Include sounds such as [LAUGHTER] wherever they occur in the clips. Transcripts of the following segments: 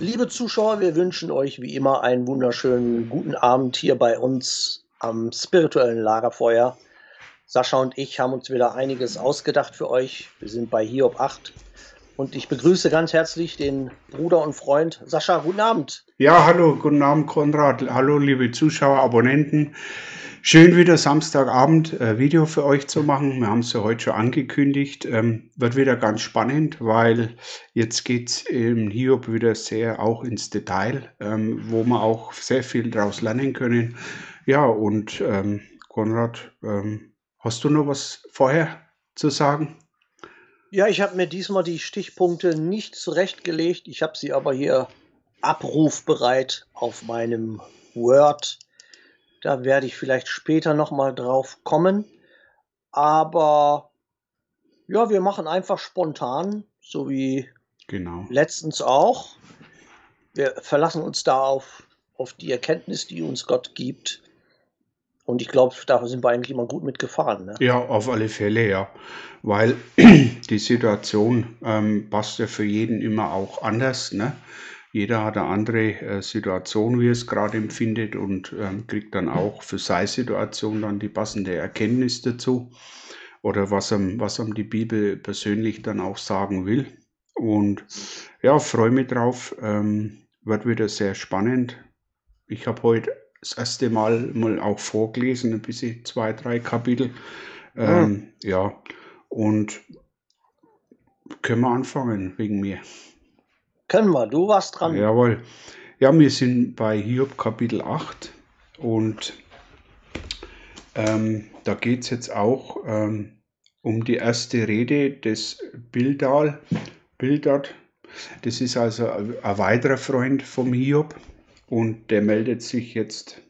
Liebe Zuschauer, wir wünschen euch wie immer einen wunderschönen guten Abend hier bei uns am spirituellen Lagerfeuer. Sascha und ich haben uns wieder einiges ausgedacht für euch. Wir sind bei Hiob 8 und ich begrüße ganz herzlich den Bruder und Freund Sascha. Guten Abend. Ja, hallo, guten Abend, Konrad. Hallo, liebe Zuschauer, Abonnenten. Schön wieder Samstagabend äh, Video für euch zu machen. Wir haben es ja heute schon angekündigt. Ähm, wird wieder ganz spannend, weil jetzt geht es im Hiob wieder sehr auch ins Detail, ähm, wo wir auch sehr viel daraus lernen können. Ja, und ähm, Konrad, ähm, hast du noch was vorher zu sagen? Ja, ich habe mir diesmal die Stichpunkte nicht zurechtgelegt. Ich habe sie aber hier abrufbereit auf meinem Word da werde ich vielleicht später nochmal drauf kommen. Aber ja, wir machen einfach spontan, so wie genau. letztens auch. Wir verlassen uns da auf, auf die Erkenntnis, die uns Gott gibt. Und ich glaube, da sind wir eigentlich immer gut mitgefahren. Ne? Ja, auf alle Fälle, ja. Weil [CLEARS THROAT] die Situation ähm, passt ja für jeden immer auch anders. Ne? Jeder hat eine andere äh, Situation, wie er es gerade empfindet und ähm, kriegt dann auch für seine Situation dann die passende Erkenntnis dazu oder was ihm, was ihm die Bibel persönlich dann auch sagen will. Und ja, freue mich drauf. Ähm, wird wieder sehr spannend. Ich habe heute das erste Mal mal auch vorgelesen, ein bisschen zwei, drei Kapitel. Ähm, ja. ja, und können wir anfangen wegen mir. Können wir, du warst dran. Jawohl. Ja, wir sind bei Hiob Kapitel 8 und ähm, da geht es jetzt auch ähm, um die erste Rede des Bildal. Bildad. Das ist also ein, weiterer Freund vom Hiob und der meldet sich jetzt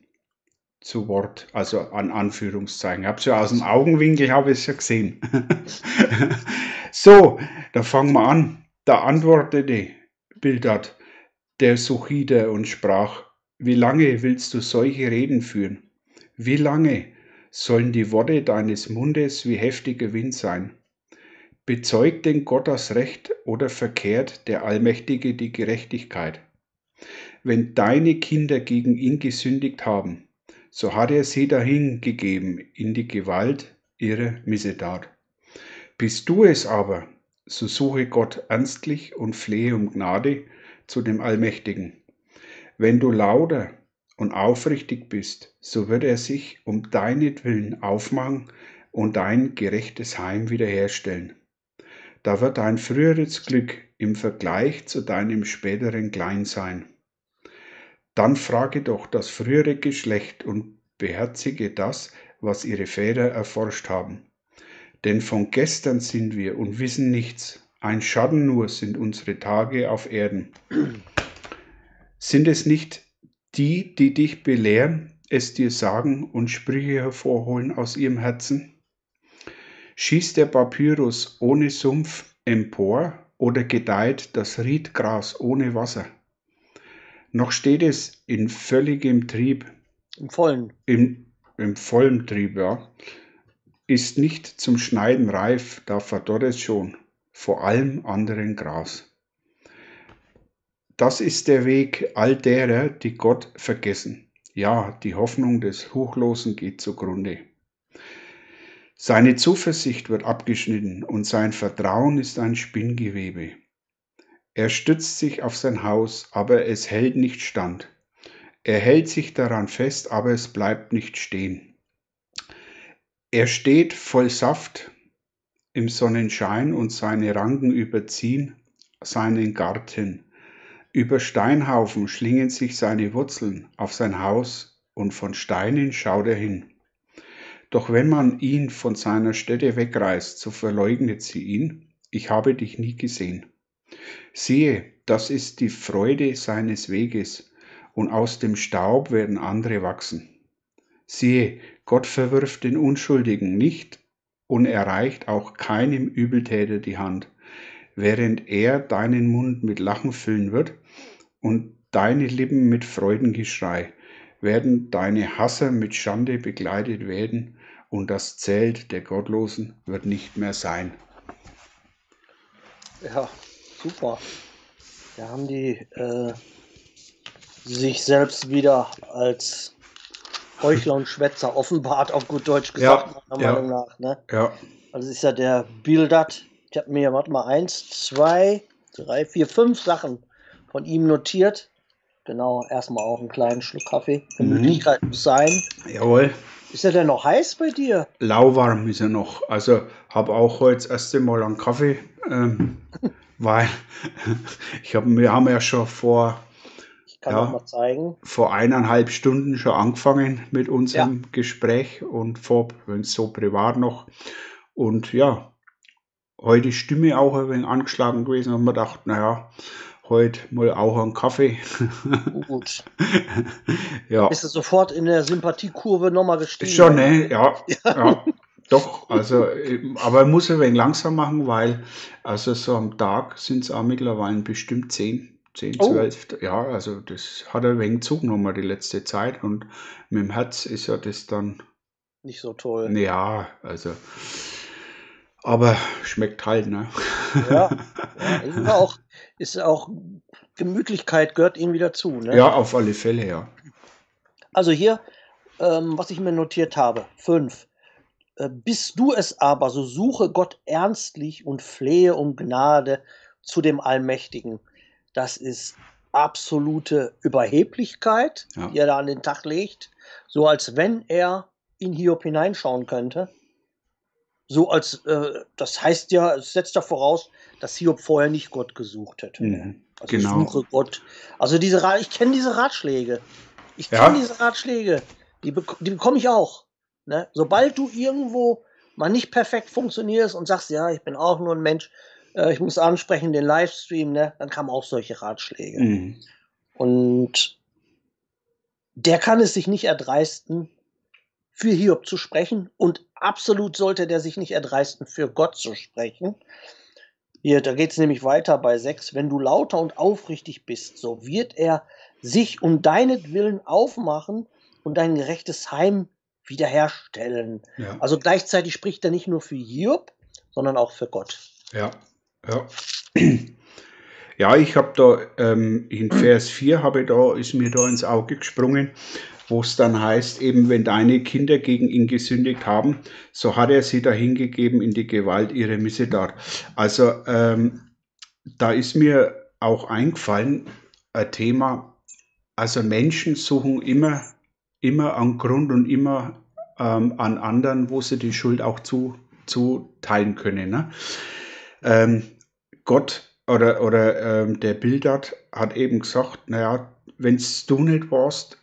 zu Wort, also an Anführungszeichen. Ich habe es ja aus dem Augenwinkel, habe ich es ja gesehen. [LAUGHS] so, da fangen wir an. Da antwortete Bildad, der Suchide, und sprach, Wie lange willst du solche Reden führen? Wie lange sollen die Worte deines Mundes wie heftiger Wind sein? Bezeugt denn Gott das Recht oder verkehrt der Allmächtige die Gerechtigkeit? Wenn deine Kinder gegen ihn gesündigt haben, so hat er sie dahingegeben in die Gewalt ihrer Missetat. Bist du es aber, so suche Gott ernstlich und flehe um Gnade zu dem Allmächtigen. Wenn du lauter und aufrichtig bist, so wird er sich um deinetwillen aufmachen und dein gerechtes Heim wiederherstellen. Da wird dein früheres Glück im Vergleich zu deinem späteren klein sein. Dann frage doch das frühere Geschlecht und beherzige das, was ihre Väter erforscht haben. Denn von gestern sind wir und wissen nichts. Ein Schatten nur sind unsere Tage auf Erden. Sind es nicht die, die dich belehren, es dir sagen und Sprüche hervorholen aus ihrem Herzen? Schießt der Papyrus ohne Sumpf empor oder gedeiht das Riedgras ohne Wasser? Noch steht es in völligem Trieb. Im vollen. Im, im vollen Trieb, ja ist nicht zum Schneiden reif, da verdorrt es schon, vor allem anderen Gras. Das ist der Weg all derer, die Gott vergessen. Ja, die Hoffnung des Huchlosen geht zugrunde. Seine Zuversicht wird abgeschnitten und sein Vertrauen ist ein Spinngewebe. Er stützt sich auf sein Haus, aber es hält nicht stand. Er hält sich daran fest, aber es bleibt nicht stehen. Er steht voll Saft im Sonnenschein und seine Ranken überziehen seinen Garten. Über Steinhaufen schlingen sich seine Wurzeln auf sein Haus und von Steinen schaut er hin. Doch wenn man ihn von seiner Stätte wegreißt, so verleugnet sie ihn, ich habe dich nie gesehen. Siehe, das ist die Freude seines Weges, und aus dem Staub werden andere wachsen. Siehe, Gott verwirft den Unschuldigen nicht und erreicht auch keinem Übeltäter die Hand, während er deinen Mund mit Lachen füllen wird und deine Lippen mit Freudengeschrei, werden deine Hasser mit Schande begleitet werden und das Zelt der Gottlosen wird nicht mehr sein. Ja, super. Da haben die äh, sich selbst wieder als Heuchler und Schwätzer offenbart, auf gut Deutsch gesagt, Ja, meiner ja. Meinung nach. Ne? Ja, Also ist ja der Bildert. Ich habe mir, warte mal, eins, zwei, drei, vier, fünf Sachen von ihm notiert. Genau, erstmal auch einen kleinen Schluck Kaffee. Mhm. Gemütlichkeit muss sein. jawohl. Ist er denn noch heiß bei dir? Lauwarm ist er noch. Also habe auch heute das erste Mal einen Kaffee, ähm, [LAUGHS] weil [LAUGHS] ich hab, wir haben ja schon vor, Ich kann Ja. auch mal zeigen. vor eineinhalb Stunden schon angefangen mit unserem Gespräch und vor wenn es so privat noch. Und ja, heute Stimme auch ein wenig angeschlagen gewesen und man gedacht, naja, heute mal auch einen Kaffee. Gut. [LAUGHS] ja. Bist du sofort in der Sympathiekurve nochmal gestiegen? Schon, ne? [LAUGHS] Ja, ja. Doch, also, ähm, aber muss ein wenig langsam machen, weil, also so am Tag sind es auch mittlerweile bestimmt 10, 10, Oh. 12. Ja, also das hat ein wenig zugenommen die letzte Zeit und mit dem Herz ist ja das dann, Nicht so toll. ja, also, aber schmeckt halt, ne? Ja, ja [LAUGHS] ist auch, ist auch Gemütlichkeit gehört irgendwie dazu. Ne? Ja, auf alle Fälle, ja. Also hier, ähm, was ich mir notiert habe, fünf. Äh, bist du es aber, so suche Gott ernstlich und flehe um Gnade zu dem Allmächtigen. Das ist absolute Überheblichkeit, Ja. die er da an den Tag legt, so als wenn er in Hiob hineinschauen könnte. So als, äh, das heißt ja, es setzt ja voraus, dass Hiob vorher nicht Gott gesucht hätte. Mhm, Also genau. suche Gott. Also diese Ra ich kenne diese Ratschläge. Ich Ja. kenne diese Ratschläge. Die, bek die bekomme ich auch. Ne? Sobald du irgendwo mal nicht perfekt funktionierst und sagst, ja, ich bin auch nur ein Mensch, äh, ich muss ansprechen, den Livestream, ne? dann kamen auch solche Ratschläge. Mhm. Und der kann es sich nicht erdreisten, für Hiob zu sprechen. Und absolut sollte der sich nicht erdreisten, für Gott zu sprechen. Hier, da geht es nämlich weiter bei 6. Wenn du lauter und aufrichtig bist, so wird er sich um deinetwillen aufmachen und dein gerechtes Heim wiederherstellen. Ja. Also gleichzeitig spricht er nicht nur für Hiob, sondern auch für Gott. Ja, ja. [CLEARS THROAT] Ja, ich habe da ähm, in Vers 4 habe da, ist mir da ins Auge gesprungen, wo es dann heißt, eben wenn deine Kinder gegen ihn gesündigt haben, so hat er sie dahingegeben in die Gewalt ihrer Missetat. Also ähm, da ist mir auch eingefallen, ein Thema, also Menschen suchen immer, immer an Grund und immer ähm, an anderen, wo sie die Schuld auch zu, zuteilen können. Ne? Ähm, Gott oder, oder ähm, der Bildert hat eben gesagt, naja, wenn du nicht warst,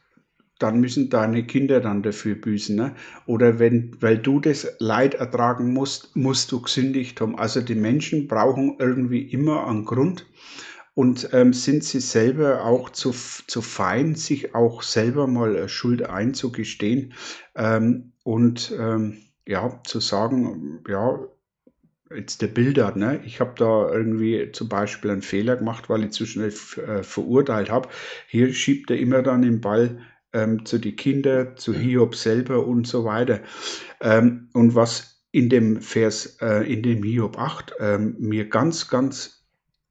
dann müssen deine Kinder dann dafür büßen. Ne? Oder wenn, weil du das Leid ertragen musst, musst du gesündigt haben. Also die Menschen brauchen irgendwie immer einen Grund und ähm, sind sie selber auch zu, zu fein, sich auch selber mal Schuld einzugestehen ähm, und ähm, ja, zu sagen, ja, jetzt der Bilder, ne? Ich habe da irgendwie zum Beispiel einen Fehler gemacht, weil ich zu schnell äh, verurteilt habe. Hier schiebt er immer dann den Ball ähm, zu die Kinder, zu Hiob selber und so weiter. Ähm, und was in dem Vers, äh, in dem Hiob 8 ähm, mir ganz, ganz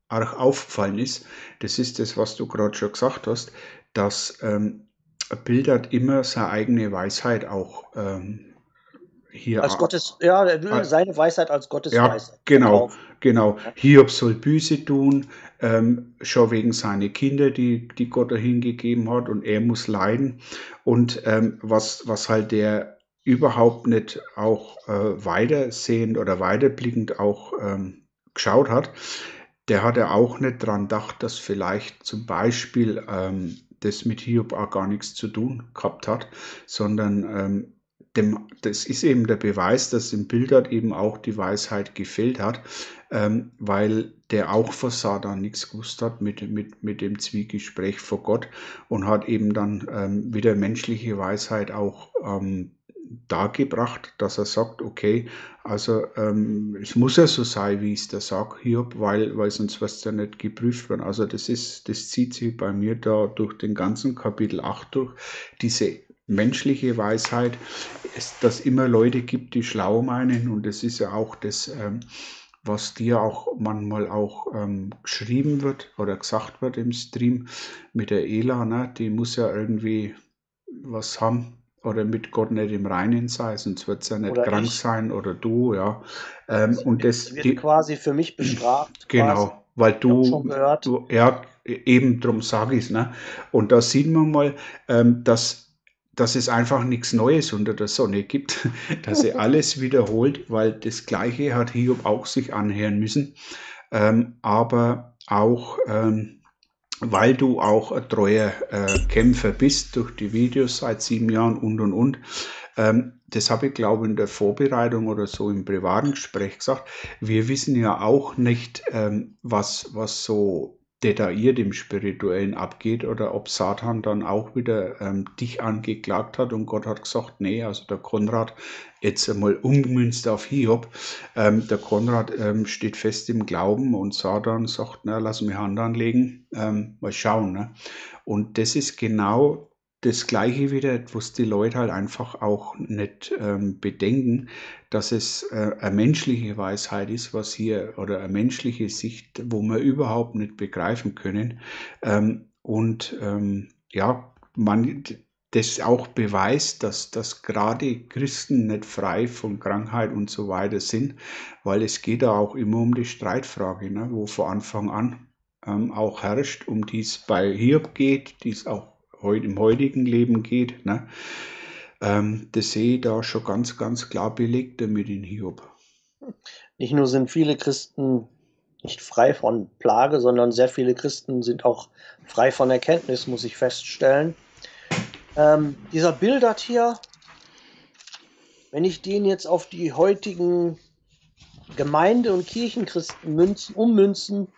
arg aufgefallen ist, das ist das, was du gerade schon gesagt hast, dass ähm, Bildert immer seine eigene Weisheit auch ähm, hier Als Gottes, ja, er will Ah. seine Weisheit als Gottes Ja, Weisheit. genau. verkaufen. Genau, Hiob soll Büße tun, ähm, schon wegen seiner Kinder, die, die Gott dahin gegeben hat, und er muss leiden. Und ähm, was, was halt der überhaupt nicht auch äh, weitersehend oder weiterblickend auch ähm, geschaut hat, der hat ja auch nicht dran gedacht, dass vielleicht zum Beispiel ähm, das mit Hiob auch gar nichts zu tun gehabt hat, sondern ähm, dem, das ist eben der Beweis, dass im Bildert eben auch die Weisheit gefehlt hat, ähm, weil der auch vor Satan nichts gewusst hat mit, mit, mit dem Zwiegespräch vor Gott und hat eben dann ähm, wieder menschliche Weisheit auch ähm, dargebracht, dass er sagt, okay, also ähm, es muss ja so sein, wie es da sage, Hiob, weil, weil sonst du ja nicht geprüft werden. Also das ist, das zieht sich bei mir da durch den ganzen Kapitel 8 durch, diese menschliche Weisheit, es, dass immer Leute gibt, die schlau meinen und das ist ja auch das, ähm, was dir auch manchmal auch ähm, geschrieben wird oder gesagt wird im Stream mit der Ela, ne? die muss ja irgendwie was haben oder mit Gott nicht im Reinen sein, sonst wird es ja nicht oder krank ich. sein oder du, ja. Ähm, und das wird die, quasi für mich bestraft. [CLEARS THROAT] Genau, quasi. weil du, du, ja, eben drum sage ich es. Ne? Und da sieht man mal, ähm, dass dass es einfach nichts Neues unter der Sonne gibt, [LAUGHS] dass er alles wiederholt, weil das Gleiche hat Hiob auch sich anhören müssen, ähm, aber auch ähm, weil du auch ein treuer äh, Kämpfer bist durch die Videos seit sieben Jahren und und und. Ähm, das habe ich glaube in der Vorbereitung oder so im privaten Gespräch gesagt. Wir wissen ja auch nicht, ähm, was, was so detailliert im Spirituellen abgeht oder ob Satan dann auch wieder ähm, dich angeklagt hat und Gott hat gesagt, nee, also der Konrad jetzt einmal umgemünzt auf Hiob. Ähm, der Konrad ähm, steht fest im Glauben und Satan sagt, na, lass mich Hand anlegen, ähm, mal schauen. Ne? Und das ist genau das Gleiche wieder, was die Leute halt einfach auch nicht ähm, bedenken, dass es äh, eine menschliche Weisheit ist, was hier, oder eine menschliche Sicht, wo wir überhaupt nicht begreifen können. Ähm, und ähm, ja, man das auch beweist, dass, dass gerade Christen nicht frei von Krankheit und so weiter sind, weil es geht da auch immer um die Streitfrage, ne, wo von Anfang an ähm, auch herrscht, um die es bei Hiob geht, die es auch im heutigen Leben geht, ne, ähm, das sehe ich da schon ganz, ganz klar belegt damit in Hiob. Nicht nur sind viele Christen nicht frei von Plage, sondern sehr viele Christen sind auch frei von Erkenntnis, muss ich feststellen. Ähm, dieser Bildert hier, wenn ich den jetzt auf die heutigen Gemeinde- und Kirchenchristen münzen, ummünzen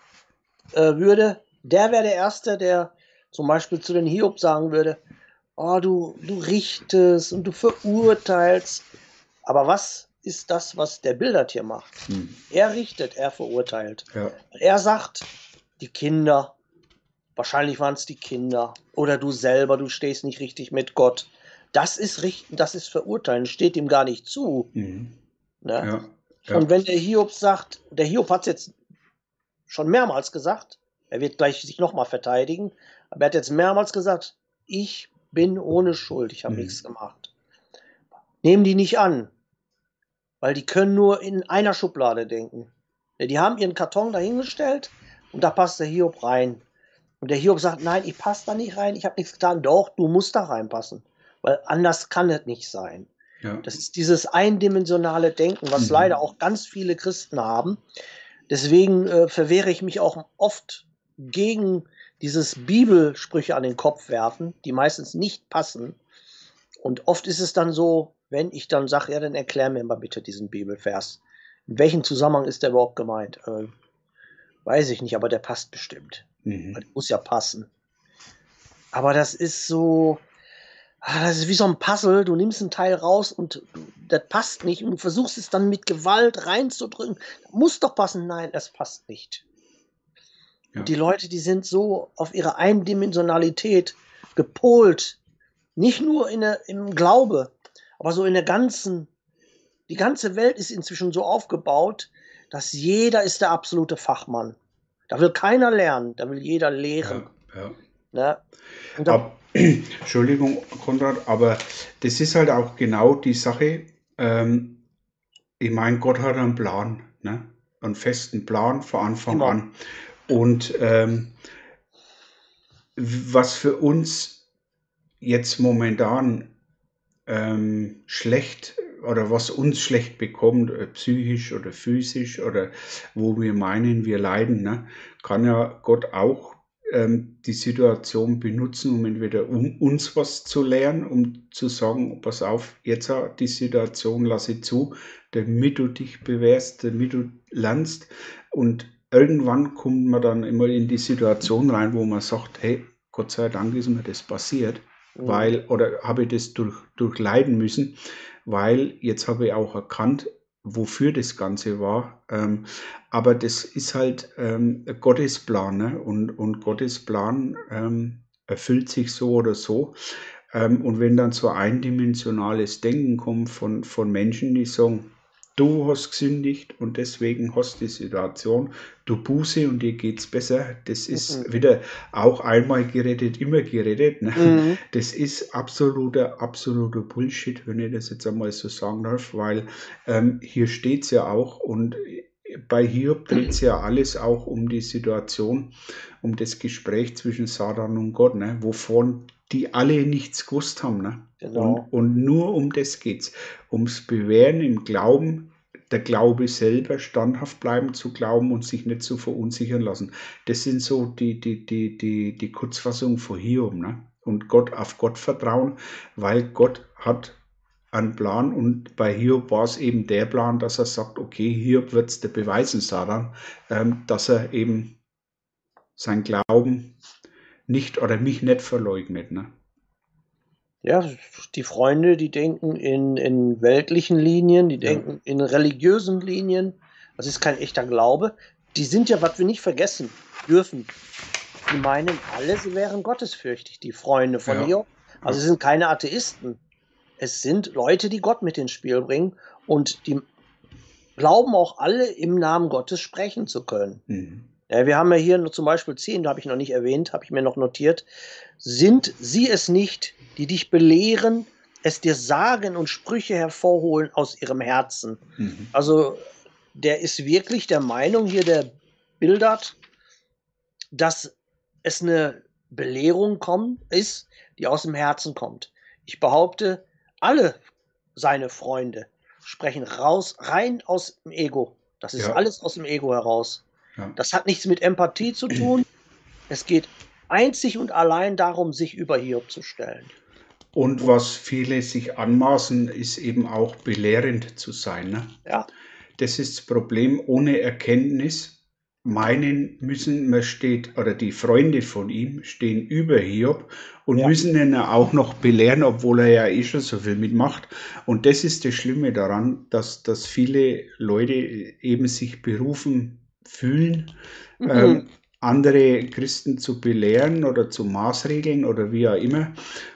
äh, würde, der wäre der Erste, der zum Beispiel zu den Hiob sagen würde, oh, du, du richtest und du verurteilst. Aber was ist das, was der Bildertier macht? Hm. Er richtet, er verurteilt. Ja. Er sagt, die Kinder, wahrscheinlich waren es die Kinder, oder du selber, du stehst nicht richtig mit Gott. Das ist richten, das ist verurteilen, steht ihm gar nicht zu. Mhm. Ne? Ja. Ja. Und wenn der Hiob sagt, der Hiob hat es jetzt schon mehrmals gesagt, er wird gleich sich nochmal verteidigen, aber er hat jetzt mehrmals gesagt, ich bin ohne Schuld, ich habe mhm. nichts gemacht. Nehmen die nicht an, weil die können nur in einer Schublade denken. Die haben ihren Karton dahingestellt und da passt der Hiob rein. Und der Hiob sagt, nein, ich passe da nicht rein, ich habe nichts getan. Doch, du musst da reinpassen, weil anders kann es nicht sein. Ja. Das ist dieses eindimensionale Denken, was mhm. leider auch ganz viele Christen haben. Deswegen äh, verwehre ich mich auch oft gegen dieses Bibelsprüche an den Kopf werfen, die meistens nicht passen. Und oft ist es dann so, wenn ich dann sage, ja, dann erklär mir mal bitte diesen Bibelvers. In welchem Zusammenhang ist der überhaupt gemeint? Äh, weiß ich nicht, aber der passt bestimmt. Mhm. Der muss ja passen. Aber das ist so, ah, das ist wie so ein Puzzle. Du nimmst ein Teil raus und das passt nicht und du versuchst es dann mit Gewalt reinzudrücken. Muss doch passen. Nein, es passt nicht. Ja. Die Leute, die sind so auf ihre Eindimensionalität gepolt. Nicht nur in der, im Glaube, aber so in der ganzen, die ganze Welt ist inzwischen so aufgebaut, dass jeder ist der absolute Fachmann. Da will keiner lernen, da will jeder lehren. Ja, ja. Ne? Da, Ab, [CLEARS THROAT] Entschuldigung, Konrad, aber das ist halt auch genau die Sache. Ähm, ich meine, Gott hat einen Plan, ne? einen festen Plan von Anfang immer. an. Und ähm, was für uns jetzt momentan ähm, schlecht oder was uns schlecht bekommt, äh, psychisch oder physisch oder wo wir meinen, wir leiden, ne, kann ja Gott auch ähm, die Situation benutzen, um entweder um uns was zu lernen, um zu sagen, pass auf, jetzt die Situation lasse zu, damit du dich bewährst, damit du lernst. Und irgendwann kommt man dann immer in die Situation rein, wo man sagt, hey, Gott sei Dank ist mir das passiert, mhm. weil, oder habe ich das durch, durchleiden müssen, weil jetzt habe ich auch erkannt, wofür das Ganze war. Ähm, aber das ist halt ähm, Gottes Plan ne? und, und Gottes Plan ähm, erfüllt sich so oder so. Ähm, und wenn dann so eindimensionales Denken kommt von, von Menschen, die sagen, du hast gesündigt und deswegen hast die Situation, du Buße und dir geht's besser. Das ist mhm. wieder auch einmal gerettet, immer gerettet. Ne? Mhm. Das ist absoluter, absoluter Bullshit, wenn ich das jetzt einmal so sagen darf, weil ähm, hier steht's ja auch und bei Hiob dreht es ja alles auch um die Situation, um das Gespräch zwischen Satan und Gott, ne? wovon die alle nichts gewusst haben. Ne? Genau. Und, und nur um das geht's. Ums Bewähren im Glauben, der Glaube selber standhaft bleiben zu glauben und sich nicht zu verunsichern lassen. Das sind so die, die, die, die, die Kurzfassung von Hiob. Ne? Und Gott auf Gott vertrauen, weil Gott hat einen Plan und bei Hiob war es eben der Plan, dass er sagt, okay, Hiob wird es dir beweisen, Satan, ähm, dass er eben sein Glauben nicht oder mich nicht verleugnet. Ne? Ja, die Freunde, die denken in, in weltlichen Linien, die denken ja. in religiösen Linien. Das ist kein echter Glaube. Die sind ja, was wir nicht vergessen dürfen. Die meinen alle, sie wären gottesfürchtig, die Freunde von ja. Hiob. Also sie sind keine Atheisten. Es sind Leute, die Gott mit ins Spiel bringen und die glauben auch alle im Namen Gottes sprechen zu können. Mhm. Ja, wir haben ja hier zum Beispiel 10, da habe ich noch nicht erwähnt, habe ich mir noch notiert. Sind sie es nicht, die dich belehren, es dir sagen und Sprüche hervorholen aus ihrem Herzen? Mhm. Also, der ist wirklich der Meinung hier, der Bildert, dass es eine Belehrung kommt, ist, die aus dem Herzen kommt. Ich behaupte, alle seine Freunde sprechen raus, rein aus dem Ego. Das ist ja. alles aus dem Ego heraus. Ja. Das hat nichts mit Empathie zu tun. [CLEARS THROAT] Es geht einzig und allein darum, sich über Hiob zu stellen. Und was viele sich anmaßen, ist eben auch belehrend zu sein. Ne? Ja. Das ist das Problem. Ohne Erkenntnis meinen müssen, man steht, oder die Freunde von ihm stehen über Hiob und ja. müssen ihn auch noch belehren, obwohl er ja eh schon so viel mitmacht. Und das ist das Schlimme daran, dass, dass viele Leute eben sich berufen fühlen, mhm. ähm, andere Christen zu belehren oder zu maßregeln oder wie auch immer,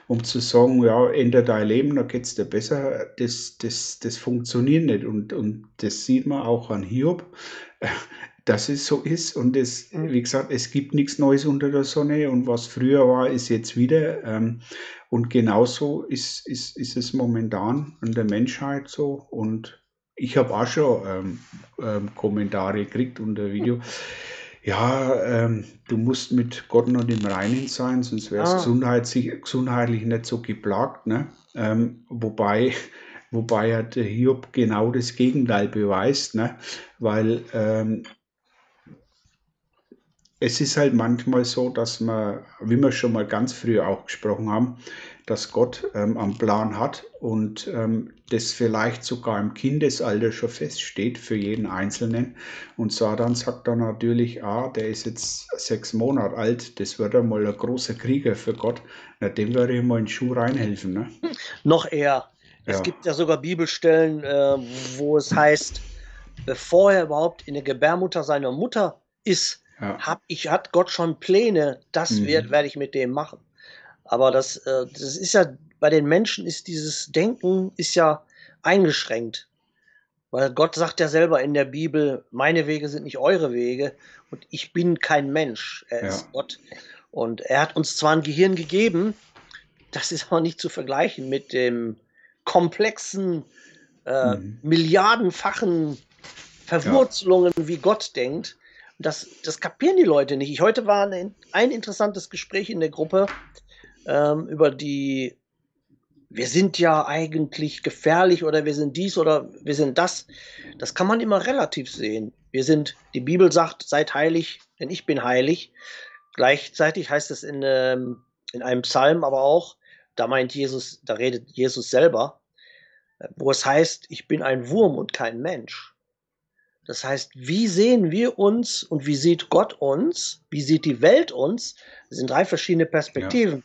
um zu sagen, ja, ändere dein Leben, da geht es dir besser, das, das, das funktioniert nicht. Und, und das sieht man auch an Hiob, [LAUGHS] dass es so ist. Und es, mhm. wie gesagt, es gibt nichts Neues unter der Sonne und was früher war, ist jetzt wieder. Ähm, und genauso ist, ist, ist es momentan an der Menschheit so. Und ich habe auch schon ähm, ähm, Kommentare gekriegt unter Video. Ja, ähm, du musst mit Gott noch im Reinen sein, sonst wärst ah. gesundheitlich, gesundheitlich nicht so geplagt. Ne? Ähm, wobei, [LAUGHS] wobei ja der Hiob genau das Gegenteil beweist, ne? weil ähm, es ist halt manchmal so, dass man, wie wir schon mal ganz früh auch gesprochen haben, dass Gott ähm, am Plan hat und ähm, das vielleicht sogar im Kindesalter schon feststeht für jeden Einzelnen. Und Satan sagt dann natürlich, ah, der ist jetzt sechs Monate alt, das wird einmal ein großer Krieger für Gott. Na, dem würde ich mal in den Schuh reinhelfen. Ne? Hm, noch eher. Es ja. gibt ja sogar Bibelstellen, äh, wo es heißt, bevor er überhaupt in der Gebärmutter seiner Mutter ist, ja. hab ich, hat Gott schon Pläne, das mhm. werde ich mit dem machen. Aber das, äh, das ist ja, bei den Menschen ist dieses Denken ist ja eingeschränkt. Weil Gott sagt ja selber in der Bibel, meine Wege sind nicht eure Wege und ich bin kein Mensch. Er ja. ist Gott. Und er hat uns zwar ein Gehirn gegeben, das ist aber nicht zu vergleichen mit dem komplexen, äh, mhm. milliardenfachen Verwurzelungen, ja. wie Gott denkt. Das, das kapieren die Leute nicht. Ich, heute war ein, ein interessantes Gespräch in der Gruppe ähm, über die, wir sind ja eigentlich gefährlich oder wir sind dies oder wir sind das. Das kann man immer relativ sehen. Wir sind, die Bibel sagt, seid heilig, denn ich bin heilig. Gleichzeitig heißt es in, ähm, in einem Psalm aber auch, da meint Jesus, da redet Jesus selber, wo es heißt, ich bin ein Wurm und kein Mensch. Das heißt, wie sehen wir uns und wie sieht Gott uns? Wie sieht die Welt uns? Das sind drei verschiedene Perspektiven.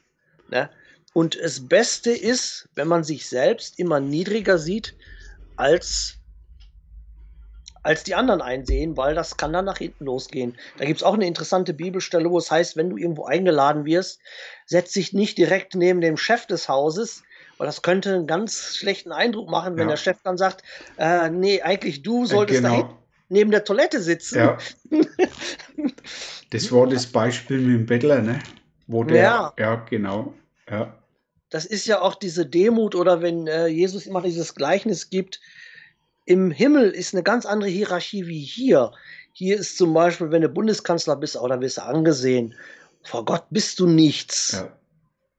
Ne? Und das Beste ist, wenn man sich selbst immer niedriger sieht als, als die anderen einsehen, weil das kann dann nach hinten losgehen. Da gibt es auch eine interessante Bibelstelle, wo es heißt, wenn du irgendwo eingeladen wirst, setz dich nicht direkt neben dem Chef des Hauses weil das könnte einen ganz schlechten Eindruck machen, wenn Ja. der Chef dann sagt, äh, nee, eigentlich du solltest da genau. hinten neben der Toilette sitzen. Ja. Das war das Beispiel mit dem Bettler, ne? Wo der, Ja. ja, genau. Ja, Das ist ja auch diese Demut oder wenn äh, Jesus immer dieses Gleichnis gibt, im Himmel ist eine ganz andere Hierarchie wie hier. Hier ist zum Beispiel, wenn du Bundeskanzler bist, oder wirst du angesehen. Vor Gott bist du nichts. ja,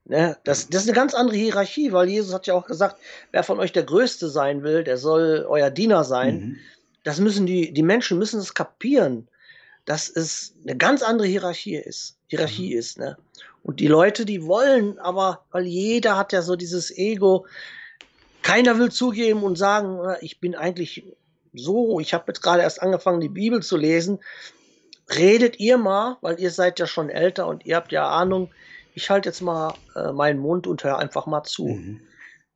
Ne? Das, das ist eine ganz andere Hierarchie, weil Jesus hat ja auch gesagt, wer von euch der Größte sein will, der soll euer Diener sein. mhm. Das müssen die, die Menschen müssen es kapieren, dass es eine ganz andere Hierarchie ist. Hierarchie Mhm. ist, ne? Und die Leute, die wollen, aber weil jeder hat ja so dieses Ego, keiner will zugeben und sagen, ich bin eigentlich so, ich habe jetzt gerade erst angefangen, die Bibel zu lesen. Redet ihr mal, weil ihr seid ja schon älter und ihr habt ja Ahnung. Ich halte jetzt mal äh, meinen Mund und höre einfach mal zu. Mhm.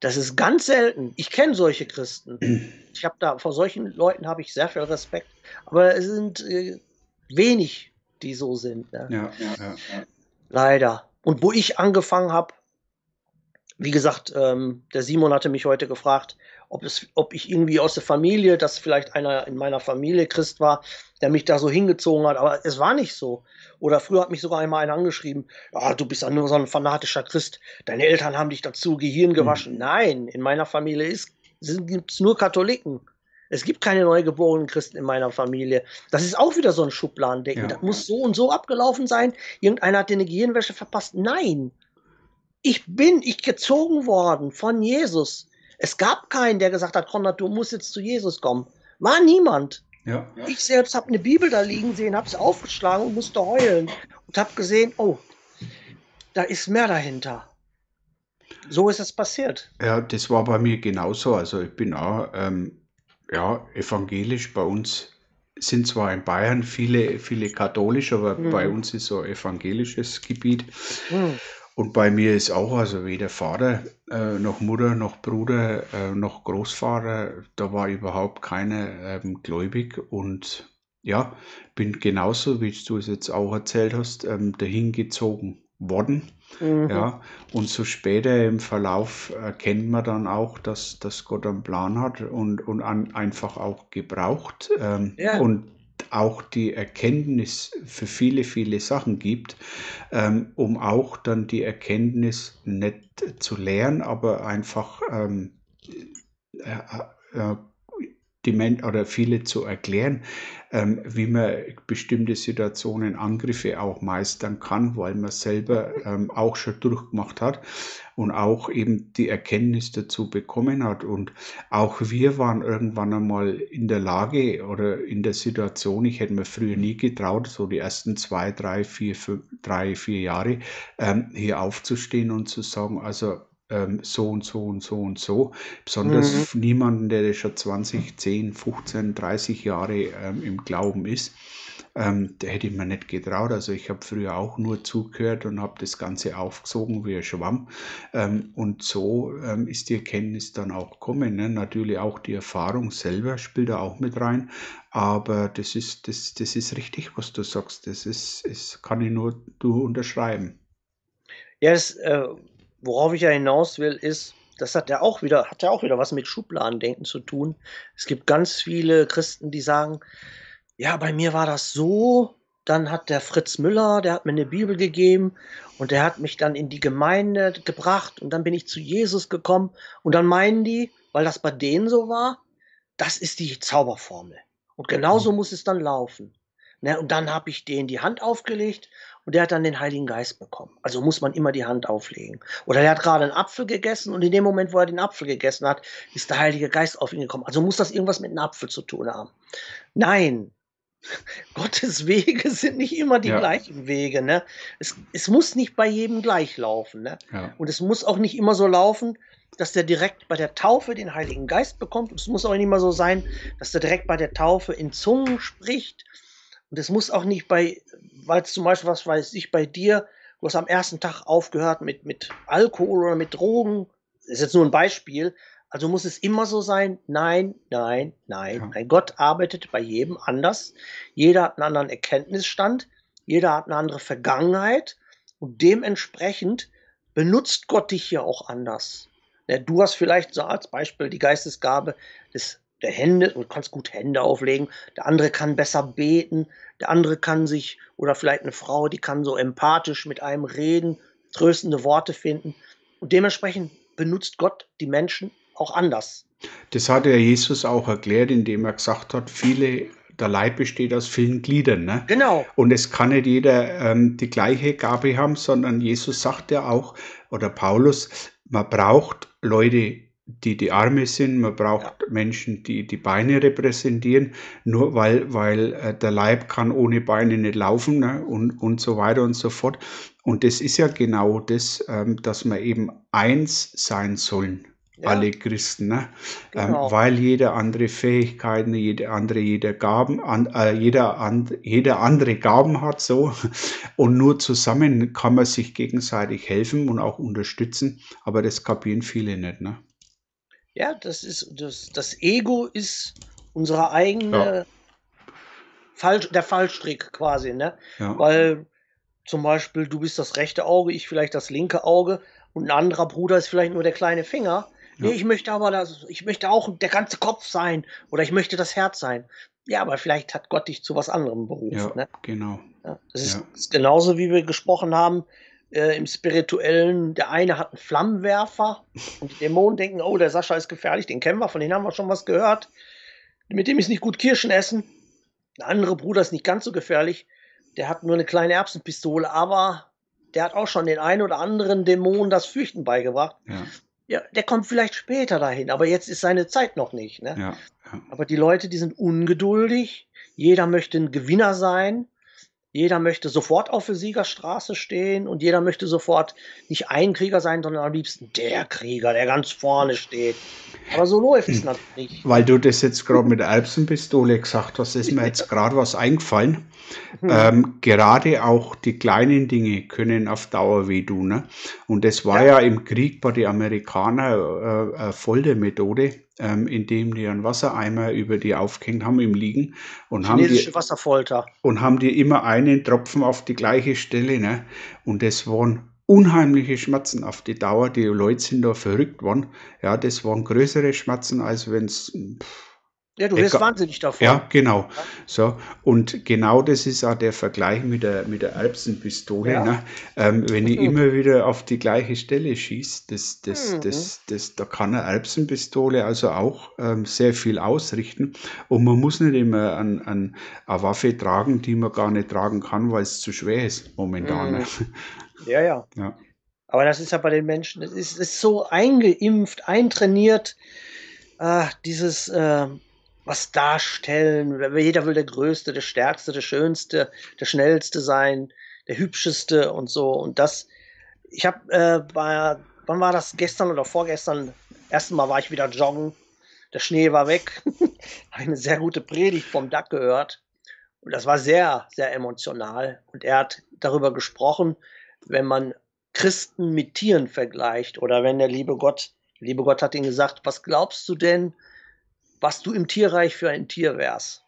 Das ist ganz selten. Ich kenne solche Christen. [CLEARS THROAT] Ich habe da vor solchen Leuten habe ich sehr viel Respekt. Aber es sind äh, wenig, die so sind. Ne? Ja, ja, ja. Leider. Und wo ich angefangen habe, wie gesagt, ähm, der Simon hatte mich heute gefragt, ob, es, ob ich irgendwie aus der Familie, dass vielleicht einer in meiner Familie Christ war, der mich da so hingezogen hat. Aber es war nicht so. Oder früher hat mich sogar einmal einer angeschrieben, ja, du bist ja nur so ein fanatischer Christ. Deine Eltern haben dich dazu Gehirn gewaschen. Nein, in meiner Familie gibt es nur Katholiken. Es gibt keine neugeborenen Christen in meiner Familie. Das ist auch wieder so ein Schubladendenken. Ja. Das muss so und so abgelaufen sein. Irgendeiner hat dir eine Gehirnwäsche verpasst. Nein. Ich bin ich gezogen worden von Jesus. Es gab keinen, der gesagt hat, Konrad, du musst jetzt zu Jesus kommen. War niemand. ja. Ich selbst habe eine Bibel da liegen sehen, habe es aufgeschlagen und musste heulen und habe gesehen, oh, da ist mehr dahinter. So ist es passiert. Ja, das war bei mir genauso. Also ich bin auch ähm, ja, evangelisch. Bei uns sind zwar in Bayern viele, viele katholisch, aber Mhm. bei uns ist so evangelisches Gebiet. Hm. Und bei mir ist auch, also weder Vater äh, noch Mutter noch Bruder äh, noch Großvater, da war überhaupt keiner ähm, gläubig. Und ja, bin genauso, wie du es jetzt auch erzählt hast, ähm, dahin gezogen worden. Mhm. Ja, und so später im Verlauf erkennt man dann auch, dass, dass Gott einen Plan hat und, und an, einfach auch gebraucht ähm, Ja. und auch die Erkenntnis für viele, viele Sachen gibt, ähm, um auch dann die Erkenntnis nicht zu lehren, aber einfach ähm, äh, äh, die Men oder viele zu erklären, ähm, wie man bestimmte Situationen, Angriffe auch meistern kann, weil man selber [LAUGHS] ähm, auch schon durchgemacht hat und auch eben die Erkenntnis dazu bekommen hat. Und auch wir waren irgendwann einmal in der Lage oder in der Situation, ich hätte mir früher nie getraut, so die ersten zwei, drei, vier, fünf, drei, vier Jahre ähm, hier aufzustehen und zu sagen, also ähm, so und so und so und so. Besonders niemanden, der schon 20, 10, 15, 30 Jahre ähm, im Glauben ist. Ähm, der hätte ich mir nicht getraut. Also ich habe früher auch nur zugehört und habe das Ganze aufgesogen wie ein Schwamm. Ähm, und so ähm, ist die Erkenntnis dann auch gekommen. Ne? Natürlich auch die Erfahrung selber spielt da auch mit rein. Aber das ist, das, das ist richtig, was du sagst. Das ist, ist kann ich nur du unterschreiben. Ja, das, äh, worauf ich ja hinaus will, ist, das hat ja auch wieder, hat ja auch wieder was mit Schubladendenken zu tun. Es gibt ganz viele Christen, die sagen, ja, bei mir war das so, dann hat der Fritz Müller, der hat mir eine Bibel gegeben und der hat mich dann in die Gemeinde gebracht und dann bin ich zu Jesus gekommen und dann meinen die, weil das bei denen so war, das ist die Zauberformel. Und genauso muss es dann laufen. Ne, und dann habe ich denen die Hand aufgelegt und der hat dann den Heiligen Geist bekommen. Also muss man immer die Hand auflegen. Oder der hat gerade einen Apfel gegessen und in dem Moment, wo er den Apfel gegessen hat, ist der Heilige Geist auf ihn gekommen. Also muss das irgendwas mit einem Apfel zu tun haben. Nein. [LAUGHS] Gottes Wege sind nicht immer die Ja. gleichen Wege. Ne? Es, es muss nicht bei jedem gleich laufen. Ne? Ja. Und es muss auch nicht immer so laufen, dass der direkt bei der Taufe den Heiligen Geist bekommt. Und es muss auch nicht immer so sein, dass der direkt bei der Taufe in Zungen spricht. Und es muss auch nicht bei, weil zum Beispiel, was weiß ich, bei dir, du hast am ersten Tag aufgehört mit, mit Alkohol oder mit Drogen. Das ist jetzt nur ein Beispiel. Also muss es immer so sein, nein, nein, nein. Ja. Nein, Gott arbeitet bei jedem anders. Jeder hat einen anderen Erkenntnisstand. Jeder hat eine andere Vergangenheit. Und dementsprechend benutzt Gott dich hier auch anders. Ja, du hast vielleicht so als Beispiel die Geistesgabe des der Hände, du kannst gut Hände auflegen, der andere kann besser beten, der andere kann sich, oder vielleicht eine Frau, die kann so empathisch mit einem reden, tröstende Worte finden. Und dementsprechend benutzt Gott die Menschen auch anders. Das hat ja Jesus auch erklärt, indem er gesagt hat, viele der Leib besteht aus vielen Gliedern. Ne? Genau. Und es kann nicht jeder ähm, die gleiche Gabe haben, sondern Jesus sagt ja auch, oder Paulus, man braucht Leute, die die Arme sind, man braucht ja. Menschen, die die Beine repräsentieren, nur weil, weil äh, der Leib kann ohne Beine nicht laufen ne? und, und so weiter und so fort. Und das ist ja genau das, ähm, dass wir eben eins sein sollen ja. alle Christen, ne? Ähm, genau. ähm, weil jeder andere Fähigkeiten, jede andere, jeder Gaben, an, äh, jeder, an, jeder andere Gaben hat so und nur zusammen kann man sich gegenseitig helfen und auch unterstützen, aber das kapieren viele nicht, ne? Ja, das ist das, das Ego ist unsere eigene ja. Fall, der Fallstrick quasi, ne? Ja. Weil zum Beispiel du bist das rechte Auge, ich vielleicht das linke Auge und ein anderer Bruder ist vielleicht nur der kleine Finger. Nee, ich möchte aber das, ich möchte auch der ganze Kopf sein oder ich möchte das Herz sein. Ja, aber vielleicht hat Gott dich zu was anderem berufen. Ja, ne? genau. Ja, das ja. ist, genauso, wie wir gesprochen haben äh, im Spirituellen. Der eine hat einen Flammenwerfer und die Dämonen denken, oh, der Sascha ist gefährlich, den kennen wir, von dem haben wir schon was gehört. Mit dem ist nicht gut Kirschen essen. Der andere Bruder ist nicht ganz so gefährlich. Der hat nur eine kleine Erbsenpistole, aber der hat auch schon den einen oder anderen Dämon das Fürchten beigebracht. Ja. Ja, der kommt vielleicht später dahin, aber jetzt ist seine Zeit noch nicht. Ne? Ja, ja. Aber die Leute, die sind ungeduldig. Jeder möchte ein Gewinner sein. Jeder möchte sofort auf der Siegerstraße stehen und jeder möchte sofort nicht ein Krieger sein, sondern am liebsten der Krieger, der ganz vorne steht. Aber so läuft es hm. natürlich nicht. Weil du das jetzt gerade mit der Erbsenpistole gesagt hast, ist mir jetzt gerade was eingefallen. Hm. Ähm, gerade auch die kleinen Dinge können auf Dauer wehtun. Ne? Und das war ja. ja im Krieg bei den Amerikanern äh, äh, Foltermethode ähm, indem die einen Wassereimer über die aufgehängt haben im Liegen und haben die, Wasserfolter. und haben die immer einen Tropfen auf die gleiche Stelle. Ne? Und das waren unheimliche Schmerzen auf die Dauer. Die Leute sind da verrückt worden. Ja, das waren größere Schmerzen, als wenn es ja, du wirst wahnsinnig davon. Ja, genau. So, und genau das ist auch der Vergleich mit der, mit der Erbsenpistole. Ja. Ne? Ähm, wenn ich mhm. immer wieder auf die gleiche Stelle schieße, das, das, mhm. das, das, da kann eine Erbsenpistole also auch ähm, sehr viel ausrichten. Und man muss nicht immer an, an eine Waffe tragen, die man gar nicht tragen kann, weil es zu schwer ist momentan. Ne? Mhm. [LAUGHS] Ja, ja, ja. Aber das ist ja bei den Menschen, es ist, ist so eingeimpft, eintrainiert, äh, dieses. Äh, was darstellen. Jeder will der Größte, der Stärkste, der Schönste, der Schnellste sein, der Hübscheste und so. Und das, ich habe äh, bei, wann war das, gestern oder vorgestern, ersten Mal war ich wieder joggen, der Schnee war weg, [LAUGHS] eine sehr gute Predigt vom Duck gehört. Und das war sehr, sehr emotional. Und er hat darüber gesprochen, wenn man Christen mit Tieren vergleicht oder wenn der liebe Gott, liebe Gott hat ihn gesagt, was glaubst du denn, was du im Tierreich für ein Tier wärst.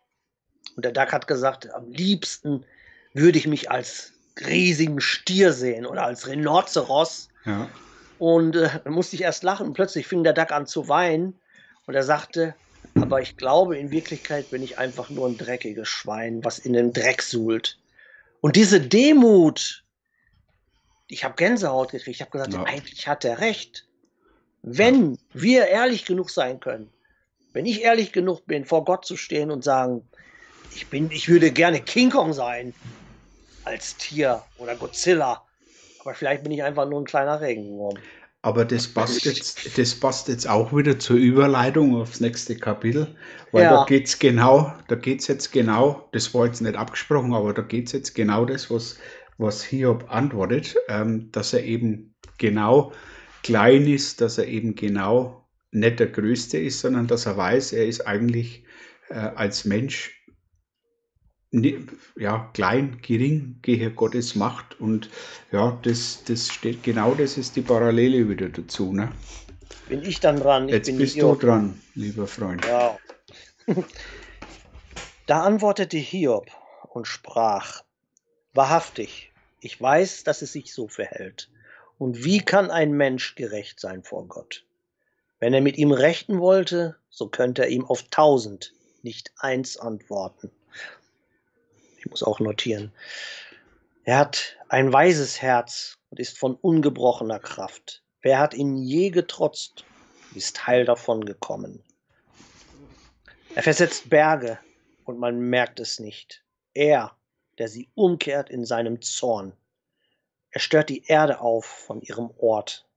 Und der Duck hat gesagt, am liebsten würde ich mich als riesigen Stier sehen oder als Rhinoceros. Ja. Und äh, dann musste ich erst lachen und plötzlich fing der Duck an zu weinen und er sagte, aber ich glaube, in Wirklichkeit bin ich einfach nur ein dreckiges Schwein, was in den Dreck suhlt. Und diese Demut, ich habe Gänsehaut gekriegt, ich habe gesagt, ja. eigentlich hat er recht. Wenn wir ehrlich genug sein können, wenn ich ehrlich genug bin, vor Gott zu stehen und sagen, ich bin, ich würde gerne King Kong sein als Tier oder Godzilla, aber vielleicht bin ich einfach nur ein kleiner Regenwurm. Aber das passt jetzt, das passt jetzt auch wieder zur Überleitung aufs nächste Kapitel, weil ja. da geht es genau, da geht es jetzt genau, das war jetzt nicht abgesprochen, aber da geht es jetzt genau das, was, was Hiob antwortet, ähm, dass er eben genau klein ist, dass er eben genau nicht der Größte ist, sondern dass er weiß, er ist eigentlich äh, als Mensch ja, klein, gering, gehe Gottes Macht und ja, das, das steht, genau das ist die Parallele wieder dazu. Ne? Bin ich dann dran? Ich Jetzt bist Hiob. du dran, lieber Freund. Ja. da antwortete Hiob und sprach, wahrhaftig, ich weiß, dass es sich so verhält. Und wie kann ein Mensch gerecht sein vor Gott? Wenn er mit ihm rechten wollte, so könnte er ihm auf tausend nicht eins antworten. Ich muss auch notieren. Er hat ein weises Herz und ist von ungebrochener Kraft. Wer hat ihn je getrotzt, ist heil davon gekommen. Er versetzt Berge und man merkt es nicht. Er, der sie umkehrt in seinem Zorn. Er stört die Erde auf von ihrem Ort,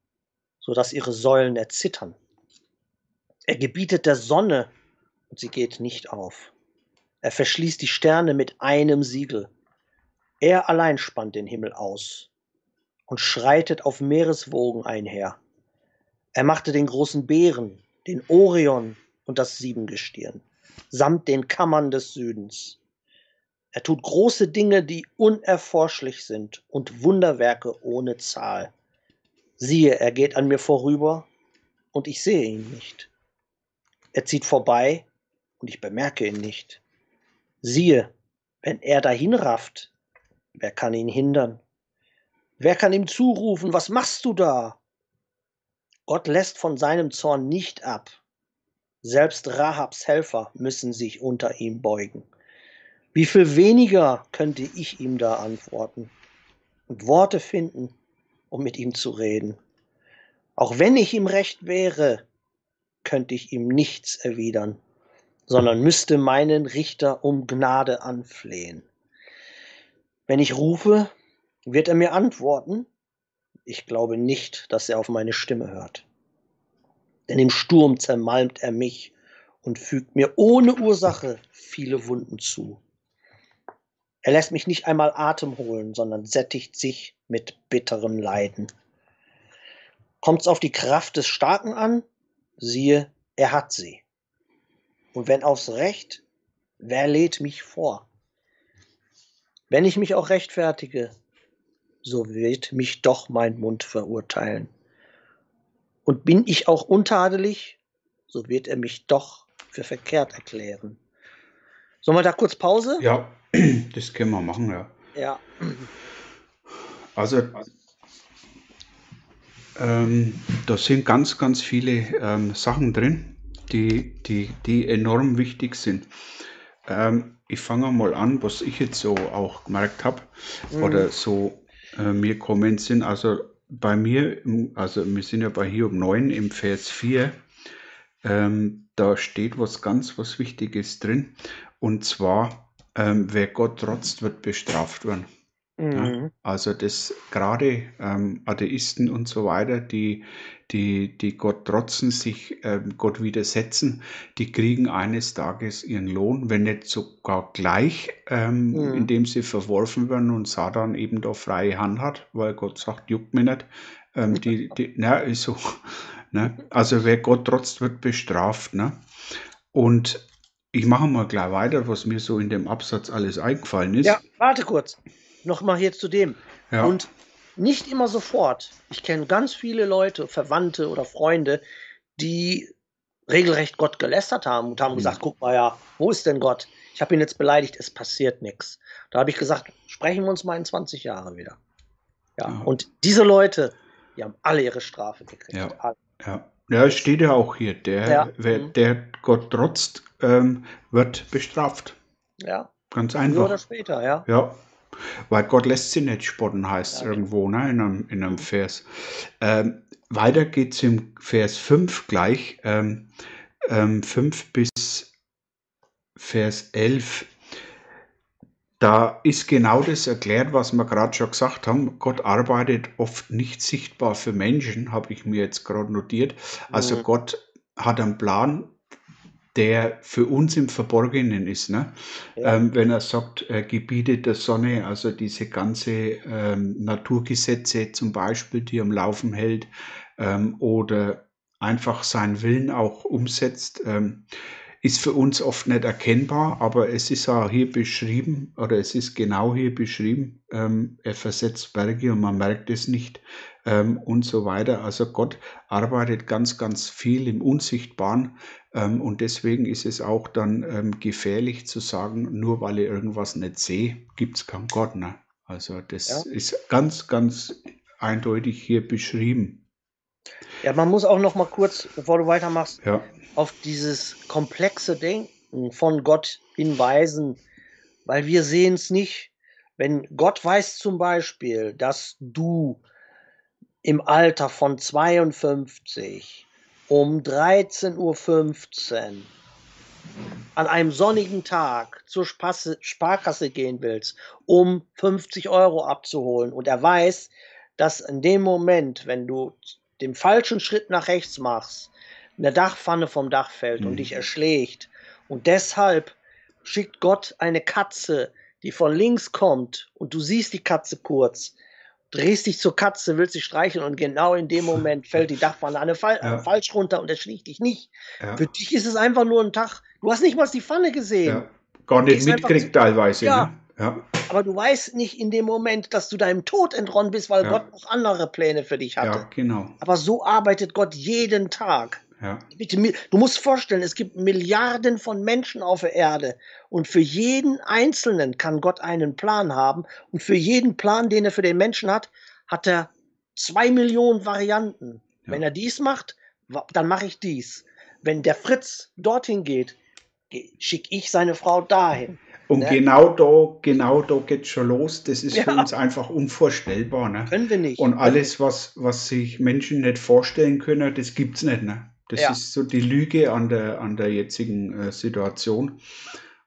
so dass ihre Säulen erzittern. Er gebietet der Sonne und sie geht nicht auf. Er verschließt die Sterne mit einem Siegel. Er allein spannt den Himmel aus und schreitet auf Meereswogen einher. Er machte den großen Bären, den Orion und das Siebengestirn, samt den Kammern des Südens. Er tut große Dinge, die unerforschlich sind und Wunderwerke ohne Zahl. Siehe, er geht an mir vorüber und ich sehe ihn nicht. Er zieht vorbei und ich bemerke ihn nicht. Siehe, wenn er dahin rafft, wer kann ihn hindern? Wer kann ihm zurufen, was machst du da? Gott lässt von seinem Zorn nicht ab. Selbst Rahabs Helfer müssen sich unter ihm beugen. Wie viel weniger könnte ich ihm da antworten und Worte finden, um mit ihm zu reden? Auch wenn ich ihm recht wäre, könnte ich ihm nichts erwidern, sondern müsste meinen Richter um Gnade anflehen. Wenn ich rufe, wird er mir antworten? Ich glaube nicht, dass er auf meine Stimme hört. Denn im Sturm zermalmt er mich und fügt mir ohne Ursache viele Wunden zu. Er lässt mich nicht einmal Atem holen, sondern sättigt sich mit bitterem Leiden. Kommt's auf die Kraft des Starken an, siehe, er hat sie. Und wenn aufs Recht, wer lädt mich vor? Wenn ich mich auch rechtfertige, so wird mich doch mein Mund verurteilen. Und bin ich auch untadelig, so wird er mich doch für verkehrt erklären. Sollen wir da kurz Pause? Ja, [CLEARS THROAT] das können wir machen, ja. Ja. Also ähm, da sind ganz, ganz viele ähm, Sachen drin, die, die, die enorm wichtig sind. Ähm, ich fange mal an, was ich jetzt so auch gemerkt habe mhm. oder so äh, mir kommen sind. Also bei mir, also wir sind ja bei Hiob 9 im Vers 4, ähm, da steht was ganz was Wichtiges drin. Und zwar, ähm, wer Gott trotzt, wird bestraft werden. Mhm. Ja, also das gerade ähm, Atheisten und so weiter, die, die, die Gott trotzen, sich ähm, Gott widersetzen, die kriegen eines Tages ihren Lohn, wenn nicht sogar gleich, ähm, mhm. indem sie verworfen werden und Satan eben da freie Hand hat, weil Gott sagt, juckt mir nicht. Ähm, die, die, na, ist so, [LAUGHS] ne? Also wer Gott trotzt, wird bestraft. Ne? Und ich mache mal gleich weiter, was mir so in dem Absatz alles eingefallen ist. Ja, warte kurz nochmal hier zu dem. Ja. Und nicht immer sofort. Ich kenne ganz viele Leute, Verwandte oder Freunde, die regelrecht Gott gelästert haben und haben mhm. gesagt, guck mal ja, wo ist denn Gott? Ich habe ihn jetzt beleidigt, es passiert nichts. Da habe ich gesagt, sprechen wir uns mal in 20 Jahren wieder. Ja, ja. und diese Leute, die haben alle ihre Strafe gekriegt. Ja, ja. ja es steht ja auch hier, der, ja. wer, mhm. der Gott trotzt, ähm, wird bestraft. Ja. Ganz einfach. Früher oder später, ja. Ja, weil Gott lässt sie nicht spotten, heißt es ja, irgendwo ne, in, einem, in einem Vers. Ähm, weiter geht es im Vers 5 gleich, ähm, ähm, 5 bis Vers 11. Da ist genau das erklärt, was wir gerade schon gesagt haben. Gott arbeitet oft nicht sichtbar für Menschen, habe ich mir jetzt gerade notiert. Also mhm. Gott hat einen Plan der für uns im Verborgenen ist. Ne? Ja. Ähm, wenn er sagt, äh, Gebiete der Sonne, also diese ganze ähm, Naturgesetze zum Beispiel, die er am Laufen hält, ähm, oder einfach seinen Willen auch umsetzt, ähm, ist für uns oft nicht erkennbar, aber es ist auch hier beschrieben, oder es ist genau hier beschrieben, ähm, er versetzt Berge und man merkt es nicht ähm, und so weiter. Also Gott arbeitet ganz, ganz viel im Unsichtbaren ähm, und deswegen ist es auch dann ähm, gefährlich zu sagen, nur weil ich irgendwas nicht sehe, gibt es keinen Gott. Ne? Also das ja. ist ganz, ganz eindeutig hier beschrieben. Ja, man muss auch noch mal kurz, bevor du weitermachst, Ja, auf dieses komplexe Denken von Gott hinweisen, weil wir sehen es nicht. Wenn Gott weiß zum Beispiel, dass du im Alter von 52 um 13.15 Uhr an einem sonnigen Tag zur Spasse, Sparkasse gehen willst, um 50 Euro abzuholen und er weiß, dass in dem Moment, wenn du den falschen Schritt nach rechts machst, eine Dachpfanne vom Dach fällt und Mhm. dich erschlägt. Und deshalb schickt Gott eine Katze, die von links kommt und du siehst die Katze kurz, drehst dich zur Katze, willst sie streicheln und genau in dem Moment [LAUGHS] fällt die Dachpfanne eine Fal Ja. falsch runter und erschlägt dich nicht. ja, Für dich ist es einfach nur ein Tag. Du hast nicht mal die Pfanne gesehen, ja. Gar nicht mitkriegt teilweise. Ja. Ne? Ja, aber du weißt nicht in dem Moment, dass du deinem Tod entronnen bist, weil Ja. Gott noch andere Pläne für dich hatte. ja, genau. Aber so arbeitet Gott jeden Tag. Ja, Du musst vorstellen, es gibt Milliarden von Menschen auf der Erde und für jeden Einzelnen kann Gott einen Plan haben und für jeden Plan, den er für den Menschen hat, hat er zwei Millionen Varianten. Ja. Wenn er dies macht, dann mache ich dies. Wenn der Fritz dorthin geht, schicke ich seine Frau dahin. Und Ne? genau da, genau da geht schon los. Das ist für Ja. uns einfach unvorstellbar. Ne? Können wir nicht. Und alles, was, was sich Menschen nicht vorstellen können, das gibt's nicht. Ne? Das Ja. ist so die Lüge an der, an der jetzigen äh, Situation.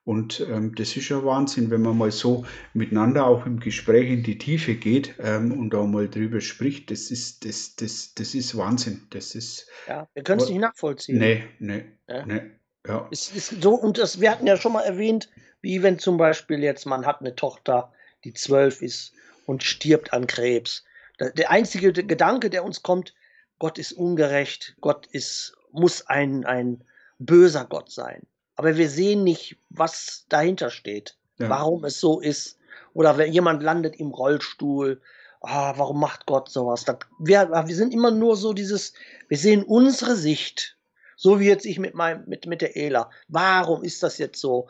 Und ähm, das ist ja Wahnsinn, wenn man mal so miteinander auch im Gespräch in die Tiefe geht ähm, und da mal drüber spricht. Das ist, das, das, das ist Wahnsinn. Das ist, Ja, wir können es nicht nachvollziehen. nee, nee, Ja. nee. Ja, Es ist so, und das, wir hatten ja schon mal erwähnt, wie wenn zum Beispiel jetzt man hat eine Tochter, die zwölf ist und stirbt an Krebs. Der einzige Gedanke, der uns kommt, Gott ist ungerecht, Gott ist, muss ein, ein böser Gott sein. Aber wir sehen nicht, was dahinter steht, ja. warum es so ist. Oder wenn jemand landet im Rollstuhl, ah, warum macht Gott sowas? Das, wir, wir sind immer nur so dieses, wir sehen unsere Sicht, so wie jetzt ich mit, meinem, mit, mit der Ela. Warum ist das jetzt so?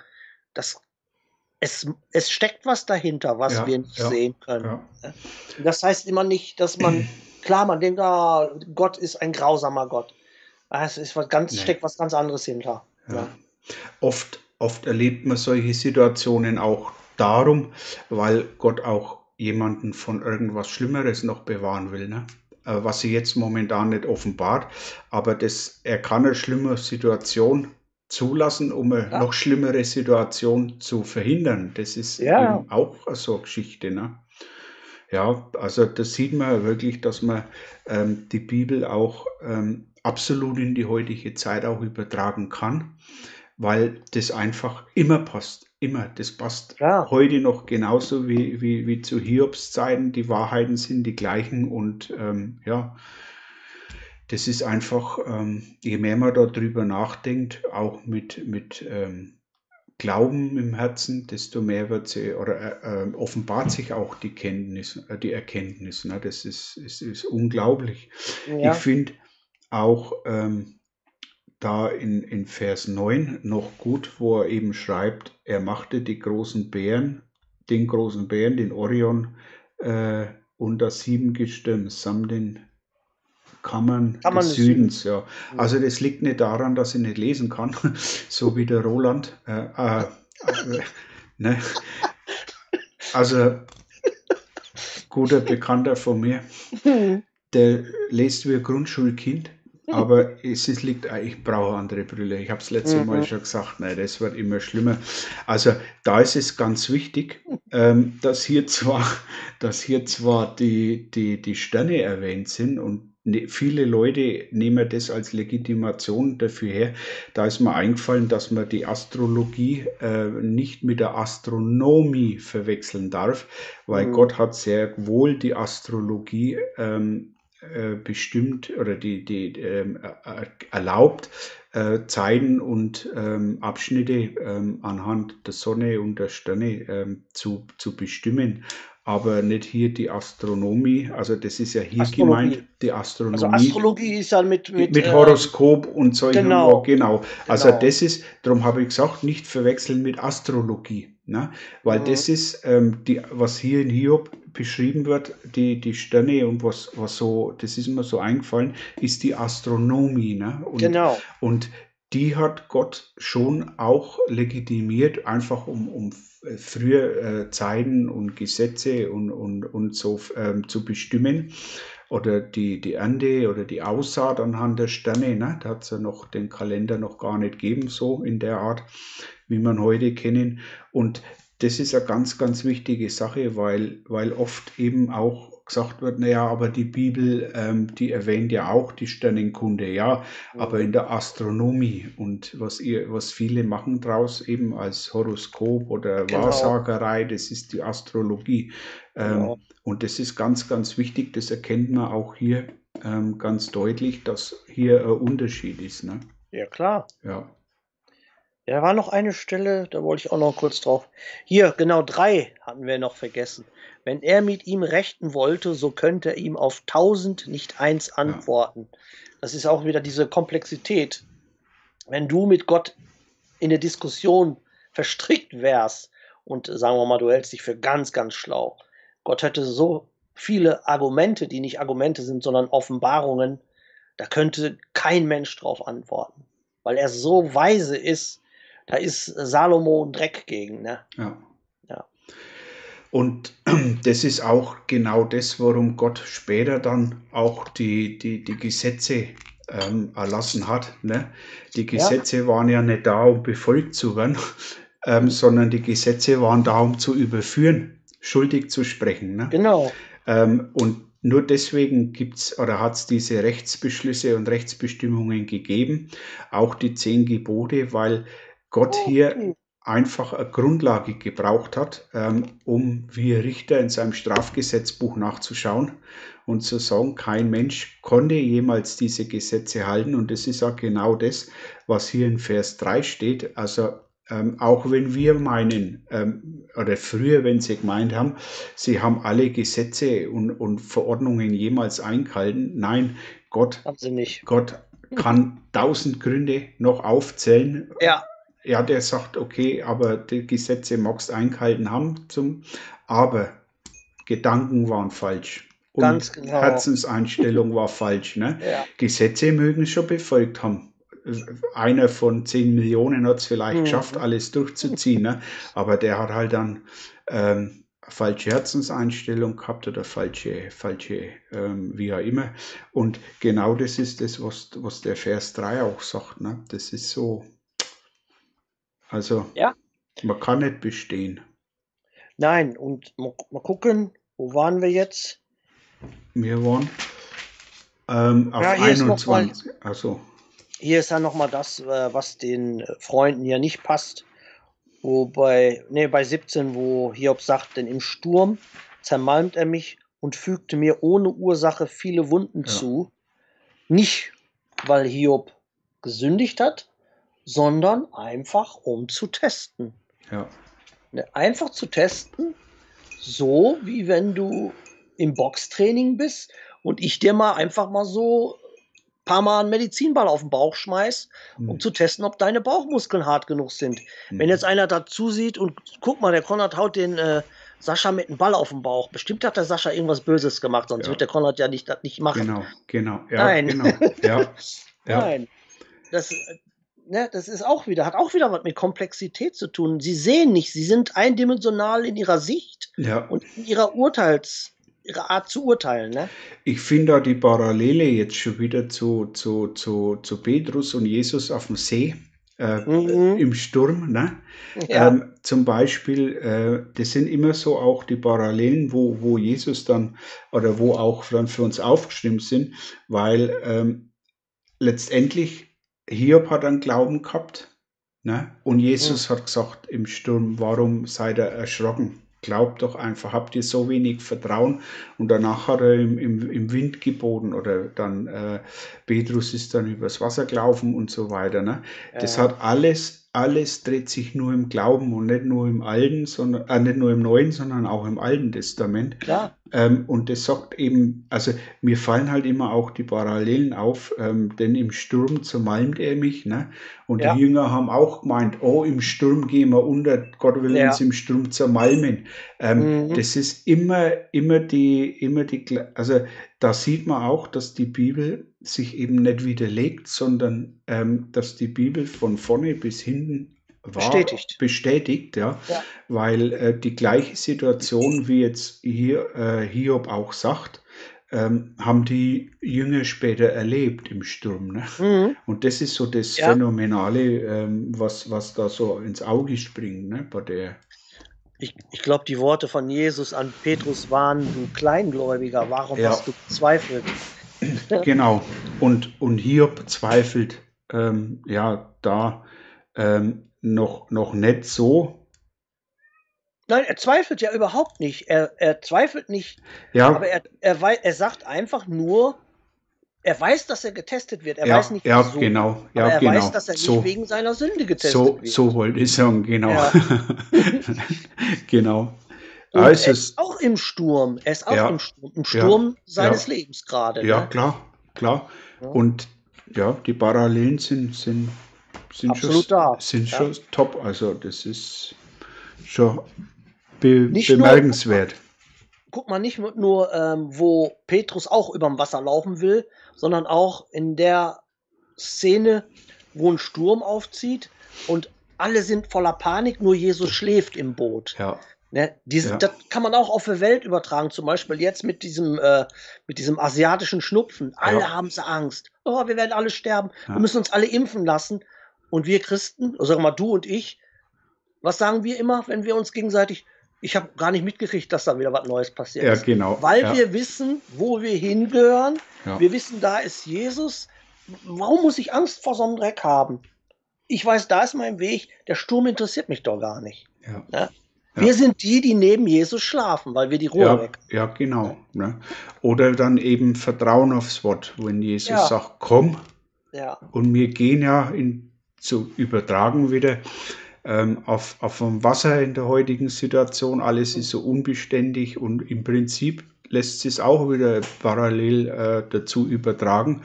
Das, es, es steckt was dahinter, was Ja, wir nicht ja, sehen können. ja. Das heißt immer nicht, dass man, [CLEARS THROAT] klar, man denkt, ah, Gott ist ein grausamer Gott. Ah, Es ist was ganz, Nee. steckt was ganz anderes hinter. Oft, oft erlebt man solche Situationen auch darum, weil Gott auch jemanden von irgendwas Schlimmeres noch bewahren will, ne? Äh, was sie jetzt momentan nicht offenbart. Aber das, er kann eine schlimme Situation zulassen, um eine Ja. noch schlimmere Situation zu verhindern. Das ist Ja. eben auch so eine Geschichte. Ne? Ja, also das sieht man wirklich, dass man ähm, die Bibel auch ähm, absolut in die heutige Zeit auch übertragen kann, weil das einfach immer passt. Immer. Das passt Ja. heute noch genauso wie, wie, wie zu Hiobs Zeiten. Die Wahrheiten sind die gleichen und ähm, ja, das ist einfach, ähm, je mehr man darüber nachdenkt, auch mit, mit ähm, Glauben im Herzen, desto mehr wird sie oder äh, äh, offenbart sich auch die Kenntnis, äh, die Erkenntnis. Ne? Das ist, ist, ist unglaublich. Ja. Ich finde auch ähm, da in, in Vers 9 noch gut, wo er eben schreibt, er machte die großen Bären, den großen Bären, den Orion, äh, und das Siebengestirn samt den Kammern, Kammern des des Südens. Ja. Also das liegt nicht daran, dass ich nicht lesen kann, [LAUGHS] so wie der Roland. Äh, äh, äh, [LAUGHS] ne? Also guter Bekannter von mir, der liest wie ein Grundschulkind, aber es ist, liegt, ich brauche andere Brille. Ich habe es letzte Mal Mhm. schon gesagt, nein, das wird immer schlimmer. Also da ist es ganz wichtig, ähm, dass hier zwar, [LAUGHS] dass hier zwar die, die, die Sterne erwähnt sind und viele Leute nehmen das als Legitimation dafür her. Da ist mir eingefallen, dass man die Astrologie äh, nicht mit der Astronomie verwechseln darf, weil Mhm. Gott hat sehr wohl die Astrologie ähm, äh, bestimmt oder die, die ähm, äh, erlaubt, äh, Zeiten und ähm, Abschnitte ähm, anhand der Sonne und der Sterne ähm, zu, zu bestimmen. Aber nicht hier die Astronomie, also das ist ja hier Astrologie. gemeint, die Astronomie. Also Astrologie ist ja mit, mit, mit, äh, Horoskop und solchen genau. genau. Also Genau. das ist, darum habe ich gesagt, nicht verwechseln mit Astrologie. Ne? Weil Mhm. das ist, ähm, die, was hier in Hiob beschrieben wird, die, die Sterne und was, was so, das ist mir so eingefallen, ist die Astronomie. Ne? Und, Genau. Und die hat Gott schon auch legitimiert, einfach um, um frühe äh, Zeiten und Gesetze und, und, und so ähm, zu bestimmen. Oder die, die Ernte oder die Aussaat anhand der Sterne. Ne? Da hat es ja noch den Kalender noch gar nicht gegeben, so in der Art, wie man heute kennen. Und das ist eine ganz, ganz wichtige Sache, weil, weil oft eben auch gesagt wird, naja, aber die Bibel, ähm, die erwähnt ja auch die Sternenkunde, ja, aber in der Astronomie und was ihr, was viele machen draus eben als Horoskop oder Genau. Wahrsagerei, das ist die Astrologie. Ähm, Genau. und das ist ganz, ganz wichtig, das erkennt man auch hier ähm, ganz deutlich, dass hier ein Unterschied ist. Ne? Ja, klar. Ja. Ja, da war noch eine Stelle, da wollte ich auch noch kurz drauf. Hier, genau drei hatten wir noch vergessen. Wenn er mit ihm rechten wollte, so könnte er ihm auf tausend nicht eins antworten. Das ist auch wieder diese Komplexität. Wenn du mit Gott in der Diskussion verstrickt wärst und sagen wir mal, du hältst dich für ganz, ganz schlau. Gott hätte so viele Argumente, die nicht Argumente sind, sondern Offenbarungen, da könnte kein Mensch drauf antworten, weil er so weise ist. Da ist Salomo ein Dreck gegen. Ne? Ja. Ja. Und [CLEARS THROAT] das ist auch genau das, warum Gott später dann auch die, die, die Gesetze ähm, erlassen hat. Ne? Die Gesetze waren ja nicht da, um befolgt zu werden, [LAUGHS] ähm, sondern die Gesetze waren da, um zu überführen, schuldig zu sprechen. Ne? Genau. Ähm, und nur deswegen gibt's oder hat es diese Rechtsbeschlüsse und Rechtsbestimmungen gegeben, auch die zehn Gebote, weil Gott hier Okay. einfach eine Grundlage gebraucht hat, ähm, um wie Richter in seinem Strafgesetzbuch nachzuschauen und zu sagen, kein Mensch konnte jemals diese Gesetze halten. Und das ist auch genau das, was hier in Vers 3 steht. Also ähm, auch wenn wir meinen, ähm, oder früher, wenn sie gemeint haben, sie haben alle Gesetze und, und Verordnungen jemals eingehalten, nein, Gott, Haben sie nicht. Gott kann [LAUGHS] tausend Gründe noch aufzählen, Ja, ja, der sagt, okay, aber die Gesetze magst eingehalten haben, zum, aber Gedanken waren falsch. Und Ganz genau. Herzenseinstellung war falsch. Ne? ja. Gesetze mögen schon befolgt haben. Einer von zehn Millionen hat es vielleicht Mhm. geschafft, alles durchzuziehen, ne? aber der hat halt dann ähm, falsche Herzenseinstellung gehabt oder falsche, falsche ähm, wie auch immer. Und genau das ist das, was, was der Vers 3 auch sagt. Ne? Das ist so, also Ja. man kann nicht bestehen. Nein, und mal, mal gucken, wo waren wir jetzt? Wir waren ähm, auf Ja, hier ist noch mal- 21. Also, Hier ist ja nochmal das, äh, was den Freunden ja nicht passt. Wo bei, nee, bei 17, wo Hiob sagt, denn im Sturm zermalmt er mich und fügte mir ohne Ursache viele Wunden Ja. zu. Nicht, weil Hiob gesündigt hat, sondern einfach um zu testen. ja, Ne, Einfach zu testen, so wie wenn du im Boxtraining bist und ich dir mal einfach mal so ein paar Mal einen Medizinball auf den Bauch schmeiß, um hm, zu testen, ob deine Bauchmuskeln hart genug sind. hm. Wenn jetzt einer dazu sieht und guck mal, der Konrad haut den äh, Sascha mit einem Ball auf den Bauch. Bestimmt hat der Sascha irgendwas Böses gemacht, sonst Ja. wird der Konrad ja nicht, das nicht machen. Genau, genau. Ja, Nein. genau. Ja. [LAUGHS] Nein. Das, ne, das ist auch wieder, hat auch wieder was mit Komplexität zu tun. Sie sehen nicht, sie sind eindimensional in ihrer Sicht ja. und in ihrer Urteils, ihrer Art zu urteilen. Ne? Ich finde da die Parallele jetzt schon wieder zu, zu, zu, zu Petrus und Jesus auf dem See. Äh, Mhm. Im Sturm, ne? Ja, Ähm, zum Beispiel, äh, das sind immer so auch die Parallelen, wo, wo Jesus dann oder wo auch dann für uns aufgestimmt sind, weil ähm, letztendlich Hiob hat einen Glauben gehabt ne? und Jesus hat gesagt im Sturm, warum seid ihr erschrocken? Glaubt doch einfach, habt ihr so wenig Vertrauen? Und danach hat er im, im, im Wind geboten oder dann äh, Petrus ist dann übers Wasser gelaufen und so weiter. Ne? Das Ja. hat alles alles dreht sich nur im Glauben und nicht nur im Alten, sondern äh, nicht nur im Neuen, sondern auch im Alten Testament. Klar. Ähm, und das sagt eben, also mir fallen halt immer auch die Parallelen auf, ähm, denn im Sturm zermalmt er mich, ne? Und Ja. die Jünger haben auch gemeint, oh, im Sturm gehen wir unter, Gott will Ja. uns im Sturm zermalmen. Ähm, Mhm. Das ist immer, immer die, immer die, also da sieht man auch, dass die Bibel sich eben nicht widerlegt, sondern ähm, dass die Bibel von vorne bis hinten wahr Bestätigt. bestätigt, ja, Ja. weil äh, die gleiche Situation, wie jetzt hier äh, Hiob auch sagt, ähm, haben die Jünger später erlebt im Sturm. Ne? Mhm. Und das ist so das Ja. Phänomenale, ähm, was, was da so ins Auge springt ne? bei der. Ich, ich glaube, die Worte von Jesus an Petrus waren, du Kleingläubiger, warum Ja. hast du gezweifelt? Genau. Und, und Hiob zweifelt ähm, ja da ähm, noch, noch nicht so. Nein, er zweifelt ja überhaupt nicht. Er, er zweifelt nicht, Ja, aber er, er, wei- er sagt einfach nur, er weiß, dass er getestet wird. Er ja, weiß nicht, ja wieso. genau. Ja, er genau. weiß, dass er nicht so, wegen seiner Sünde getestet so, wird. so wollte ich sagen, genau. Ja. [LAUGHS] [LAUGHS] genau. Und er es- ist auch im Sturm. Er ist auch Ja. im Sturm, im Sturm seines Lebens gerade. Ja, ne? klar, klar. Ja. Und ja, die Parallelen sind, sind, sind, Absolut schon, da, sind ja. schon top. Also das ist schon be Nicht nur- bemerkenswert. Guck mal, nicht nur, ähm, wo Petrus auch überm Wasser laufen will, sondern auch in der Szene, wo ein Sturm aufzieht und alle sind voller Panik, nur Jesus schläft im Boot. Ja, Ne, diese, Ja. Das kann man auch auf die Welt übertragen, zum Beispiel jetzt mit diesem, äh, mit diesem asiatischen Schnupfen. Alle Ja. haben Angst. Oh, wir werden alle sterben. Ja. Wir müssen uns alle impfen lassen. Und wir Christen, sag mal du und ich, was sagen wir immer, wenn wir uns gegenseitig, ich habe gar nicht mitgekriegt, dass da wieder was Neues passiert ja ist. genau. Weil wir wissen, wo wir hingehören. Wir wissen, da ist Jesus. Warum muss ich Angst vor so einem Dreck haben? Ich weiß, da ist mein Weg. Der Sturm interessiert mich doch gar nicht. ja. Ja? Ja. Wir sind die, die neben Jesus schlafen, weil wir die Ruhe Ja, weg. ja, genau. Ne? Oder dann eben Vertrauen aufs Wort, wenn Jesus Ja. sagt, komm, Ja, und wir gehen ja in, zu übertragen wieder ähm, auf, auf dem Wasser in der heutigen Situation. Alles ist so unbeständig und im Prinzip lässt sich es auch wieder parallel äh, dazu übertragen.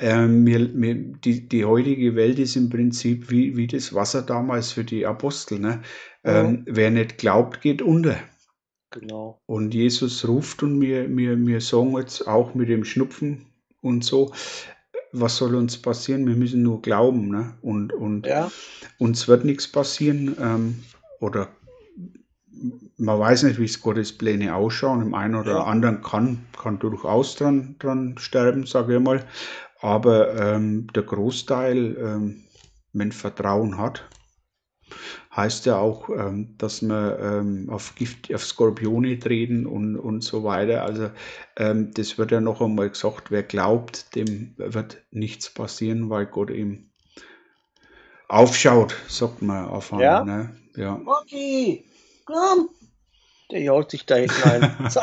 Ähm, mir, mir, die, die heutige Welt ist im Prinzip wie, wie das Wasser damals für die Apostel. Ne? Ähm, wer nicht glaubt, geht unter. genau. Und Jesus ruft und wir, wir, wir sagen jetzt auch mit dem Schnupfen und so, was soll uns passieren? Wir müssen nur glauben. Ne? Und, und Ja, uns wird nichts passieren. Ähm, oder man weiß nicht, wie es Gottes Pläne ausschauen. Im einen oder Ja. anderen kann, kann durchaus dran, dran sterben, sage ich mal. Aber ähm, der Großteil, ähm, wenn Vertrauen hat, heißt ja auch, ähm, dass wir ähm, auf Gift, auf Skorpione treten und, und so weiter. Also ähm, das wird ja noch einmal gesagt, wer glaubt, dem wird nichts passieren, weil Gott ihm aufschaut, sagt man auf einmal. Ja? Ne? ja. Rocky, komm. Der jault sich da hinein. [LAUGHS] So.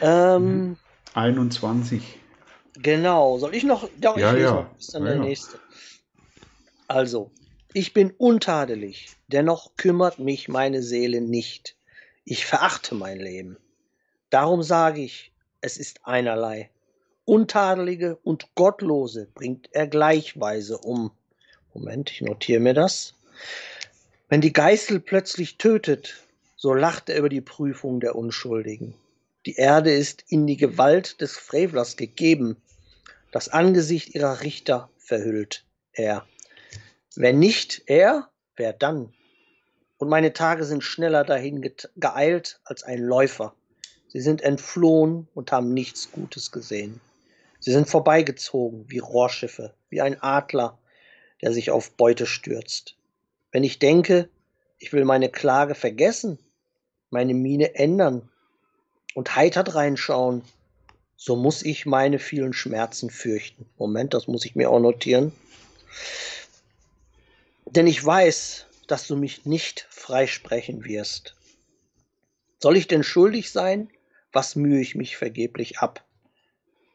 ähm, 21. genau. Soll ich noch? Ja, ich Ja, lese ja. noch. Ist dann Ja, der ja. nächste. Also, ich bin untadelig, dennoch kümmert mich meine Seele nicht. Ich verachte mein Leben. Darum sage ich, es ist einerlei. Untadelige und Gottlose bringt er gleichweise um. Moment, ich notiere mir das. Wenn die Geißel plötzlich tötet, so lacht er über die Prüfung der Unschuldigen. Die Erde ist in die Gewalt des Frevlers gegeben. Das Angesicht ihrer Richter verhüllt er. Wenn nicht er, wer dann? Und meine Tage sind schneller dahin geeilt als ein Läufer. Sie sind entflohen und haben nichts Gutes gesehen. Sie sind vorbeigezogen wie Rohrschiffe, wie ein Adler, der sich auf Beute stürzt. Wenn ich denke, ich will meine Klage vergessen, meine Miene ändern und heitert reinschauen, so muss ich meine vielen Schmerzen fürchten. Moment, das muss ich mir auch notieren. Denn ich weiß, dass du mich nicht freisprechen wirst. Soll ich denn schuldig sein? Was mühe ich mich vergeblich ab?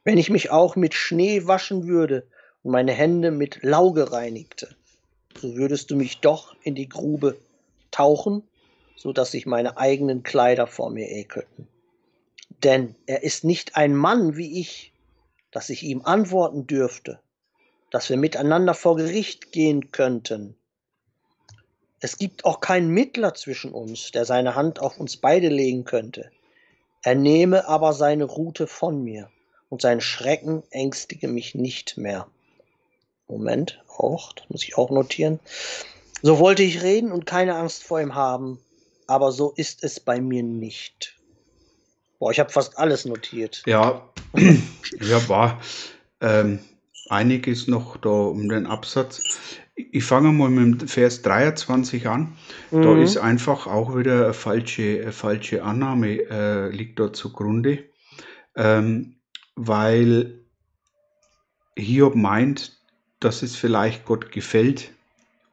Wenn ich mich auch mit Schnee waschen würde und meine Hände mit Lauge reinigte, so würdest du mich doch in die Grube tauchen, so dass sich meine eigenen Kleider vor mir ekelten. Denn er ist nicht ein Mann wie ich, dass ich ihm antworten dürfte, dass wir miteinander vor Gericht gehen könnten. Es gibt auch keinen Mittler zwischen uns, der seine Hand auf uns beide legen könnte. Er nehme aber seine Rute von mir, und sein Schrecken ängstige mich nicht mehr. Moment, auch, das muss ich auch notieren. So wollte ich reden und keine Angst vor ihm haben, aber so ist es bei mir nicht. Boah, ich habe fast alles notiert. Ja, [CLEARS THROAT] ja, war ähm, einiges noch da um den Absatz. Ich fange mal mit dem Vers 23 an. Mhm. Da ist einfach auch wieder eine falsche, eine falsche Annahme, äh, liegt da zugrunde, ähm, weil Hiob meint, dass es vielleicht Gott gefällt,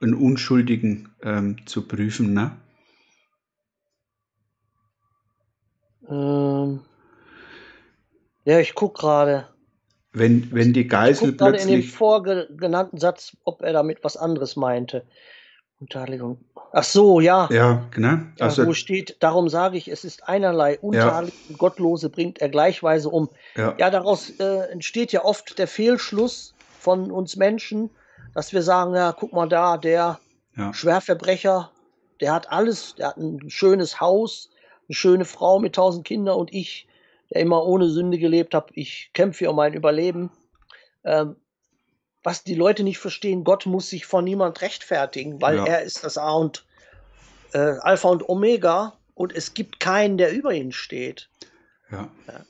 einen Unschuldigen ähm, zu prüfen. Ne? Ähm, ja, ich gucke gerade. Wenn, wenn die Geisel ich plötzlich. in dem vorgenannten Satz, ob er damit was anderes meinte. Untadeligung. Ach so, ja. Ja, genau. Also, ja, wo steht, darum sage ich, es ist einerlei untadelige ja. Gottlose bringt er gleichweise um. Ja, ja daraus äh, entsteht ja oft der Fehlschluss von uns Menschen, dass wir sagen, ja, guck mal da, der. Schwerverbrecher, der hat alles, der hat ein schönes Haus, eine schöne Frau mit tausend Kindern und ich, der immer ohne Sünde gelebt habe, ich kämpfe um mein Überleben. Ähm, was die Leute nicht verstehen, Gott muss sich vor niemand rechtfertigen, weil ja. er ist das A und äh, Alpha und Omega und es gibt keinen, der über ihn steht. Ja. ja.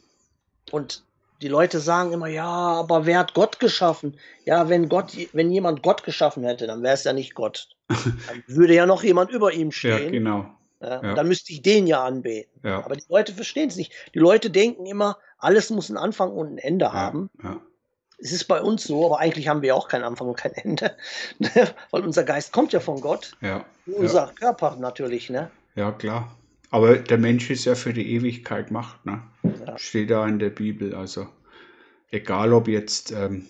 Und die Leute sagen immer, ja, aber wer hat Gott geschaffen? Ja, wenn Gott, wenn jemand Gott geschaffen hätte, dann wäre es ja nicht Gott. [LAUGHS] Dann würde ja noch jemand über ihm stehen. Ja, genau. Ja, ja. Dann müsste ich den ja anbeten. Ja. Aber die Leute verstehen es nicht. Die Leute denken immer, alles muss einen Anfang und ein Ende haben. Es ist bei uns so, aber eigentlich haben wir auch keinen Anfang und kein Ende. [LAUGHS] Weil unser Geist kommt ja von Gott. Ja. Unser Körper natürlich, ne? Ja, klar. Aber der Mensch ist ja für die Ewigkeit gemacht, ne? Steht da in der Bibel. Also egal ob jetzt ähm,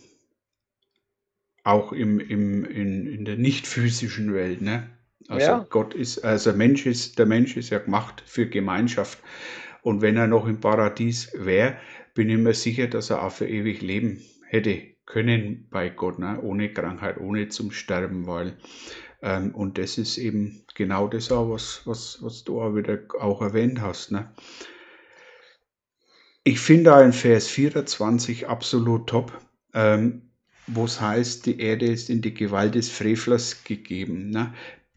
auch im, im, in, in der nicht physischen Welt, ne? Also ja. Gott ist, also Mensch ist, der Mensch ist ja gemacht für Gemeinschaft. Und wenn er noch im Paradies wäre, bin ich mir sicher, dass er auch für ewig leben hätte können bei Gott, ne? ohne Krankheit, ohne zum Sterben, weil ähm, und das ist eben genau das auch, was, was, was du auch wieder auch erwähnt hast. Ne? Ich finde da in Vers 24 absolut top. Ähm, wo es heißt, die Erde ist in die Gewalt des Frevlers gegeben. Ne?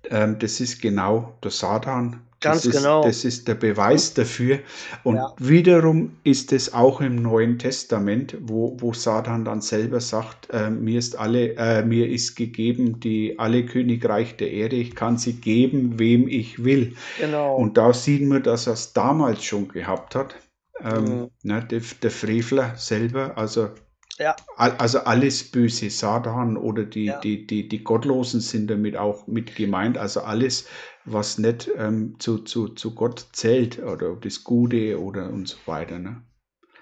Ähm, das ist genau der Satan. Ganz das genau. Ist, das ist der Beweis dafür. Und ja. wiederum ist es auch im Neuen Testament, wo, wo Satan dann selber sagt, äh, mir ist alle, äh, mir ist gegeben die alle Königreich der Erde, ich kann sie geben, wem ich will. Genau. Und da sieht man, dass er es damals schon gehabt hat. Ähm, mhm. ne, der, der Frevler selber, also ja. Also alles böse, Satan oder die, ja. die, die, die Gottlosen sind damit auch mit gemeint. Also alles, was nicht ähm, zu, zu, zu Gott zählt oder das Gute oder und so weiter. Ne?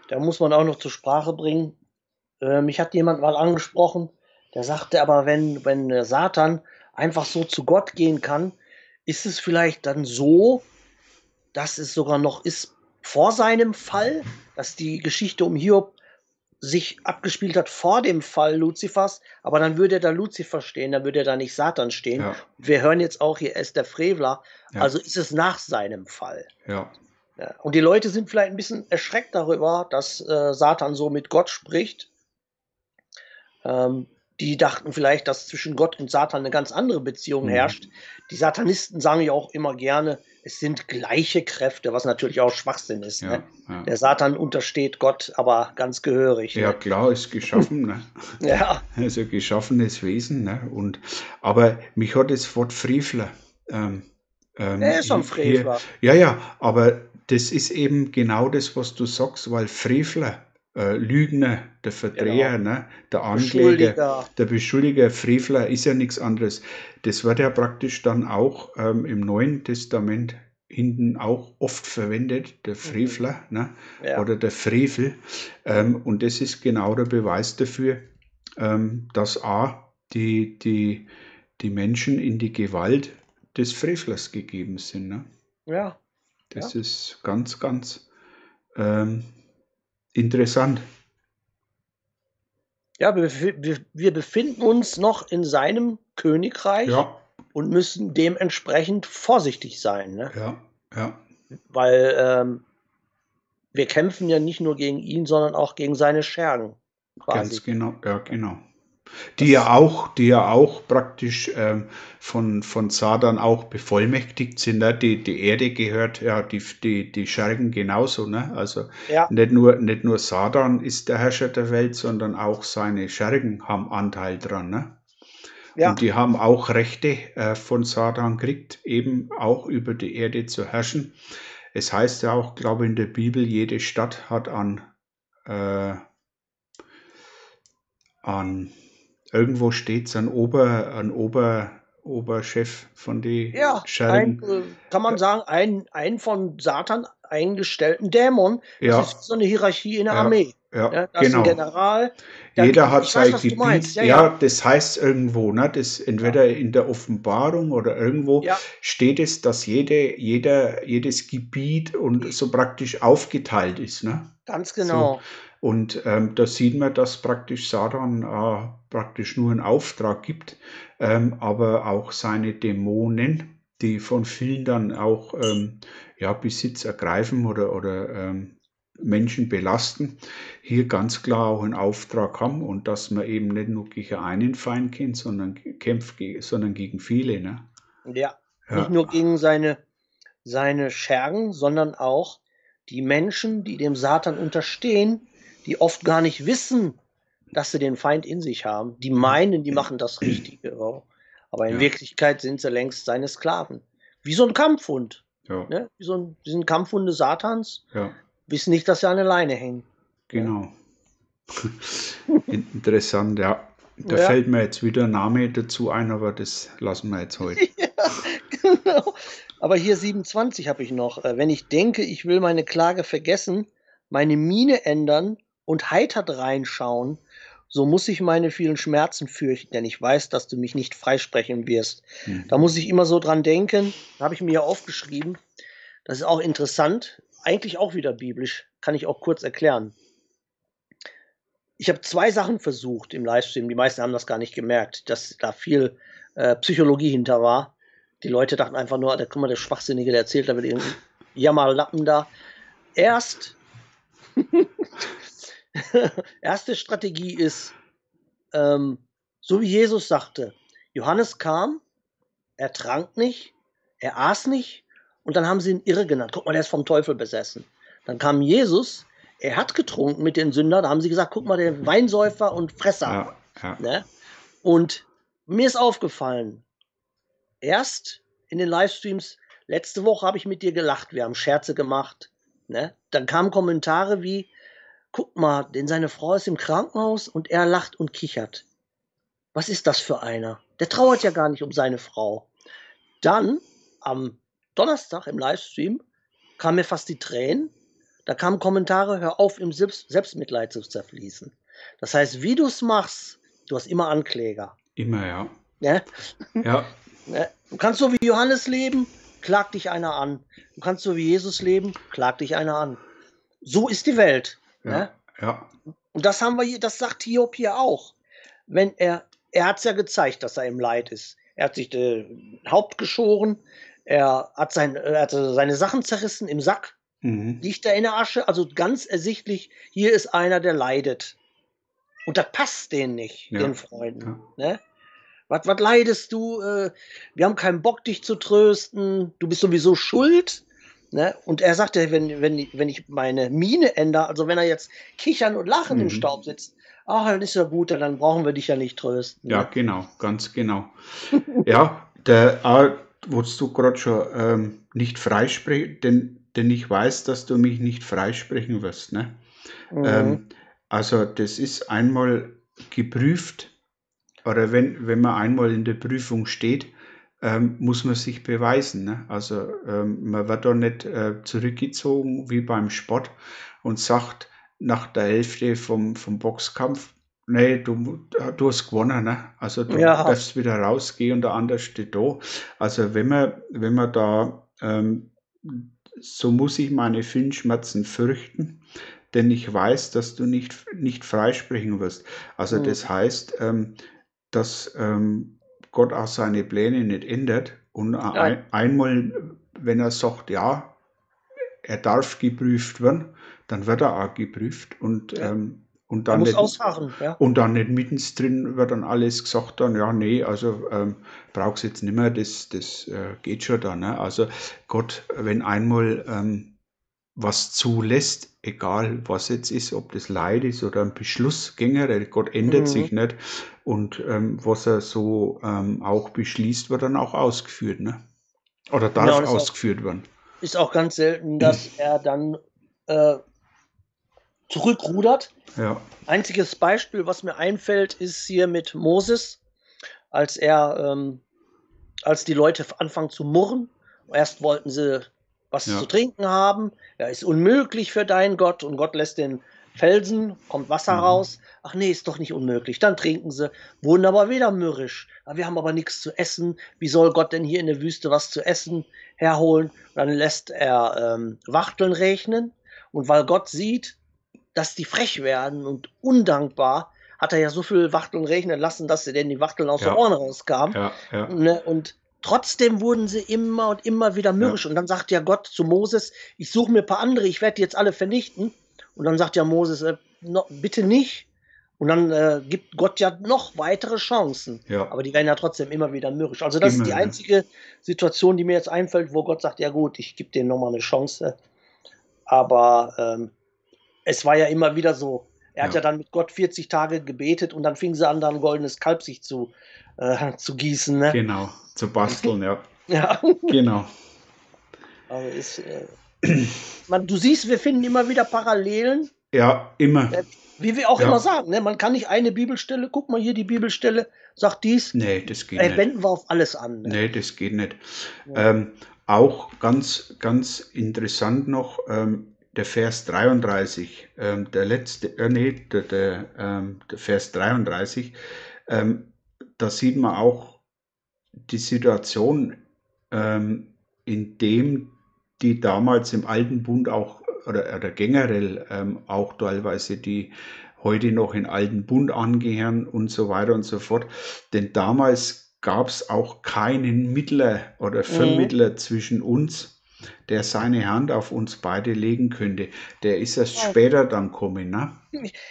Da muss man auch noch zur Sprache bringen. Äh, mich hat jemand mal angesprochen, der sagte aber, wenn, wenn Satan einfach so zu Gott gehen kann, ist es vielleicht dann so, dass es sogar noch ist vor seinem Fall, dass die Geschichte um Hiob sich abgespielt hat vor dem Fall Luzifers, aber dann würde da Luzifer stehen, dann würde da nicht Satan stehen. Ja. Wir hören jetzt auch, hier ist der Frevler, ja. also ist es nach seinem Fall. Ja. ja. Und die Leute sind vielleicht ein bisschen erschreckt darüber, dass äh, Satan so mit Gott spricht. Ähm, die dachten vielleicht, dass zwischen Gott und Satan eine ganz andere Beziehung mhm. herrscht. Die Satanisten sagen ja auch immer gerne, es sind gleiche Kräfte, was natürlich auch Schwachsinn ist. Ja, ne? ja. Der Satan untersteht Gott aber ganz gehörig. Ja, ne? klar, ist geschaffen. ne? [LAUGHS] ja. Also geschaffenes Wesen. Ne? Und, aber mich hat das Wort Frevler. Ähm, ähm, er ist ein Frevler. Hier, ja, ja, aber das ist eben genau das, was du sagst, weil Frevler äh, Lügner, der Verdreher, genau. ne? der Ankläger, der Beschuldiger, Frevler ist ja nichts anderes. Das wird ja praktisch dann auch ähm, im Neuen Testament hinten auch oft verwendet, der mhm. Frevler mhm. ne? Ja. oder der Frevel. Ähm, und das ist genau der Beweis dafür, ähm, dass A, die, die, die Menschen in die Gewalt des Frevlers gegeben sind. Ne? Ja. Das ja. ist ganz, ganz ähm, interessant. Ja, wir, wir, wir, befinden uns noch in seinem Königreich ja. und müssen dementsprechend vorsichtig sein. Ne? Ja, ja. Weil ähm, wir kämpfen ja nicht nur gegen ihn, sondern auch gegen seine Schergen. Quasi. Ganz genau, ja, genau die ja auch, die ja auch praktisch ähm, von, von Satan auch bevollmächtigt sind. Ne? Die, die Erde gehört ja die, die, die Schergen genauso. Ne? Also ja. nicht, nur, nicht nur Satan ist der Herrscher der Welt, sondern auch seine Schergen haben Anteil dran. Ne? Ja. Und die haben auch Rechte äh, von Satan gekriegt, eben auch über die Erde zu herrschen. Es heißt ja auch, glaube ich, in der Bibel, jede Stadt hat an, äh, an irgendwo steht es an Ober, an Ober, Oberchef von die ja, Schergen. Ein, äh, kann man sagen, ein, ein von Satan eingestellten Dämon. Das ja. ist so eine Hierarchie in der ja. Armee. Ja, ja genau. General. Jeder hat sein weiß, Gebiet. Ja, ja, das heißt irgendwo, ne, das entweder in der Offenbarung oder irgendwo steht es, dass jede, jeder, jedes Gebiet und so praktisch aufgeteilt ist. Ne? Ganz genau. So. Und ähm, da sieht man, dass praktisch Satan äh, praktisch nur einen Auftrag gibt, ähm, aber auch seine Dämonen, die von vielen dann auch ähm, ja, Besitz ergreifen oder, oder ähm, Menschen belasten, hier ganz klar auch einen Auftrag haben und dass man eben nicht nur gegen einen Feind kennt, sondern kämpft, sondern gegen viele. Ne? Ja, ja, nicht nur gegen seine, seine Schergen, sondern auch die Menschen, die dem Satan unterstehen, die oft gar nicht wissen, dass sie den Feind in sich haben. Die meinen, die machen das Richtige. Aber in ja. Wirklichkeit sind sie längst seine Sklaven. Wie so ein Kampfhund. Ja. Ne? Wie so ein, die sind Kampfhunde Satans. Ja. Wissen nicht, dass sie an der Leine hängen. Genau. [LAUGHS] Interessant, ja. Da ja. fällt mir jetzt wieder ein Name dazu ein, aber das lassen wir jetzt heute. [LAUGHS] ja, genau. Aber hier 27 habe ich noch. Äh, wenn ich denke, ich will meine Klage vergessen, meine Miene ändern und heitert reinschauen, so muss ich meine vielen Schmerzen fürchten, denn ich weiß, dass du mich nicht freisprechen wirst. Mhm. Da muss ich immer so dran denken, habe ich mir ja aufgeschrieben. Das ist auch interessant, eigentlich auch wieder biblisch, kann ich auch kurz erklären. Ich habe zwei Sachen versucht im Livestream, die meisten haben das gar nicht gemerkt, dass da viel äh, Psychologie hinter war. Die Leute dachten einfach nur, da guck mal, der Schwachsinnige, der erzählt da mit dem Jammerlappen da. Erst [LAUGHS] Erste Strategie ist, ähm, so wie Jesus sagte, Johannes kam, er trank nicht, er aß nicht und dann haben sie ihn irre genannt. Guck mal, der ist vom Teufel besessen. Dann kam Jesus, er hat getrunken mit den Sündern, da haben sie gesagt, guck mal, der Weinsäufer und Fresser. Ja, ja. Ne? Und mir ist aufgefallen, erst in den Livestreams, letzte Woche habe ich mit dir gelacht, wir haben Scherze gemacht. Ne? Dann kamen Kommentare wie, guck mal, denn seine Frau ist im Krankenhaus und er lacht und kichert. Was ist das für einer? Der trauert ja gar nicht um seine Frau. Dann am Donnerstag im Livestream kam mir fast die Tränen. Da kamen Kommentare, hör auf, im Selbstmitleid zu zerfließen. Das heißt, wie du es machst, du hast immer Ankläger. Immer, ja. Ja. ja. Du kannst so wie Johannes leben, klag dich einer an. Du kannst so wie Jesus leben, klag dich einer an. So ist die Welt. Ja, ne? ja. Und das haben wir hier, das sagt Hiob hier auch. Wenn er, er hat es ja gezeigt, dass er im Leid ist. Er hat sich das Haupt geschoren, er hat, sein, er hat seine Sachen zerrissen im Sack, mhm. liegt er in der Asche. Also ganz ersichtlich, hier ist einer, der leidet. Und das passt denen nicht, ja. den Freunden. Ja. Ne? Was, was leidest du? Äh, wir haben keinen Bock, dich zu trösten. Du bist sowieso schuld. Ne? Und er sagte, wenn, wenn, wenn ich meine Miene ändere, also wenn er jetzt kichern und lachen mhm. im Staub sitzt, ach, dann ist ja gut, dann brauchen wir dich ja nicht trösten. Ja, ne? genau, ganz genau. [LAUGHS] ja, der, wolltest du gerade schon ähm, nicht freisprechen, denn, denn ich weiß, dass du mich nicht freisprechen wirst. Ne? Mhm. Ähm, also das ist einmal geprüft, oder wenn, wenn man einmal in der Prüfung steht, ähm, muss man sich beweisen. Ne? Also ähm, man wird da nicht äh, zurückgezogen wie beim Sport und sagt nach der Hälfte vom, vom Boxkampf, nee, du, du hast gewonnen, ne? Also du Ja, darfst wieder rausgehen und der andere steht da. Also wenn man, wenn man da, ähm, so muss ich meine Filmschmerzen fürchten, denn ich weiß, dass du nicht, nicht freisprechen wirst. Also hm, das heißt, ähm, dass ähm, Gott auch seine Pläne nicht ändert und nein, ein, einmal, wenn er sagt, ja, er darf geprüft werden, dann wird er auch geprüft und, ja. ähm, und Er dann muss nicht ausharren, ja. und dann nicht mittendrin wird dann alles gesagt dann, ja, nee, also ähm, brauchst jetzt nicht mehr, das, das äh, geht schon dann. Ne? Also Gott, wenn einmal ähm, was zulässt, egal was jetzt ist, ob das Leid ist oder ein Beschluss generell, Gott ändert Mhm. sich nicht und ähm, was er so ähm, auch beschließt, wird dann auch ausgeführt, ne? Oder darf es ist auch, ausgeführt werden. ist auch ganz selten, dass er dann äh, zurückrudert. Ja, Einziges Beispiel, was mir einfällt, ist hier mit Moses, als er, ähm, als die Leute anfangen zu murren. Erst wollten sie was zu ja, trinken haben. Ja, ist unmöglich für deinen Gott. Und Gott lässt den Felsen, kommt Wasser mhm. raus. Ach nee, ist doch nicht unmöglich. Dann trinken sie, wurden aber wieder mürrisch. Wir haben aber nichts zu essen. Wie soll Gott denn hier in der Wüste was zu essen herholen? Und dann lässt er ähm, Wachteln regnen. Und weil Gott sieht, dass die frech werden und undankbar, hat er ja so viel Wachteln regnen lassen, dass sie denn die Wachteln aus den Ja, Ohren rauskamen. ja, ja, Ne? Und trotzdem wurden sie immer und immer wieder ja, mürrisch. Und dann sagt ja Gott zu Moses, ich suche mir ein paar andere, ich werde die jetzt alle vernichten. Und dann sagt ja Moses, äh, no, bitte nicht. Und dann äh, gibt Gott ja noch weitere Chancen. ja, Aber die werden ja trotzdem immer wieder mürrisch. Also das ist immer, die ne? einzige Situation, die mir jetzt einfällt, wo Gott sagt, ja gut, ich gebe denen nochmal eine Chance. Aber ähm, es war ja immer wieder so. Er hat ja Ja, dann mit Gott 40 Tage gebetet und dann fing sie an, da ein goldenes Kalb sich zu, äh, zu gießen. Ne? genau, zu basteln, ja, Ja, [LAUGHS] genau. aber ist, äh, man, du siehst, wir finden immer wieder Parallelen, Ja, immer. äh, wie wir auch immer Ja, sagen. Ne? Man kann nicht eine Bibelstelle, guck mal hier die Bibelstelle, sagt dies, nee, das geht äh, nicht. wenden wir auf alles an. Ne? Nee, das geht nicht. Ja. Ähm, auch ganz, ganz interessant noch, ähm, der Vers 33, ähm, der letzte, äh, nee, der, der, ähm, der Vers 33, ähm, da sieht man auch die Situation, ähm, in dem die damals im Alten Bund auch, oder, oder generell ähm, auch teilweise die heute noch in Alten Bund angehören und so weiter und so fort. Denn damals gab es auch keinen Mittler oder Mhm. Vermittler zwischen uns, der seine Hand auf uns beide legen könnte. Der ist erst Ja. später dann gekommen. Ne?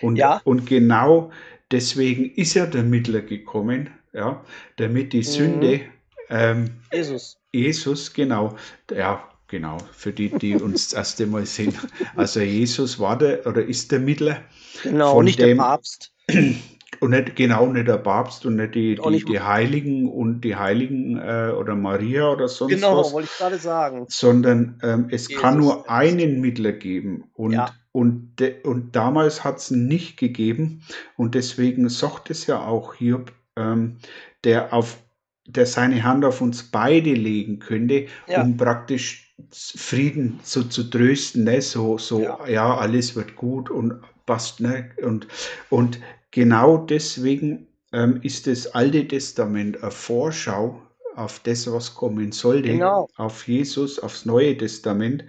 Und, Ja. und genau deswegen ist ja der Mittler gekommen, ja, damit die Mhm. Sünde ähm, Jesus. Jesus, genau, ja, genau, für die, die uns das erste Mal sehen. Also Jesus war der oder ist der Mittler Genau, von nicht der dem Papst. [CLEARS THROAT] und nicht genau nicht der Papst und nicht die, die, nicht, die Heiligen und die Heiligen äh, oder Maria oder sonst genau, was, wollte ich gerade sagen. sondern ähm, es kann Jesus nur selbst. einen Mittler geben und Ja. und, und damals hat es nicht gegeben und deswegen sagt es ja auch Hiob, ähm, der auf der seine Hand auf uns beide legen könnte, Ja. um praktisch Frieden so zu trösten, ne? so, so, Ja. ja, alles wird gut und passt, ne? und, und genau deswegen ähm, ist das Alte Testament eine Vorschau auf das, was kommen sollte, Genau. auf Jesus, aufs Neue Testament.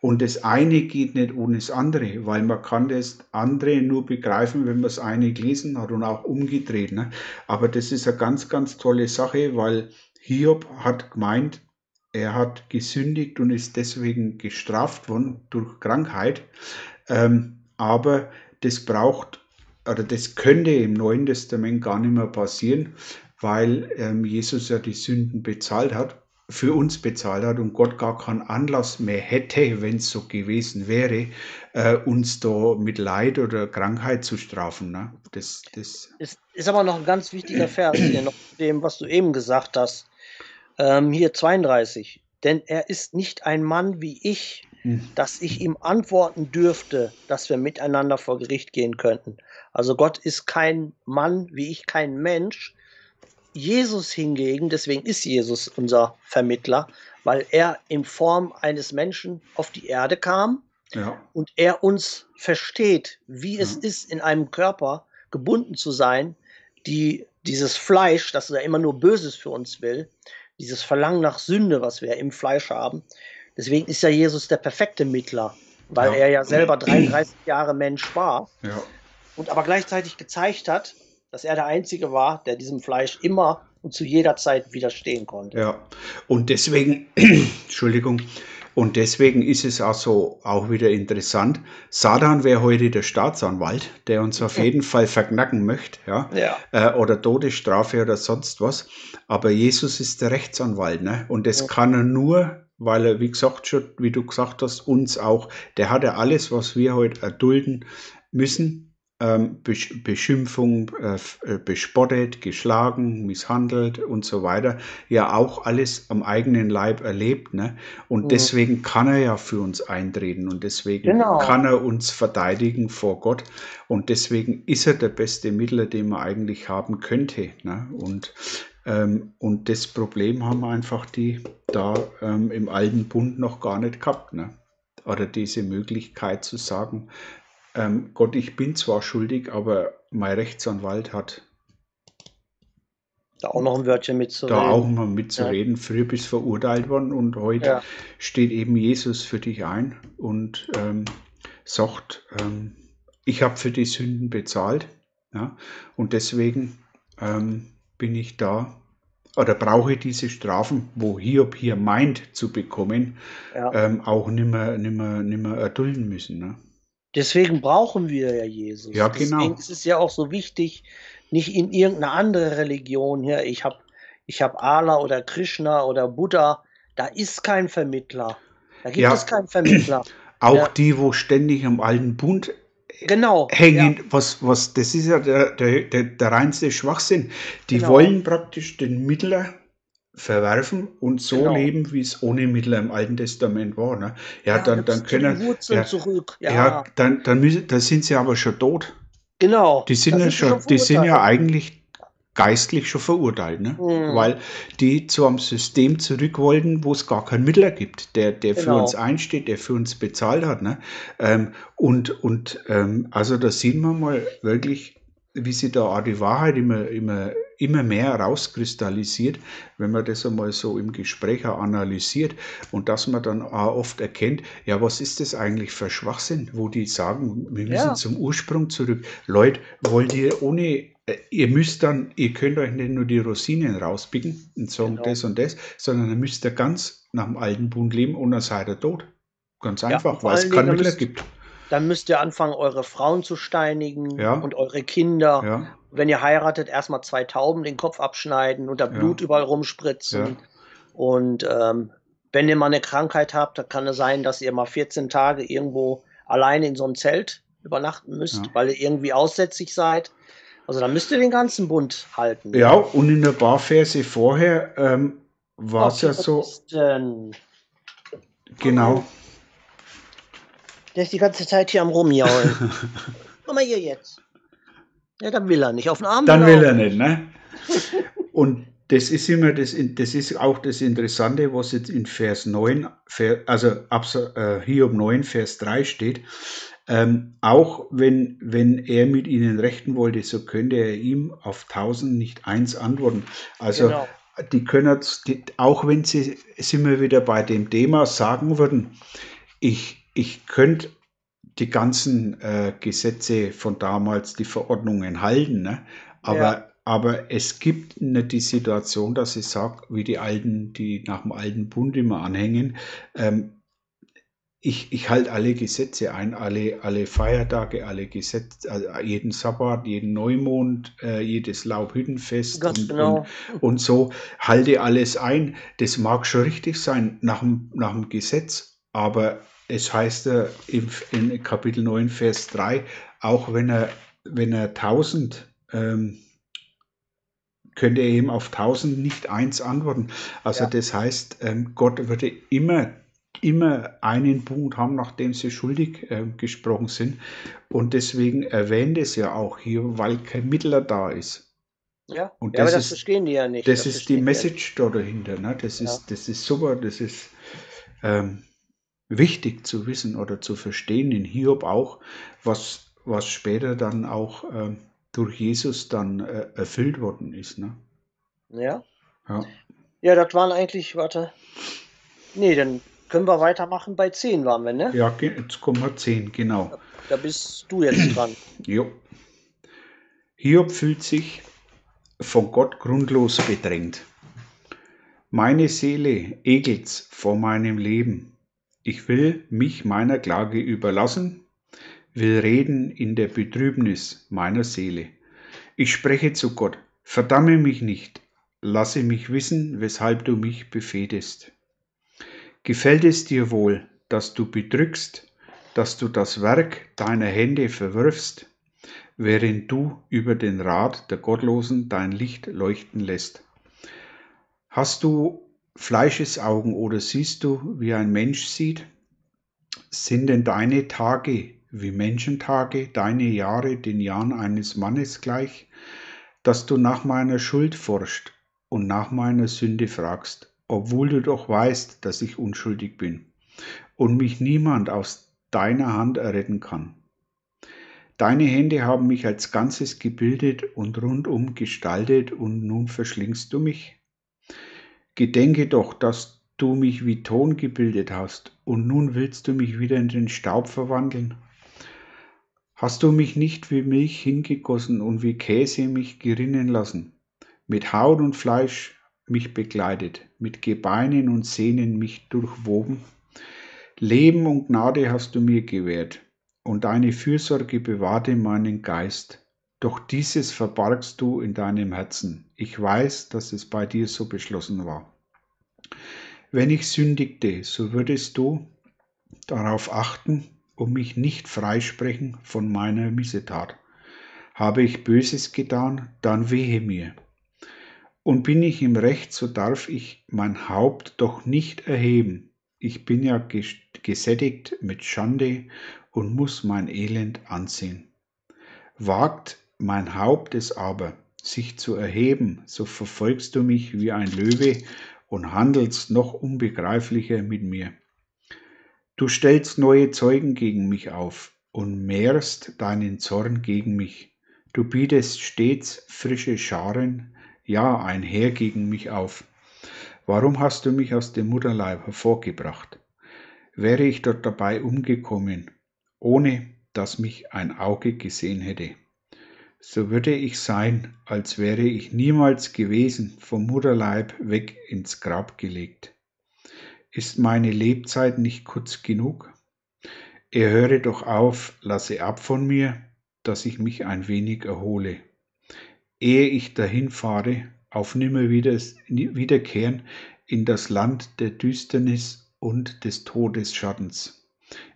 Und das eine geht nicht ohne das andere, weil man kann das andere nur begreifen, wenn man das eine gelesen hat und auch umgedreht. Ne? Aber das ist eine ganz, ganz tolle Sache, weil Hiob hat gemeint, er hat gesündigt und ist deswegen gestraft worden durch Krankheit. Ähm, aber das braucht oder das könnte im Neuen Testament gar nicht mehr passieren, weil ähm, Jesus ja die Sünden bezahlt hat, für uns bezahlt hat und Gott gar keinen Anlass mehr hätte, wenn es so gewesen wäre, äh, uns da mit Leid oder Krankheit zu strafen. Ne? Das, das, Ist, ist aber noch ein ganz wichtiger Vers hier, noch dem, was du eben gesagt hast. Ähm, hier 32. Denn er ist nicht ein Mann wie ich, dass ich ihm antworten dürfte, dass wir miteinander vor Gericht gehen könnten. Also Gott ist kein Mann wie ich, kein Mensch. Jesus hingegen, deswegen ist Jesus unser Vermittler, weil er in Form eines Menschen auf die Erde kam ja, und er uns versteht, wie es ja, ist, in einem Körper gebunden zu sein, die dieses Fleisch, das ja immer nur Böses für uns will, dieses Verlangen nach Sünde, was wir im Fleisch haben. Deswegen ist ja Jesus der perfekte Mittler, weil ja. er ja selber 33 Jahre Mensch war ja. und aber gleichzeitig gezeigt hat, dass er der Einzige war, der diesem Fleisch immer und zu jeder Zeit widerstehen konnte. Ja, und deswegen, [CLEARS THROAT] Entschuldigung, und deswegen ist es auch so auch wieder interessant. Satan wäre heute der Staatsanwalt, der uns auf jeden Fall verknacken möchte, ja, ja. Äh, oder Todesstrafe oder sonst was. Aber Jesus ist der Rechtsanwalt, ne? Und das ja. kann er nur, weil er, wie gesagt, schon, wie du gesagt hast, uns auch, der hat ja alles, was wir heute erdulden müssen, ähm, Beschimpfung, äh, äh, bespottet, geschlagen, misshandelt und so weiter, ja auch alles am eigenen Leib erlebt. Ne? Und mhm. deswegen kann er ja für uns eintreten und deswegen genau. kann er uns verteidigen vor Gott. Und deswegen ist er der beste Mittler, den man eigentlich haben könnte. Ne? Und ähm, und das Problem haben einfach die da ähm, im alten Bund noch gar nicht gehabt. Ne? Oder diese Möglichkeit zu sagen, ähm, Gott, ich bin zwar schuldig, aber mein Rechtsanwalt hat da auch noch ein Wörtchen mitzureden. Da auch mal mitzureden. Ja. Früher bist du verurteilt worden und heute ja. steht eben Jesus für dich ein und ähm, sagt, ähm, ich habe für die Sünden bezahlt. Ja? Und deswegen ähm, bin ich da oder brauche diese Strafen, wo Hiob hier meint zu bekommen, ja. ähm, auch nimmer, nimmer, nimmer erdulden müssen. Ne? Deswegen brauchen wir ja Jesus. Ja, genau. Deswegen ist es ja auch so wichtig, nicht in irgendeine andere Religion hier. Ich habe ich hab Allah oder Krishna oder Buddha. Da ist kein Vermittler. Da gibt ja. es keinen Vermittler. Auch die, wo ständig am alten Bund genau, hängen, ja. was, was, das ist ja der, der, der, der reinste Schwachsinn. Die genau. wollen praktisch den Mittler verwerfen und so genau. leben, wie es ohne Mittler im Alten Testament war. Ne? Ja, ja, dann, dann können ja, zurück. Ja, ja dann, dann, müssen, dann sind sie aber schon tot. Genau. Die sind ja schon, schon die sind ja eigentlich geistlich schon verurteilt, ne? Mhm. weil die zu einem System zurück wollten, wo es gar keinen Mittler gibt, der, der genau. für uns einsteht, der für uns bezahlt hat. Ne? Ähm, und und ähm, also da sieht man mal wirklich, wie sich da auch die Wahrheit immer, immer immer mehr rauskristallisiert, wenn man das einmal so im Gespräch analysiert und dass man dann auch oft erkennt, ja, was ist das eigentlich für Schwachsinn, wo die sagen, wir müssen ja. zum Ursprung zurück. Leute, wollt ihr ohne ihr müsst dann, ihr könnt euch nicht nur die Rosinen rauspicken und sagen genau. das und das, sondern ihr müsst ja ganz nach dem alten Bund leben und dann seid ihr tot. Ganz einfach, ja, weil es keinen Mittler gibt. Dann müsst ihr anfangen, eure Frauen zu steinigen ja. und eure Kinder. Ja wenn ihr heiratet, erstmal zwei Tauben den Kopf abschneiden und da Blut überall rumspritzen. Und ähm, wenn ihr mal eine Krankheit habt, dann kann es sein, dass ihr mal 14 Tage irgendwo alleine in so einem Zelt übernachten müsst, weil ihr irgendwie aussätzig seid. Also da müsst ihr den ganzen Bund halten. Ja, und in der Barverse vorher ähm, war es ja so. Denn? Genau. Der ist die ganze Zeit hier am Rumjaulen. [LAUGHS] Komm mal hier jetzt. Ja, dann will er nicht auf den Arm. Dann will er nicht, ne? Und das ist immer das, das ist auch das Interessante, was jetzt in Vers 9, also äh, Hiob 9, Vers 3 steht. Ähm, auch wenn, wenn er mit ihnen rechten wollte, so könnte er ihm auf tausend nicht eins antworten. Also genau. die können, die, auch wenn sie, sind wir wieder bei dem Thema, sagen würden, ich, ich könnte die ganzen äh, Gesetze von damals, die Verordnungen halten. Ne? Aber, ja. aber es gibt nicht die Situation, dass ich sage, wie die Alten, die nach dem alten Bund immer anhängen, ähm, ich, ich halte alle Gesetze ein, alle, alle Feiertage, alle Gesetze, also jeden Sabbat, jeden Neumond, äh, jedes Laubhüttenfest und, genau. und, und, so halte alles ein. Das mag schon richtig sein nach dem, nach dem Gesetz, aber es heißt ja in Kapitel 9, Vers 3, auch wenn er, wenn er 1000 ähm, könnte er eben auf 1000 nicht eins antworten. Also ja. das heißt, ähm, Gott würde immer, immer einen Punkt haben, nachdem sie schuldig äh, gesprochen sind. Und deswegen erwähnt es ja auch hier, weil kein Mittler da ist. Ja, und ja, das aber das ist, verstehen die ja nicht. Das, das ist die Message da dahinter. Ne? Das, ist, ja. das ist super, das ist ähm, wichtig zu wissen oder zu verstehen, in Hiob auch, was, was später dann auch äh, durch Jesus dann äh, erfüllt worden ist. Ne? Ja. Ja. Ja, das waren eigentlich, warte. Nee, dann können wir weitermachen. Bei 10 waren wir, ne? Ja, jetzt kommen wir 10, genau. Da bist du jetzt dran. [CLEARS THROAT] Jo. Hiob fühlt sich von Gott grundlos bedrängt. Meine Seele ekelt's vor meinem Leben. Ich will mich meiner Klage überlassen, will reden in der Betrübnis meiner Seele. Ich spreche zu Gott, verdamme mich nicht, lasse mich wissen, weshalb du mich befehdest. Gefällt es dir wohl, dass du bedrückst, dass du das Werk deiner Hände verwirfst, während du über den Rat der Gottlosen dein Licht leuchten lässt? Hast du Fleischesaugen oder siehst du, wie ein Mensch sieht? Sind denn deine Tage wie Menschentage, deine Jahre den Jahren eines Mannes gleich, dass du nach meiner Schuld forschst und nach meiner Sünde fragst, obwohl du doch weißt, dass ich unschuldig bin und mich niemand aus deiner Hand erretten kann. Deine Hände haben mich als Ganzes gebildet und rundum gestaltet und nun verschlingst du mich? Gedenke doch, dass du mich wie Ton gebildet hast und nun willst du mich wieder in den Staub verwandeln? Hast du mich nicht wie Milch hingegossen und wie Käse mich gerinnen lassen, mit Haut und Fleisch mich bekleidet, mit Gebeinen und Sehnen mich durchwoben? Leben und Gnade hast du mir gewährt, und deine Fürsorge bewahrte meinen Geist. Doch dieses verbargst du in deinem Herzen. Ich weiß, dass es bei dir so beschlossen war. Wenn ich sündigte, so würdest du darauf achten und mich nicht freisprechen von meiner Missetat. Habe ich Böses getan, dann wehe mir. Und bin ich im Recht, so darf ich mein Haupt doch nicht erheben. Ich bin ja ges- gesättigt mit Schande und muss mein Elend ansehen. Wagt mein Haupt es aber, sich zu erheben, so verfolgst du mich wie ein Löwe und handelst noch unbegreiflicher mit mir. Du stellst neue Zeugen gegen mich auf und mehrst deinen Zorn gegen mich. Du bietest stets frische Scharen, ja, ein Heer gegen mich auf. Warum hast du mich aus dem Mutterleib hervorgebracht? Wäre ich dort dabei umgekommen, ohne dass mich ein Auge gesehen hätte, so würde ich sein, als wäre ich niemals gewesen, vom Mutterleib weg ins Grab gelegt. Ist meine Lebzeit nicht kurz genug? Er höre doch auf, lasse ab von mir, dass ich mich ein wenig erhole. Ehe ich dahin fahre, auf nimmer wieder, wiederkehren in das Land der Düsternis und des Todesschattens,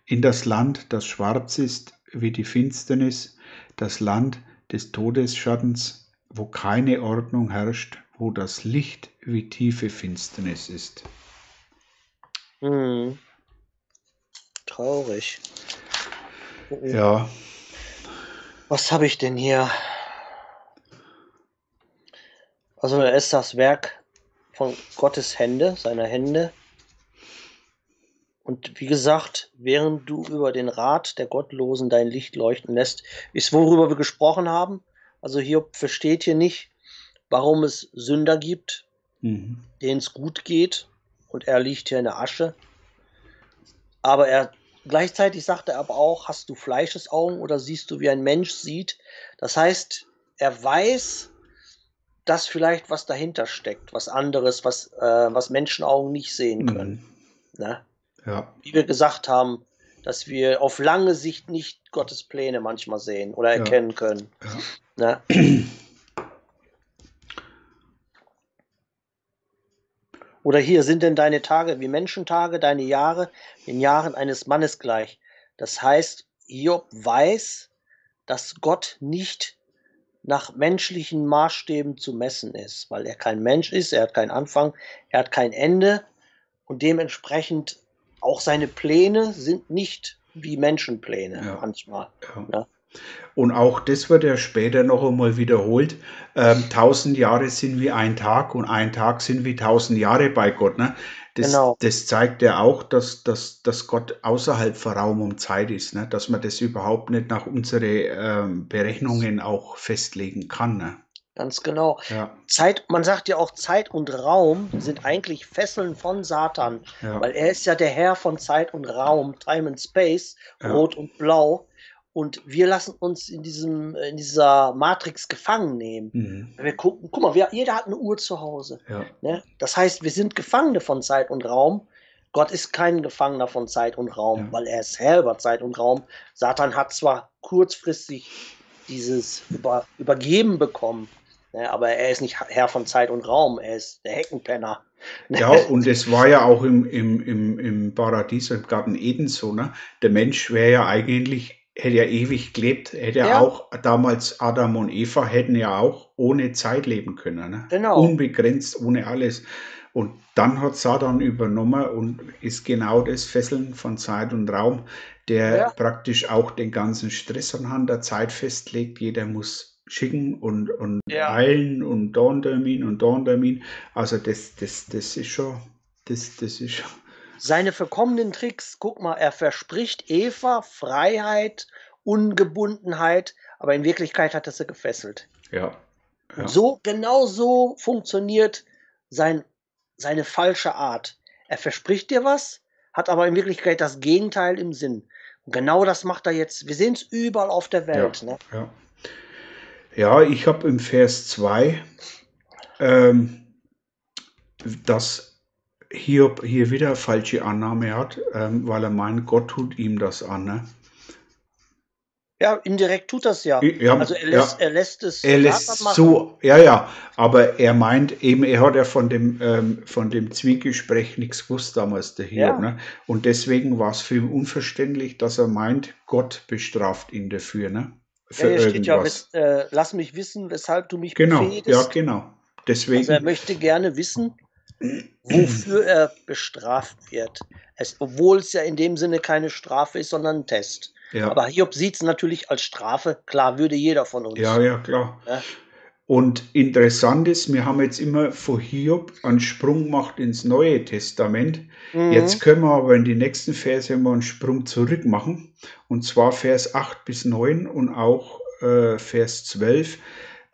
in das Land, das schwarz ist wie die Finsternis, das Land des Todesschattens, wo keine Ordnung herrscht, wo das Licht wie tiefe Finsternis ist. Hm. Traurig. Ja, Was habe ich denn hier? Also er ist das Werk von Gottes Hände, seiner Hände. Und wie gesagt, während du über den Rat der Gottlosen dein Licht leuchten lässt, ist worüber wir gesprochen haben. Also Hiob versteht hier nicht, warum es Sünder gibt, mhm. denen es gut geht und er liegt hier in der Asche. Aber er gleichzeitig sagt er aber auch, hast du Fleischesaugen oder siehst du wie ein Mensch sieht? Das heißt, er weiß, dass vielleicht was dahinter steckt, was anderes, was, äh, was Menschenaugen nicht sehen können. Mhm. Ne? ja, Wie wir gesagt haben, dass wir auf lange Sicht nicht Gottes Pläne manchmal sehen oder Ja. erkennen können. ja. Ne? Oder hier sind denn deine Tage wie Menschentage, deine Jahre den Jahren eines Mannes gleich. Das heißt, Hiob weiß, dass Gott nicht nach menschlichen Maßstäben zu messen ist, weil er kein Mensch ist, er hat keinen Anfang, er hat kein Ende und dementsprechend auch seine Pläne sind nicht wie Menschenpläne Ja. manchmal. Ja. Ja. Und auch das wird ja später noch einmal wiederholt. Ähm, tausend Jahre sind wie ein Tag und ein Tag sind wie tausend Jahre bei Gott. Ne? Das, Genau. das zeigt ja auch, dass, dass, dass Gott außerhalb von Raum und Zeit ist, ne? dass man das überhaupt nicht nach unseren ähm, Berechnungen auch festlegen kann. Ne? Ganz genau. Ja, Zeit, man sagt ja auch, Zeit und Raum sind eigentlich Fesseln von Satan, ja, weil er ist ja der Herr von Zeit und Raum, Time and Space, Ja. Rot und Blau. Und wir lassen uns in, diesem, in dieser Matrix gefangen nehmen. mhm. Wir gucken, guck mal, wir, jeder hat eine Uhr zu Hause. ja, Ne? Das heißt, wir sind Gefangene von Zeit und Raum. Gott ist kein Gefangener von Zeit und Raum, Ja. weil er ist Herr über Zeit und Raum. Satan hat zwar kurzfristig dieses über, Übergeben bekommen, ne? aber er ist nicht Herr von Zeit und Raum, er ist der Heckenpenner. Ne? Ja, und es war ja auch im, im, im, im Paradies, im Garten Eden so, ne? Der Mensch wäre ja eigentlich, hätte ja ewig gelebt, hätte ja auch damals Adam und Eva hätten ja auch ohne Zeit leben können, ne? Genau. Unbegrenzt, ohne alles. Und dann hat Satan übernommen und ist genau das Fesseln von Zeit und Raum, der Ja. praktisch auch den ganzen Stress anhand der Zeit festlegt. Jeder muss schicken und, und Ja. eilen und da ein Termin und da ein Termin. Also das, das, das ist schon, das, das ist schon, Seine verkommenen Tricks, guck mal, er verspricht Eva Freiheit, Ungebundenheit, aber in Wirklichkeit hat er sie gefesselt. ja. ja. Und so, genau so funktioniert sein, seine falsche Art. Er verspricht dir was, hat aber in Wirklichkeit das Gegenteil im Sinn. Und genau das macht er jetzt. Wir sehen es überall auf der Welt. Ne? Ja, ja ich habe im Vers 2, ähm, dass Hiob hier wieder falsche Annahme hat, ähm, weil er meint, Gott tut ihm das an. Ne? Ja, indirekt tut das ja. Ja, Also er ja. lässt, er lässt es Er lässt machen. so, ja, ja, aber er meint eben, er hat ja von dem, ähm, von dem Zwiegespräch nichts gewusst damals, der Hiob. Ja. Ne? Und deswegen war es für ihn unverständlich, dass er meint, Gott bestraft ihn dafür. Ne? Ja, Für hier steht ja, wes- äh, lass mich wissen, weshalb du mich Genau, befehdest. ja, genau. Deswegen. Also er möchte gerne wissen, wofür er bestraft wird. Es, obwohl es ja in dem Sinne keine Strafe ist, sondern ein Test. ja. Aber Hiob sieht es natürlich als Strafe. Klar, würde jeder von uns. Ja, ja, klar. Ja. Und interessant ist, wir haben jetzt immer vor Hiob einen Sprung gemacht ins Neue Testament. Mhm. Jetzt können wir aber in die nächsten Verse mal einen Sprung zurück machen. Und zwar Vers 8 bis 9 und auch äh, Vers 12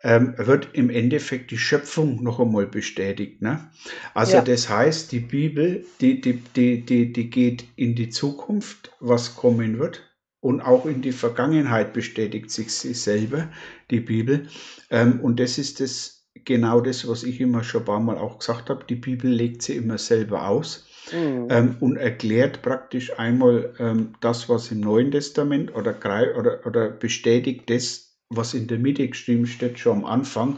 ähm, wird im Endeffekt die Schöpfung noch einmal bestätigt. Ne? Also Ja. das heißt, die Bibel, die, die, die, die, die geht in die Zukunft, was kommen wird. Und auch in die Vergangenheit bestätigt sich sie selber, die Bibel. Ähm, und das ist das, genau das, was ich immer schon ein paar Mal auch gesagt habe. Die Bibel legt sie immer selber aus Mhm. ähm, und erklärt praktisch einmal ähm, das, was im Neuen Testament oder, oder, oder bestätigt das, was in der Mitte geschrieben steht, schon am Anfang,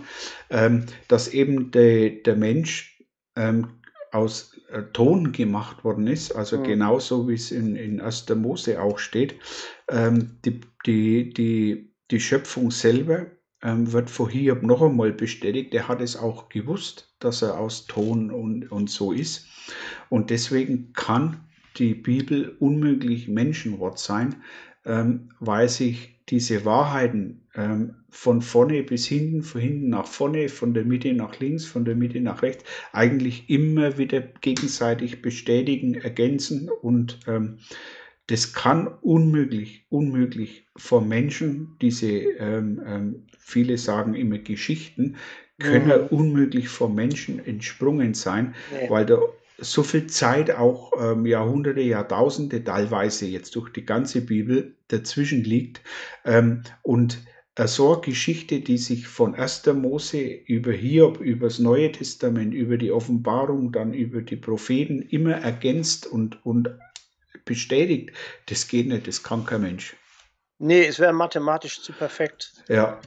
ähm, dass eben der, der Mensch ähm, aus äh, Ton gemacht worden ist, also Mhm. genauso wie es in, in 1. Mose auch steht. Ähm, die, die, die, die Schöpfung selber ähm, wird von Hiob noch einmal bestätigt. Er hat es auch gewusst, dass er aus Ton und, und so ist. Und deswegen kann die Bibel unmöglich Menschenwort sein, ähm, weil sich diese Wahrheiten ähm, von vorne bis hinten, von hinten nach vorne, von der Mitte nach links, von der Mitte nach rechts, eigentlich immer wieder gegenseitig bestätigen, ergänzen und ähm, das kann unmöglich, unmöglich vom Menschen, diese, ähm, ähm, viele sagen immer Geschichten, können Mhm. unmöglich vom Menschen entsprungen sein, Nee. weil da so viel Zeit, auch ähm, Jahrhunderte, Jahrtausende teilweise jetzt durch die ganze Bibel dazwischen liegt. Ähm, und äh, so eine Geschichte, die sich von 1. Mose über Hiob, über das Neue Testament, über die Offenbarung, dann über die Propheten immer ergänzt und, und bestätigt, das geht nicht, das kann kein Mensch. nee, es wäre mathematisch zu perfekt. Ja,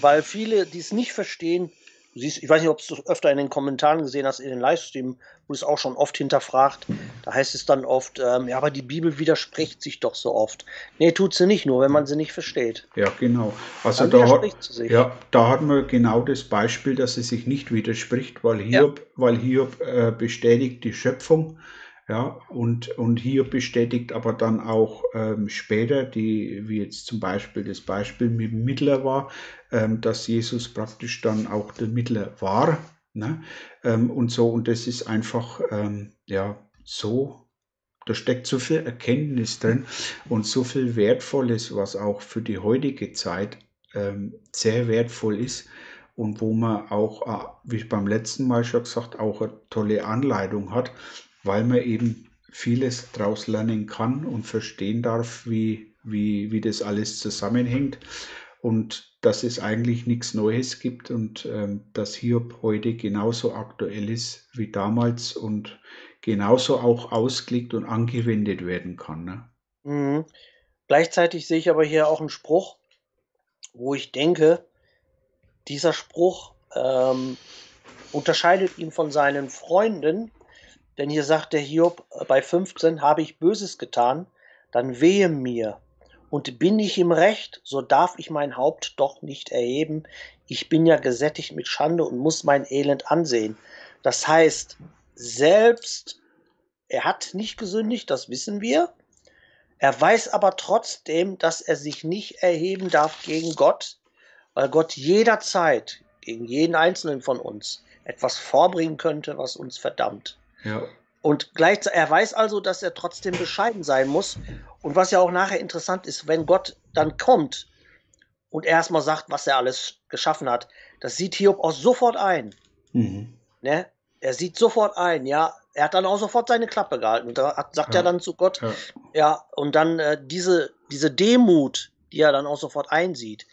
Weil viele, die es nicht verstehen, siehst, ich weiß nicht, ob du es öfter in den Kommentaren gesehen hast, in den Livestream, wurde es auch schon oft hinterfragt. Da heißt es dann oft, ähm, ja, aber die Bibel widerspricht sich doch so oft. Nee, tut sie nicht, nur wenn man sie nicht versteht. ja, genau. Also Dann da hat, sie. Ja, da hat man genau das Beispiel, dass es sich nicht widerspricht, weil Ja. Hiob, weil Hiob äh, bestätigt die Schöpfung, ja, und, und Hiob bestätigt aber dann auch ähm, später, die, wie jetzt zum Beispiel das Beispiel mit dem Mittler war, ähm, dass Jesus praktisch dann auch der Mittler war, Ne? Ähm, und so, und das ist einfach, ähm, ja, so, da steckt so viel Erkenntnis drin und so viel Wertvolles, was auch für die heutige Zeit ähm, sehr wertvoll ist und wo man auch, äh, wie ich beim letzten Mal schon gesagt, auch eine tolle Anleitung hat, weil man eben vieles daraus lernen kann und verstehen darf, wie, wie, wie das alles zusammenhängt und dass es eigentlich nichts Neues gibt und ähm, dass Hiob heute genauso aktuell ist wie damals und genauso auch ausgelegt und angewendet werden kann. Ne? Mhm. Gleichzeitig sehe ich aber hier auch einen Spruch, wo ich denke, dieser Spruch ähm, unterscheidet ihn von seinen Freunden, denn hier sagt der Hiob, äh, bei 15 habe ich Böses getan, dann wehe mir. Und bin ich im Recht, so darf ich mein Haupt doch nicht erheben. Ich bin ja gesättigt mit Schande und muss mein Elend ansehen. Das heißt, selbst er hat nicht gesündigt, das wissen wir. Er weiß aber trotzdem, dass er sich nicht erheben darf gegen Gott, weil Gott jederzeit gegen jeden einzelnen von uns etwas vorbringen könnte, was uns verdammt. Ja. Und gleichzeitig, er weiß also, dass er trotzdem bescheiden sein muss. Und was ja auch nachher interessant ist, wenn Gott dann kommt und erstmal sagt, was er alles geschaffen hat, das sieht Hiob auch sofort ein. Mhm. Ne? Er sieht sofort ein, ja. Er hat dann auch sofort seine Klappe gehalten. Da hat, sagt ja. er dann zu Gott, ja, ja und dann äh, diese, diese Demut, die er dann auch sofort einsieht,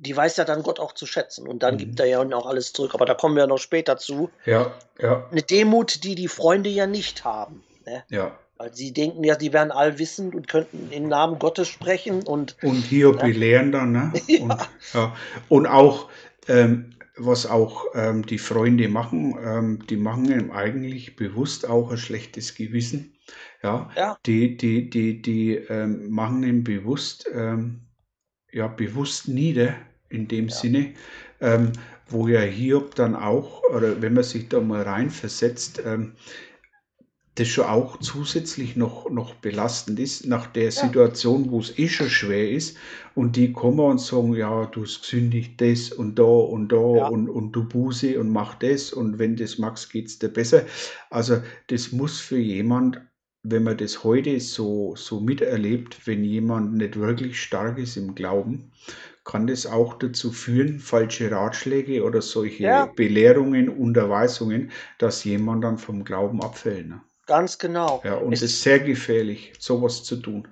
die weiß ja dann Gott auch zu schätzen. Und dann mhm. gibt er ja auch alles zurück. Aber da kommen wir noch später zu. Ja, ja. Eine Demut, die die Freunde ja nicht haben. Ne? Ja. Weil sie denken ja, sie wären allwissend und könnten im Namen Gottes sprechen. Und, und hier ja. belehren dann. Ne? [LAUGHS] ja. Und, ja. und auch, ähm, was auch ähm, die Freunde machen, ähm, die machen ihm eigentlich bewusst auch ein schlechtes Gewissen. Ja, ja. die, die, die, die ähm, machen ihm bewusst, ähm, ja, bewusst nieder, in dem ja. Sinne, ähm, wo ja Hiob dann auch, oder wenn man sich da mal reinversetzt, ähm, das schon auch zusätzlich noch, noch belastend ist, nach der ja. Situation, wo es eh schon schwer ist, und die kommen und sagen, ja, du hast gesündigt das und da und da ja. und, und du Buße und mach das und wenn das magst, geht es dir besser. Also das muss für jemand, wenn man das heute so, so miterlebt, wenn jemand nicht wirklich stark ist im Glauben, kann das auch dazu führen, falsche Ratschläge oder solche ja. Belehrungen, Unterweisungen, dass jemand dann vom Glauben abfällt. Ne? Ganz genau. Ja, und es ist sehr gefährlich, sowas zu tun.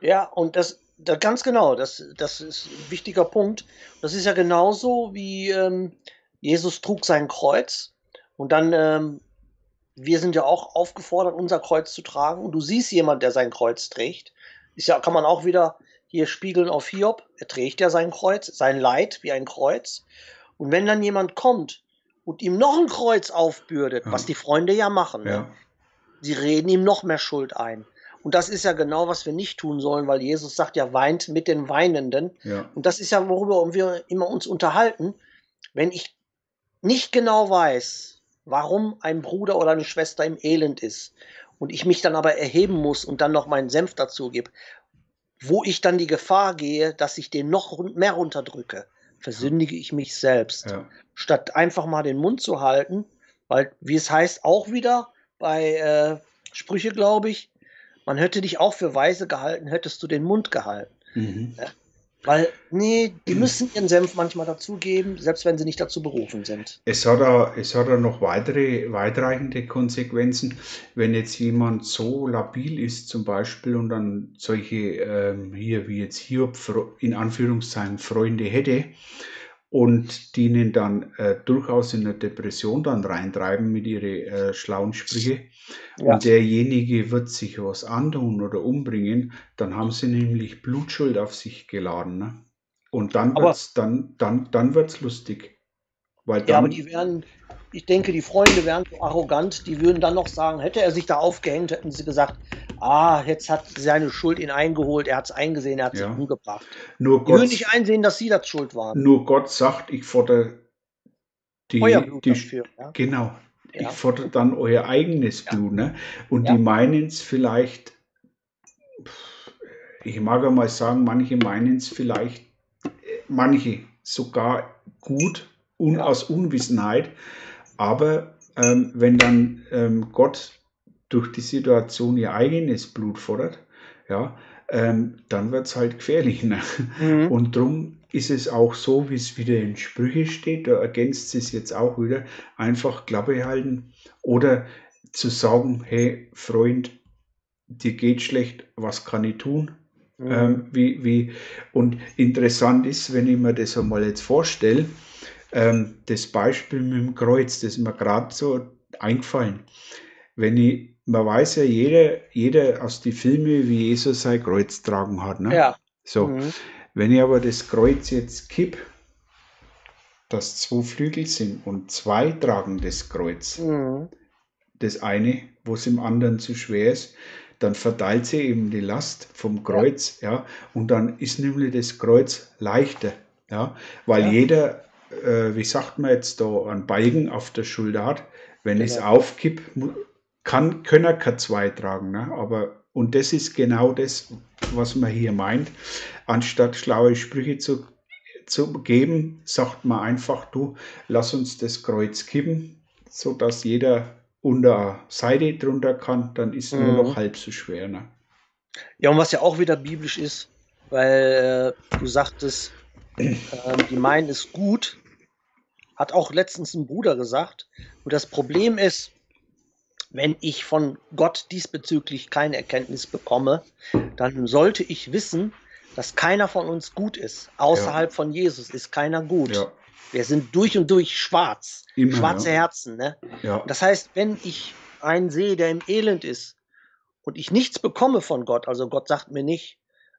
Ja, und das, das ganz genau, das, das ist ein wichtiger Punkt. Das ist ja genauso wie ähm, Jesus trug sein Kreuz und dann, ähm, wir sind ja auch aufgefordert, unser Kreuz zu tragen. Und du siehst jemand, der sein Kreuz trägt. Ist ja, kann man auch wieder hier spiegeln auf Hiob. Er trägt ja sein Kreuz, sein Leid wie ein Kreuz. Und wenn dann jemand kommt und ihm noch ein Kreuz aufbürdet, ja. was die Freunde ja machen, ne? ja. sie reden ihm noch mehr Schuld ein. Und das ist ja genau, was wir nicht tun sollen, weil Jesus sagt ja, weint mit den Weinenden. Ja. Und das ist ja, worüber wir immer uns unterhalten. Wenn ich nicht genau weiß, warum ein Bruder oder eine Schwester im Elend ist und ich mich dann aber erheben muss und dann noch meinen Senf dazu gebe wo ich dann die Gefahr gehe, dass ich den noch mehr runterdrücke, versündige ich mich selbst. Ja. Statt einfach mal den Mund zu halten, weil, wie es heißt, auch wieder bei äh, Sprüche, glaube ich, man hätte dich auch für weise gehalten, hättest du den Mund gehalten. Mhm. Weil, nee, die müssen ihren Senf manchmal dazugeben, selbst wenn sie nicht dazu berufen sind. Es hat da, es hat da noch weitere, weitreichende Konsequenzen, wenn jetzt jemand so labil ist zum Beispiel und dann solche, ähm, hier wie jetzt hier in Anführungszeichen Freunde hätte, und die ihn dann äh, durchaus in eine Depression dann reintreiben mit ihren äh, schlauen Sprüche. Ja. Und derjenige wird sich was antun oder umbringen, dann haben sie nämlich Blutschuld auf sich geladen. Ne? Und dann wird es dann, dann, dann wird's lustig. Weil dann, ja, aber die werden, ich denke, die Freunde wären so arrogant, die würden dann noch sagen, hätte er sich da aufgehängt, hätten sie gesagt, ah, jetzt hat seine Schuld ihn eingeholt, er hat es eingesehen, er hat ja. sich umgebracht. Nur die würden nicht einsehen, dass sie das schuld waren. Nur Gott sagt, ich fordere die, die dafür, ja? genau, ja. ich fordere dann euer eigenes Blut, ne? Und die meinen es vielleicht, ich mag ja mal sagen, manche meinen es vielleicht, manche sogar gut, un, aus Unwissenheit, Aber ähm, wenn dann ähm, Gott durch die Situation ihr eigenes Blut fordert, ja, ähm, dann wird es halt gefährlich. Ne? Mhm. Und darum ist es auch so, wie es wieder in Sprüche steht, da ergänzt es jetzt auch wieder, einfach Klappe halten oder zu sagen, hey Freund, dir geht schlecht, was kann ich tun? Mhm. Ähm, wie, wie, und interessant ist, wenn ich mir das einmal jetzt vorstelle, ähm, das Beispiel mit dem Kreuz, das ist mir gerade so eingefallen. Wenn ich, man weiß ja, jeder, jeder aus den Filmen, wie Jesus sein Kreuz tragen hat. Ne? Ja. So. Mhm. Wenn ich aber das Kreuz jetzt kipp, dass zwei Flügel sind und zwei tragen das Kreuz. Mhm. Das eine, wo es im anderen zu schwer ist, dann verteilt sie eben die Last vom Kreuz, ja, ja und dann ist nämlich das Kreuz leichter, ja, weil ja. jeder, äh, wie sagt man jetzt da, einen Balken auf der Schulter hat, wenn genau. es aufkippt, kann, können er keine zwei tragen, ne? aber und das ist genau das, was man hier meint. Anstatt schlaue Sprüche zu, zu geben, sagt man einfach, du, lass uns das Kreuz kippen, sodass jeder unter Seite drunter kann, dann ist mhm. nur noch halb so schwer. Ne? Ja, und was ja auch wieder biblisch ist, weil äh, du sagtest, äh, die meinen ist gut, hat auch letztens ein Bruder gesagt. Und das Problem ist, wenn ich von Gott diesbezüglich keine Erkenntnis bekomme, dann sollte ich wissen, dass keiner von uns gut ist. Außerhalb ja. von Jesus ist keiner gut. Ja. Wir sind durch und durch schwarz. Immer, schwarze ja. Herzen. Ne? Ja. Das heißt, wenn ich einen sehe, der im Elend ist und ich nichts bekomme von Gott, also Gott sagt mir nicht,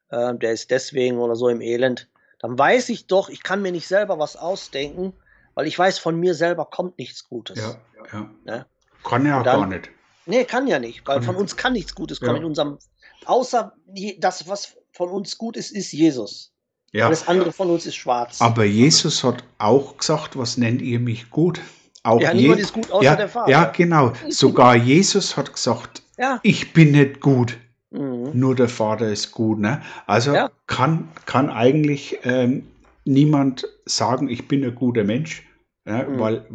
äh, der ist deswegen oder so im Elend, dann weiß ich doch, ich kann mir nicht selber was ausdenken, weil ich weiß, von mir selber kommt nichts Gutes. Ja, ja. Ne? Kann ja dann, gar nicht. Nee, kann ja nicht, weil kann von nicht. uns kann nichts Gutes kommen. In unserem, außer das, was von uns gut ist, ist Jesus. Ja. Alles andere von uns ist schwarz. Aber Jesus hat auch gesagt, was nennt ihr mich gut? Auch ja, niemand ist gut außer ja, der Vater. Ja, genau. Sogar Jesus hat gesagt, ja. ich bin nicht gut. Mhm. Nur der Vater ist gut. Ne? Also ja. kann, kann eigentlich ähm, niemand sagen, ich bin ein guter Mensch, ne? mhm. weil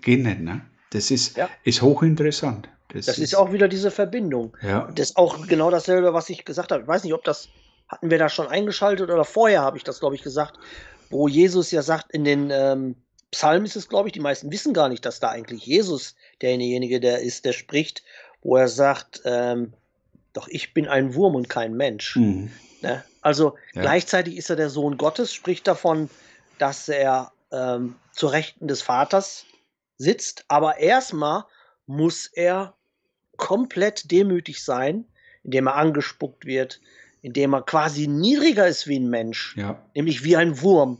geht nicht. Ne? Das ist, ja. ist hochinteressant. Das, das ist, ist auch wieder diese Verbindung. Ja. Das ist auch genau dasselbe, was ich gesagt habe. Ich weiß nicht, ob das hatten wir da schon eingeschaltet oder vorher habe ich das, glaube ich, gesagt, wo Jesus ja sagt, in den ähm, Psalmen ist es, glaube ich, die meisten wissen gar nicht, dass da eigentlich Jesus derjenige der ist, der spricht, wo er sagt, ähm, doch ich bin ein Wurm und kein Mensch. Mhm. Ne? Also ja. gleichzeitig ist er der Sohn Gottes, spricht davon, dass er ähm, zur Rechten des Vaters sitzt, aber erstmal muss er komplett demütig sein, indem er angespuckt wird, indem er quasi niedriger ist wie ein Mensch, ja. nämlich wie ein Wurm.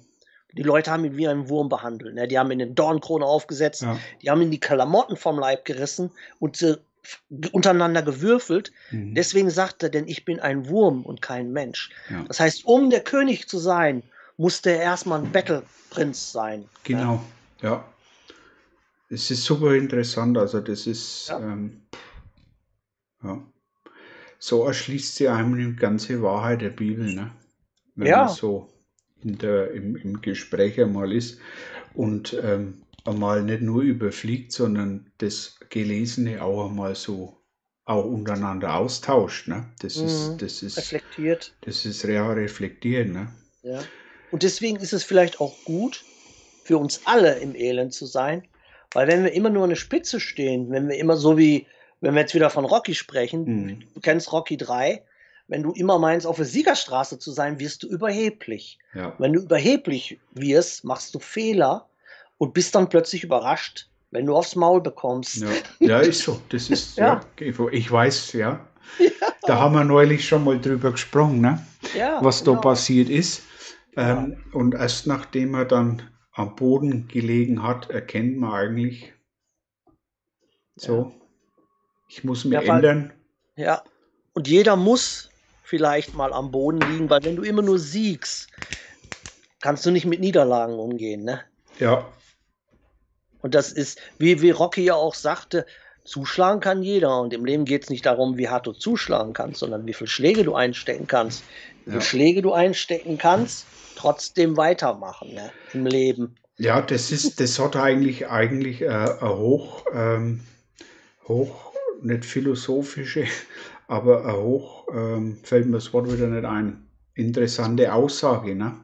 Die Leute haben ihn wie ein Wurm behandelt. Ne? Die haben ihn in Dornkrone aufgesetzt, ja. die haben ihn die Klamotten vom Leib gerissen und äh, untereinander gewürfelt. Mhm. Deswegen sagt er, denn ich bin ein Wurm und kein Mensch. Ja. Das heißt, um der König zu sein, musste er erstmal ein Battleprinz sein. Genau, ja. ja. Es ist super interessant. Also, das ist. Ja. Ähm, ja so erschließt sie einem die ganze Wahrheit der Bibel, ne? wenn ja. man so in der, im, im Gespräch einmal ist und ähm, einmal nicht nur überfliegt, sondern das Gelesene auch einmal so auch untereinander austauscht. Ne? Das, mhm. ist, das ist reflektiert. Das ist ja reflektieren. Ne? Ja. Und deswegen ist es vielleicht auch gut, für uns alle im Elend zu sein, weil wenn wir immer nur der Spitze stehen, wenn wir immer so wie wenn wir jetzt wieder von Rocky sprechen, mhm. du kennst Rocky 3, wenn du immer meinst, auf der Siegerstraße zu sein, wirst du überheblich. Ja. Wenn du überheblich wirst, machst du Fehler und bist dann plötzlich überrascht, wenn du aufs Maul bekommst. Ja, ja ist so. Das ist, [LAUGHS] ja. ja. ich weiß, ja. Da haben wir neulich schon mal drüber gesprochen, ne? was genau. da passiert ist. Ähm, und erst nachdem er dann am Boden gelegen hat, erkennt man eigentlich so, ich muss mich ja, ändern. Ja, und jeder muss vielleicht mal am Boden liegen, weil wenn du immer nur siegst, kannst du nicht mit Niederlagen umgehen, ne? Ja. Und das ist, wie, wie Rocky ja auch sagte, zuschlagen kann jeder. Und im Leben geht es nicht darum, wie hart du zuschlagen kannst, sondern wie viele Schläge du einstecken kannst. Wie viele ja. Schläge du einstecken kannst, trotzdem weitermachen ne, im Leben. Ja, das ist, das hat eigentlich, eigentlich äh, hoch, ähm, hoch, nicht philosophische, [LAUGHS] aber ein hoch, ähm, fällt mir das Wort wieder nicht ein, interessante Aussage, ne?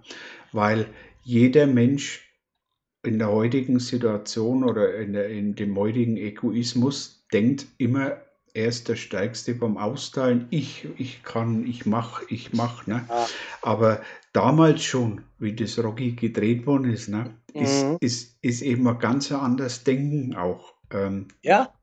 Weil jeder Mensch in der heutigen Situation oder in, der, in dem heutigen Egoismus denkt immer, er ist der Stärkste beim Austeilen. Ich, ich kann, ich mach, ich mach. Ne? Ja. Aber damals schon, wie das Rocky gedreht worden ist, ne, mhm. ist, ist, ist eben ein ganz anderes Denken auch. Ähm, ja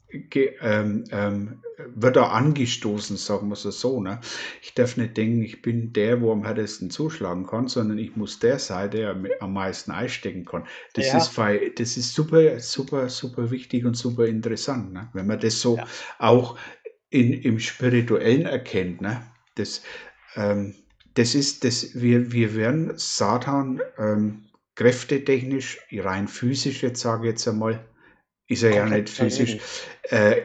ähm, ähm, wird er angestoßen, sagen wir es so. Ne? Ich darf nicht denken, ich bin der, wo am härtesten zuschlagen kann, sondern ich muss der sein, der am meisten einstecken kann. Das, ja. ist, das ist super, super, super wichtig und super interessant, ne? wenn man das so ja. auch in, im Spirituellen erkennt. Ne? Das, ähm, das ist, das, wir, wir werden Satan ähm, kräftetechnisch, rein physisch, jetzt sage ich jetzt einmal, ist er ja nicht physisch. Äh,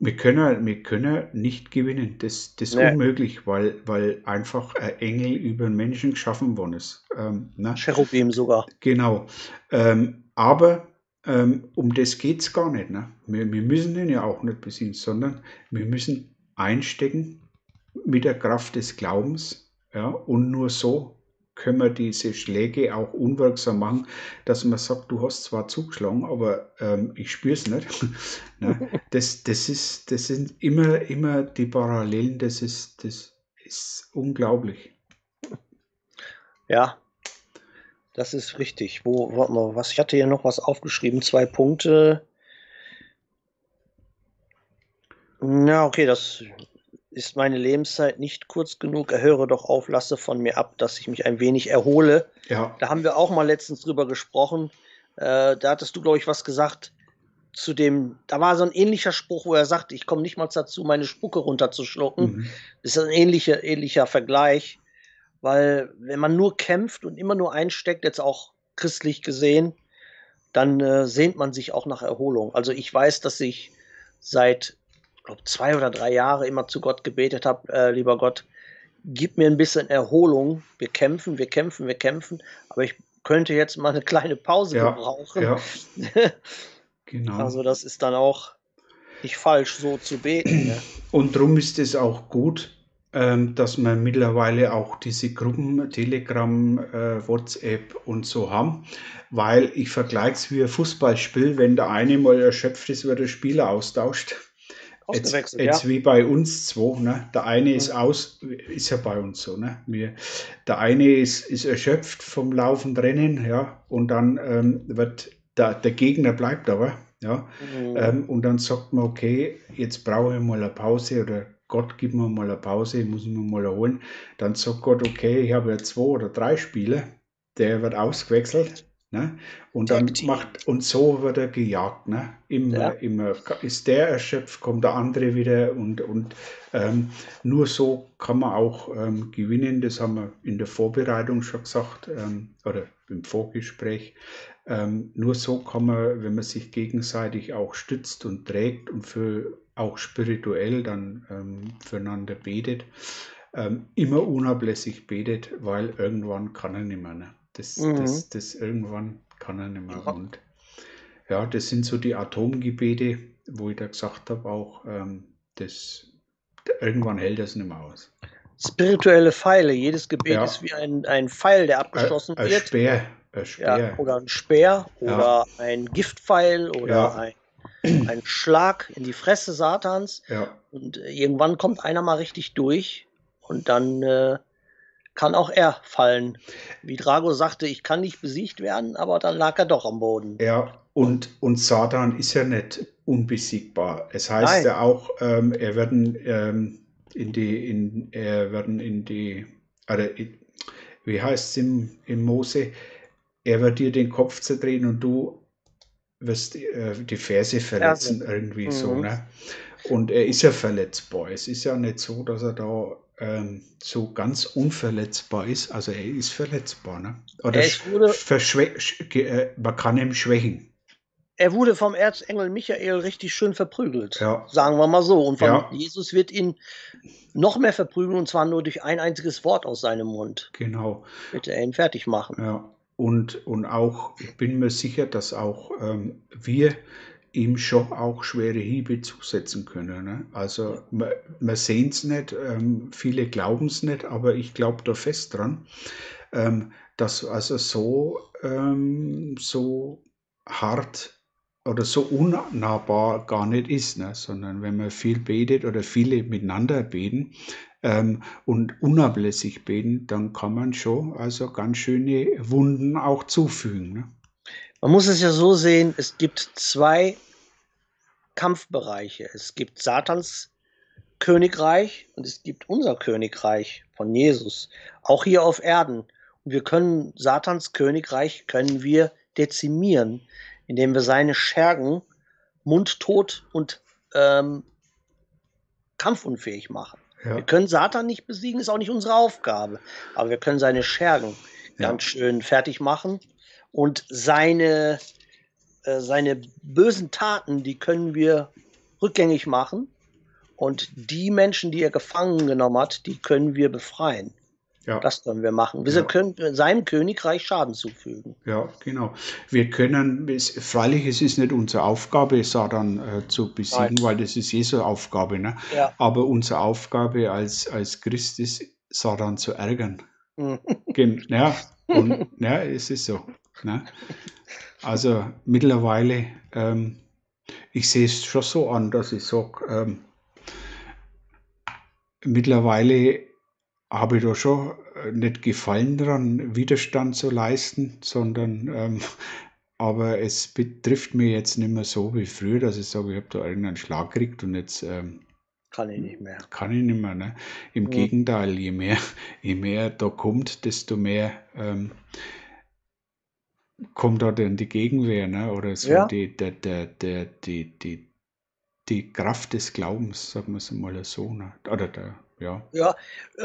wir können, wir können nicht gewinnen. Das, das ist nee. unmöglich, weil, weil einfach ein Engel über einen Menschen geschaffen worden ist. Ähm, ne? Cherubim sogar. Genau. Ähm, aber ähm, um das geht es gar nicht. Ne? Wir, wir müssen den ja auch nicht besiegen, sondern wir müssen einstecken mit der Kraft des Glaubens. Ja? Und nur so können wir diese Schläge auch unwirksam machen, dass man sagt, du hast zwar zugeschlagen, aber ähm, ich spüre es nicht. [LAUGHS] ne? das, das, ist, das sind immer, immer die Parallelen, das ist, das ist unglaublich. Ja, das ist richtig. Wo, warte mal, was, ich hatte hier noch was aufgeschrieben, zwei Punkte. Na, okay, das ist meine Lebenszeit nicht kurz genug, erhöre doch auf, lasse von mir ab, dass ich mich ein wenig erhole. Ja. Da haben wir auch mal letztens drüber gesprochen. Äh, da hattest du, glaube ich, was gesagt zu dem, da war so ein ähnlicher Spruch, wo er sagt, ich komme nicht mal dazu, meine Spucke runterzuschlucken. Mhm. Das ist ein ähnlicher, ähnlicher Vergleich, weil wenn man nur kämpft und immer nur einsteckt, jetzt auch christlich gesehen, dann äh, sehnt man sich auch nach Erholung. Also ich weiß, dass ich seit glaube, zwei oder drei Jahre immer zu Gott gebetet habe, äh, lieber Gott, gib mir ein bisschen Erholung. Wir kämpfen, wir kämpfen, wir kämpfen, aber ich könnte jetzt mal eine kleine Pause ja, gebrauchen. Ja. [LAUGHS] genau. Also das ist dann auch nicht falsch, so zu beten. Ne? [CLEARS THROAT] Und darum ist es auch gut, ähm, dass wir mittlerweile auch diese Gruppen, Telegram, äh, WhatsApp und so haben, weil ich vergleiche es wie ein Fußballspiel, wenn der eine mal erschöpft ist, wird der Spieler austauscht ausgewechselt. Jetzt, jetzt wie bei uns zwei, ne? Der eine ist aus, ist ja bei uns so, ne? Wir, der eine ist, ist erschöpft vom Laufen Rennen, ja, und dann ähm, wird der, der Gegner bleibt aber, ja. Mhm. Ähm, und dann sagt man, okay, jetzt brauche ich mal eine Pause oder Gott, gib mir mal eine Pause, ich muss mich mal erholen. Dann sagt Gott, okay, ich habe ja zwei oder drei Spiele, der wird ausgewechselt Ne? Und dann macht, und so wird er gejagt. Ne? Immer, ja. immer ist der erschöpft, kommt der andere wieder und, und ähm, nur so kann man auch ähm, gewinnen. Das haben wir in der Vorbereitung schon gesagt ähm, oder im Vorgespräch. Ähm, nur so kann man, wenn man sich gegenseitig auch stützt und trägt und für auch spirituell dann ähm, füreinander betet, ähm, immer unablässig betet, weil irgendwann kann er nicht mehr. Ne? Das, mhm. das, das irgendwann kann er nicht mehr. Und ja, das sind so die Atomgebete, wo ich da gesagt habe, auch ähm, das irgendwann hält das nicht mehr aus. Spirituelle Pfeile, jedes Gebet ja. ist wie ein, ein Pfeil, der abgeschossen ein, ein wird. Speer, ein Speer. Ja, oder ein Speer oder ja. ein Giftpfeil oder ein, ein Schlag in die Fresse Satans. Und äh, irgendwann kommt einer mal richtig durch und dann äh, kann auch er fallen. Wie Drago sagte, ich kann nicht besiegt werden, aber dann lag er doch am Boden. Ja, und, und Satan ist ja nicht unbesiegbar. Es heißt Nein. ja auch, ähm, er werden ähm, in die, in, er werden in die, oder wie heißt es im, im Mose, er wird dir den Kopf zerdrehen und du wirst äh, die Ferse verletzen, Ferse. irgendwie mhm. so. Ne? Und er ist ja verletzbar. Es ist ja nicht so, dass er da ähm, so ganz unverletzbar ist. Also er ist verletzbar. Ne? Oder äh, man kann ihn schwächen. Er wurde vom Erzengel Michael richtig schön verprügelt. Ja. Sagen wir mal so. Und von ja. Jesus wird ihn noch mehr verprügeln und zwar nur durch ein einziges Wort aus seinem Mund. Genau. Wird er ihn fertig machen. Ja. und, und auch, ich bin mir sicher, dass auch ähm, wir ihm schon auch schwere Hiebe zusetzen können. Ne? Also man, man sehen es nicht, ähm, viele glauben es nicht, aber ich glaube da fest dran, ähm, dass also so, ähm, so hart oder so unnahbar gar nicht ist, ne? sondern wenn man viel betet oder viele miteinander beten ähm, und unablässig beten, dann kann man schon also ganz schöne Wunden auch zufügen. Ne? Man muss es ja so sehen, es gibt zwei Kampfbereiche. Es gibt Satans Königreich und es gibt unser Königreich von Jesus, auch hier auf Erden. Und wir können Satans Königreich können wir dezimieren, indem wir seine Schergen mundtot und ähm, kampfunfähig machen. Ja. Wir können Satan nicht besiegen, ist auch nicht unsere Aufgabe. Aber wir können seine Schergen ja. ganz schön fertig machen und seine, äh, seine bösen Taten, die können wir rückgängig machen. Und die Menschen, die er gefangen genommen hat, die können wir befreien. Ja. Das können wir machen. Wir ja. können seinem Königreich Schaden zufügen. Ja, genau. Wir können, es, freilich es ist nicht unsere Aufgabe, Satan äh, zu besiegen, Nein. weil das ist Jesu Aufgabe. Ne? Ja. Aber unsere Aufgabe als, als Christ ist, Satan zu ärgern. Mhm. ja, [LAUGHS] und, ja, es ist so. Ne? Also mittlerweile, ähm, ich sehe es schon so an, dass ich sage, ähm, mittlerweile habe ich da schon äh, nicht Gefallen daran, Widerstand zu leisten, sondern ähm, [LAUGHS] aber es betrifft mich jetzt nicht mehr so wie früher, dass ich sage, ich habe da irgendeinen Schlag gekriegt und jetzt ähm, kann ich nicht mehr. Kann ich nicht mehr. Ne? Im mhm. Gegenteil, je mehr, [LAUGHS] je mehr da kommt, desto mehr ähm, kommt da dann die Gegenwehr, ne? Oder so ja. die, der, der, der, die, die, die Kraft des Glaubens, sagen wir es mal so, ne? Oder der, ja. Ja,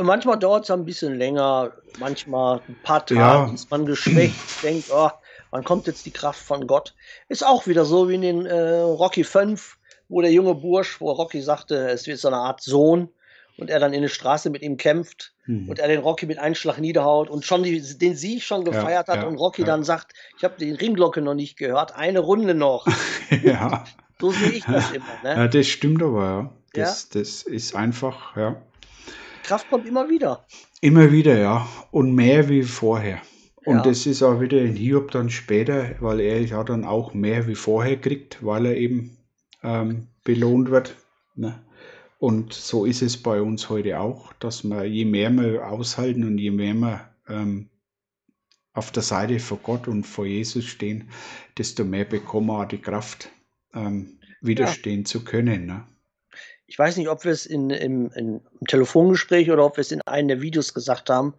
manchmal dauert es ein bisschen länger, manchmal ein paar Tage ja. ist man geschwächt, [CLEARS THROAT] denkt, oh, wann kommt jetzt die Kraft von Gott? Ist auch wieder so wie in den äh, Rocky 5, wo der junge Bursch, wo Rocky sagte, es wird so eine Art Sohn und er dann in der Straße mit ihm kämpft hm. und er den Rocky mit einem Schlag niederhaut und schon die, den Sieg schon gefeiert ja, hat ja, und Rocky ja. dann sagt, ich habe die Ringglocke noch nicht gehört, eine Runde noch. [LAUGHS] ja. So sehe ich das immer. Ne? Ja, das stimmt aber, ja. Das, das ist einfach, ja. Kraft kommt immer wieder. Immer wieder, ja. Und mehr wie vorher. Und ja. das ist auch wieder in Hiob dann später, weil er ja dann auch mehr wie vorher kriegt, weil er eben ähm, belohnt wird. Ne? Und so ist es bei uns heute auch, dass wir je mehr wir aushalten und je mehr wir ähm, auf der Seite vor Gott und vor Jesus stehen, desto mehr bekommen wir die Kraft, ähm, widerstehen ja. zu können. Ne? ich weiß nicht, ob wir es in, im, im Telefongespräch oder ob wir es in einem der Videos gesagt haben.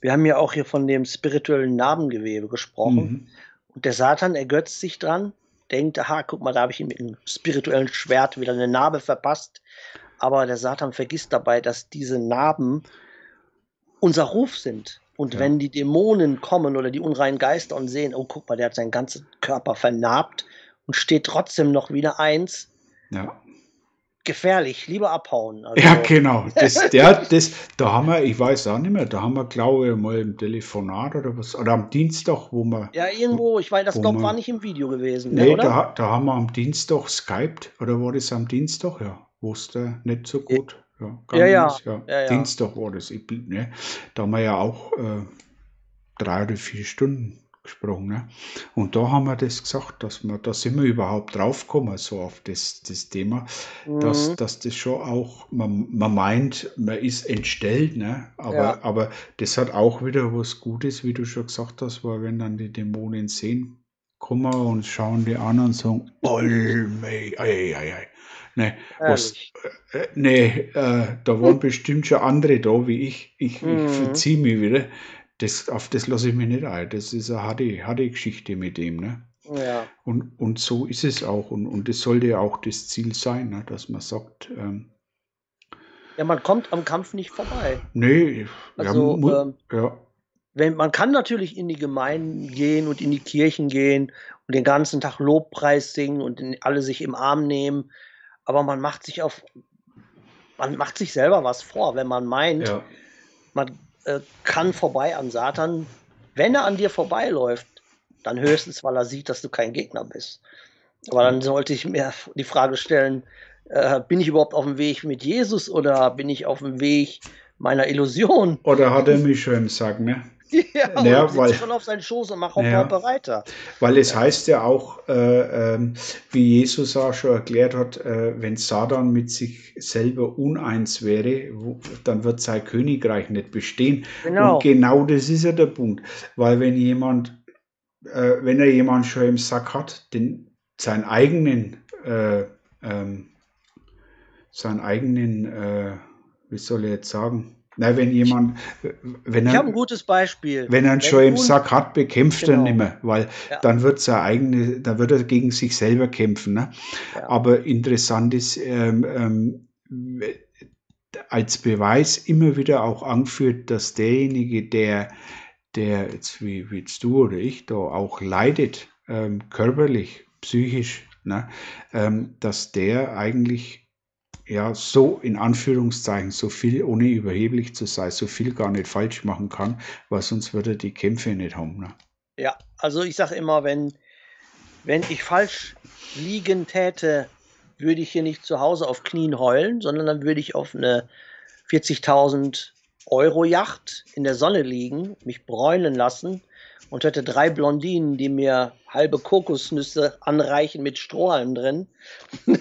Wir haben ja auch hier von dem spirituellen Narbengewebe gesprochen. Mhm. Und der Satan ergötzt sich dran, denkt, aha, guck mal, da habe ich ihm mit einem spirituellen Schwert wieder eine Narbe verpasst. Aber der Satan vergisst dabei, dass diese Narben unser Ruf sind. Und ja. wenn die Dämonen kommen oder die unreinen Geister und sehen, oh, guck mal, der hat seinen ganzen Körper vernarbt und steht trotzdem noch wieder eins, ja gefährlich, lieber abhauen. Also, ja, genau. Das, der, das, da haben wir, ich weiß auch nicht mehr, da haben wir, glaube ich, mal im Telefonat oder was, oder am Dienstag, wo wir. Ja, irgendwo, ich weiß, das glaube war nicht im Video gewesen. Ne, nee, oder? Da, da haben wir am Dienstag skypt, oder war das am Dienstag? Ja, wusste nicht so gut. Ja, ja, ja. ja. ja, Dienstag war das. Ich, ne, da haben wir ja auch äh, drei oder vier Stunden gesprochen. Ne? Und da haben wir das gesagt, dass wir, da sind wir überhaupt draufgekommen, so auf das, das Thema, mhm. dass, dass das schon auch, man, man meint, man ist entstellt, ne? aber, ja. aber das hat auch wieder was Gutes, wie du schon gesagt hast, weil wenn dann die Dämonen sehen, kommen und schauen die an und sagen, Olmei, ei, ei, ei. Nee, was, äh, nee äh, da waren [LAUGHS] bestimmt schon andere da wie ich. Ich, mhm. ich verziehe mich wieder das, auf das lasse ich mich nicht ein. Das ist eine harte, harte Geschichte mit dem. Ne? Ja. Und, und so ist es auch. Und, und das sollte ja auch das Ziel sein, ne? dass man sagt. Ähm, ja, man kommt am Kampf nicht vorbei. Nee, also, ja, ähm, ja. Wenn, man kann natürlich in die Gemeinden gehen und in die Kirchen gehen und den ganzen Tag Lobpreis singen und alle sich im Arm nehmen, aber man macht sich auf, man macht sich selber was vor, wenn man meint, ja. man äh, kann vorbei an Satan Wenn er an dir vorbeiläuft, dann höchstens, weil er sieht, dass du kein Gegner bist. Aber dann sollte ich mir die Frage stellen, äh, bin ich überhaupt auf dem Weg mit Jesus oder bin ich auf dem Weg meiner Illusion? Oder hat er mich schon im Sack, ne? [LAUGHS] Ja, ja und weil, schon auf seinen Schoß und mach auch ja, weiter. Weil es ja. heißt ja auch, äh, äh, wie Jesus auch schon erklärt hat, äh, wenn Satan mit sich selber uneins wäre, wo, dann wird sein Königreich nicht bestehen. Genau. Und genau das ist ja der Punkt. Weil wenn jemand, äh, wenn er jemand schon im Sack hat, den, seinen eigenen, äh, ähm, seinen eigenen, äh, wie soll ich jetzt sagen, na, wenn jemand, wenn er, ich habe ein gutes Beispiel. Wenn er einen schon im Sack hat, bekämpft genau. er nicht mehr, weil ja. dann wird er eigene, dann wird er gegen sich selber kämpfen. Ne? Ja. Aber interessant ist, ähm, ähm, als Beweis immer wieder auch angeführt, dass derjenige, der, der jetzt wie, wie jetzt du oder ich da auch leidet, ähm, körperlich, psychisch, ne, ähm, dass der eigentlich ja, so in Anführungszeichen, so viel, ohne überheblich zu sein, so viel gar nicht falsch machen kann, weil sonst würde die Kämpfe nicht haben. Ne? Ja, also ich sage immer, wenn, wenn ich falsch liegen täte, würde ich hier nicht zu Hause auf Knien heulen, sondern dann würde ich auf eine 40.000 Euro Yacht in der Sonne liegen, mich bräunen lassen und hätte drei Blondinen, die mir halbe Kokosnüsse anreichen mit Strohhalm drin. [LAUGHS]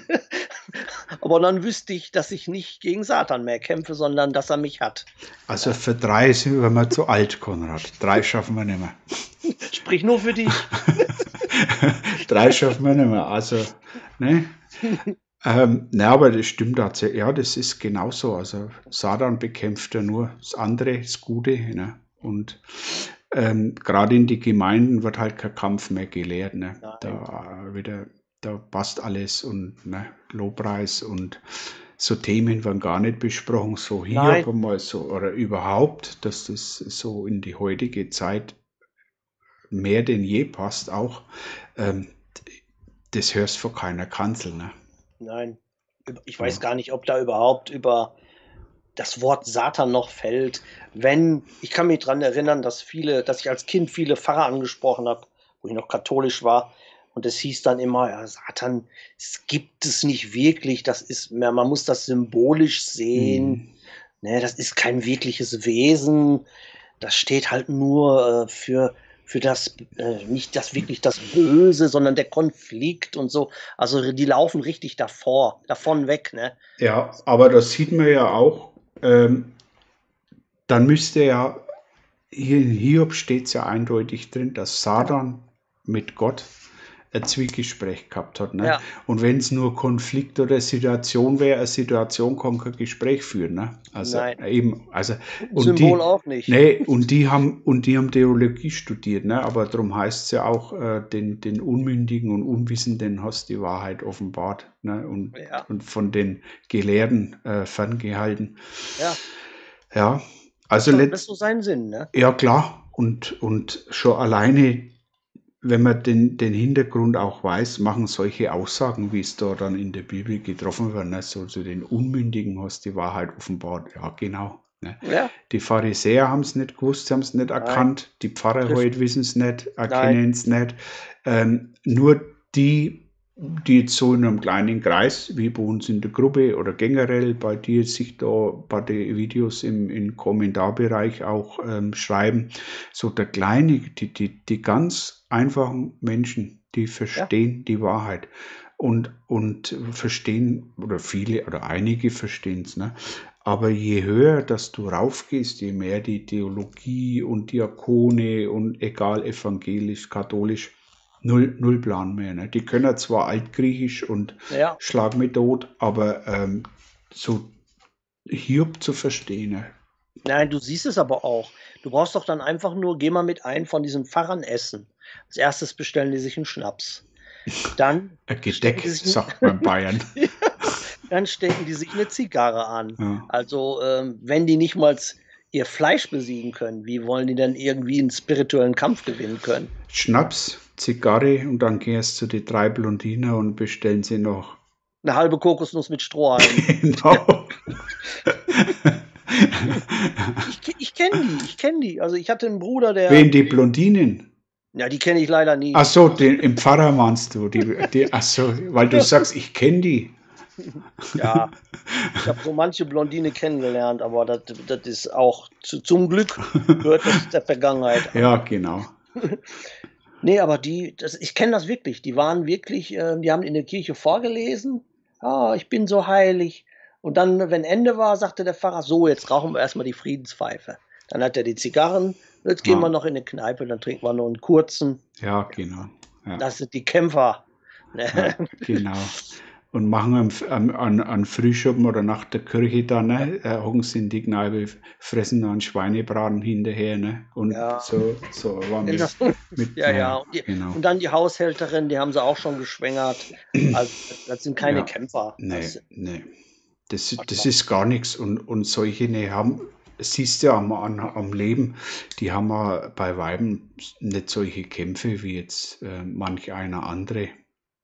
Aber dann wüsste ich, dass ich nicht gegen Satan mehr kämpfe, sondern dass er mich hat. Also für drei sind wir mal zu alt, Konrad. Drei schaffen wir nicht mehr. [LAUGHS] Sprich nur für dich. [LAUGHS] drei schaffen wir nicht mehr. Also, ne? Ähm, ne, aber das stimmt tatsächlich. Ja, das ist genauso. Also Satan bekämpft ja nur das andere, das Gute. Ne? Und ähm, gerade in die Gemeinden wird halt kein Kampf mehr gelehrt. Ne? Da wieder, da passt alles und ne, Lobpreis und so Themen werden gar nicht besprochen, so hier Nein. aber mal so oder überhaupt, dass das so in die heutige Zeit mehr denn je passt auch. Ähm, das hörst du vor keiner Kanzel. Ne? Nein, ich weiß gar nicht, ob da überhaupt über das Wort Satan noch fällt. Wenn, ich kann mich daran erinnern, dass viele, dass ich als Kind viele Pfarrer angesprochen habe, wo ich noch katholisch war. Und es hieß dann immer, ja, Satan, es gibt es nicht wirklich, das ist, man muss das symbolisch sehen. Mhm. Ne, das ist kein wirkliches Wesen. Das steht halt nur äh, für, für das, äh, nicht das wirklich das Böse, sondern der Konflikt und so. Also die laufen richtig davor, davon weg, ne? Ja, aber das sieht man ja auch ähm, dann müsste ja, hier in Hiob steht es ja eindeutig drin, dass Satan mit Gott ein Zwiegespräch gehabt hat. Ne? Ja. Und wenn es nur Konflikt oder Situation wäre, eine Situation kann kein Gespräch führen. Ne? Also Nein. eben, also und Symbol die, auch nicht. Nee, und die haben und die haben Theologie studiert, ne? Aber darum heißt es ja auch, äh, den, den Unmündigen und Unwissenden hast die Wahrheit offenbart, ne? Und, ja. und von den Gelehrten äh, ferngehalten. Ja. Ja. Also das ist so sein Sinn, ne? Ja, klar. Und, und schon alleine wenn man den, den Hintergrund auch weiß, machen solche Aussagen, wie es da dann in der Bibel getroffen wird, ne? so zu den Unmündigen hast die Wahrheit offenbart. Ja, genau. Ne? Ja. Die Pharisäer haben es nicht gewusst, sie haben es nicht Nein. erkannt. Die Pfarrer heute wissen es nicht, erkennen es nicht. Ähm, nur die die jetzt so in einem kleinen Kreis, wie bei uns in der Gruppe oder generell bei dir sich da bei den Videos im, im Kommentarbereich auch ähm, schreiben, so der kleine, die, die, die ganz einfachen Menschen, die verstehen ja. die Wahrheit und, und verstehen, oder viele oder einige verstehen es, ne? Aber je höher, dass du raufgehst, je mehr die Theologie und Diakone und egal evangelisch, katholisch, null, null Plan mehr. Ne? Die können zwar Altgriechisch und ja. Schlag tot, aber ähm, so Hiob zu verstehen. Ne? Nein, du siehst es aber auch. Du brauchst doch dann einfach nur, geh mal mit ein von diesen Pfarrern essen. Als erstes bestellen die sich einen Schnaps. Dann. Gedeck, sagt man Bayern. [LAUGHS] dann stecken die sich eine Zigarre an. Ja. Also, ähm, wenn die nicht mal ihr Fleisch besiegen können, wie wollen die denn irgendwie einen spirituellen Kampf gewinnen können? Schnaps, Zigarre und dann gehst du zu die drei Blondiner und bestellen sie noch eine halbe Kokosnuss mit Strohhalm. [LAUGHS] genau. ich, ich kenne die, ich kenne die. Also ich hatte einen Bruder, der. Wen, die Blondinen? Ja, die kenne ich leider nie. Ach so, den, im Pfarrer meinst du. Die, die, ach so, weil du sagst, ich kenne die. Ja, ich habe so manche Blondine kennengelernt, aber das, das ist auch zu, zum Glück gehört das der Vergangenheit. Ja, genau. [LAUGHS] Nee, aber die, das, ich kenne das wirklich. Die waren wirklich, äh, die haben in der Kirche vorgelesen. Ah, ich bin so heilig. Und dann, wenn Ende war, sagte der Pfarrer, so, jetzt rauchen wir erstmal die Friedenspfeife. Dann hat er die Zigarren, jetzt gehen Ja. wir noch in eine Kneipe, dann trinken wir noch einen kurzen. Ja, genau. Ja, Das sind die Kämpfer. Ne? ja, genau. Und machen am, am, an, an Frühschoppen oder nach der Kirche dann, ne, äh, hocken sie in die Kneipe, fressen dann Schweinebraten hinterher, ne? Und Ja. so, so war mit, Genau. mit Ja, ja. Und, die, genau. und dann die Haushälterin, die haben sie auch schon geschwängert. Also, das sind keine Ja. Kämpfer. Nee, Das, nee. Das, das ist gar nichts. Und, und solche ne, haben, siehst du ja am, am Leben, die haben ja bei Weiben nicht solche Kämpfe wie jetzt äh, manch einer andere.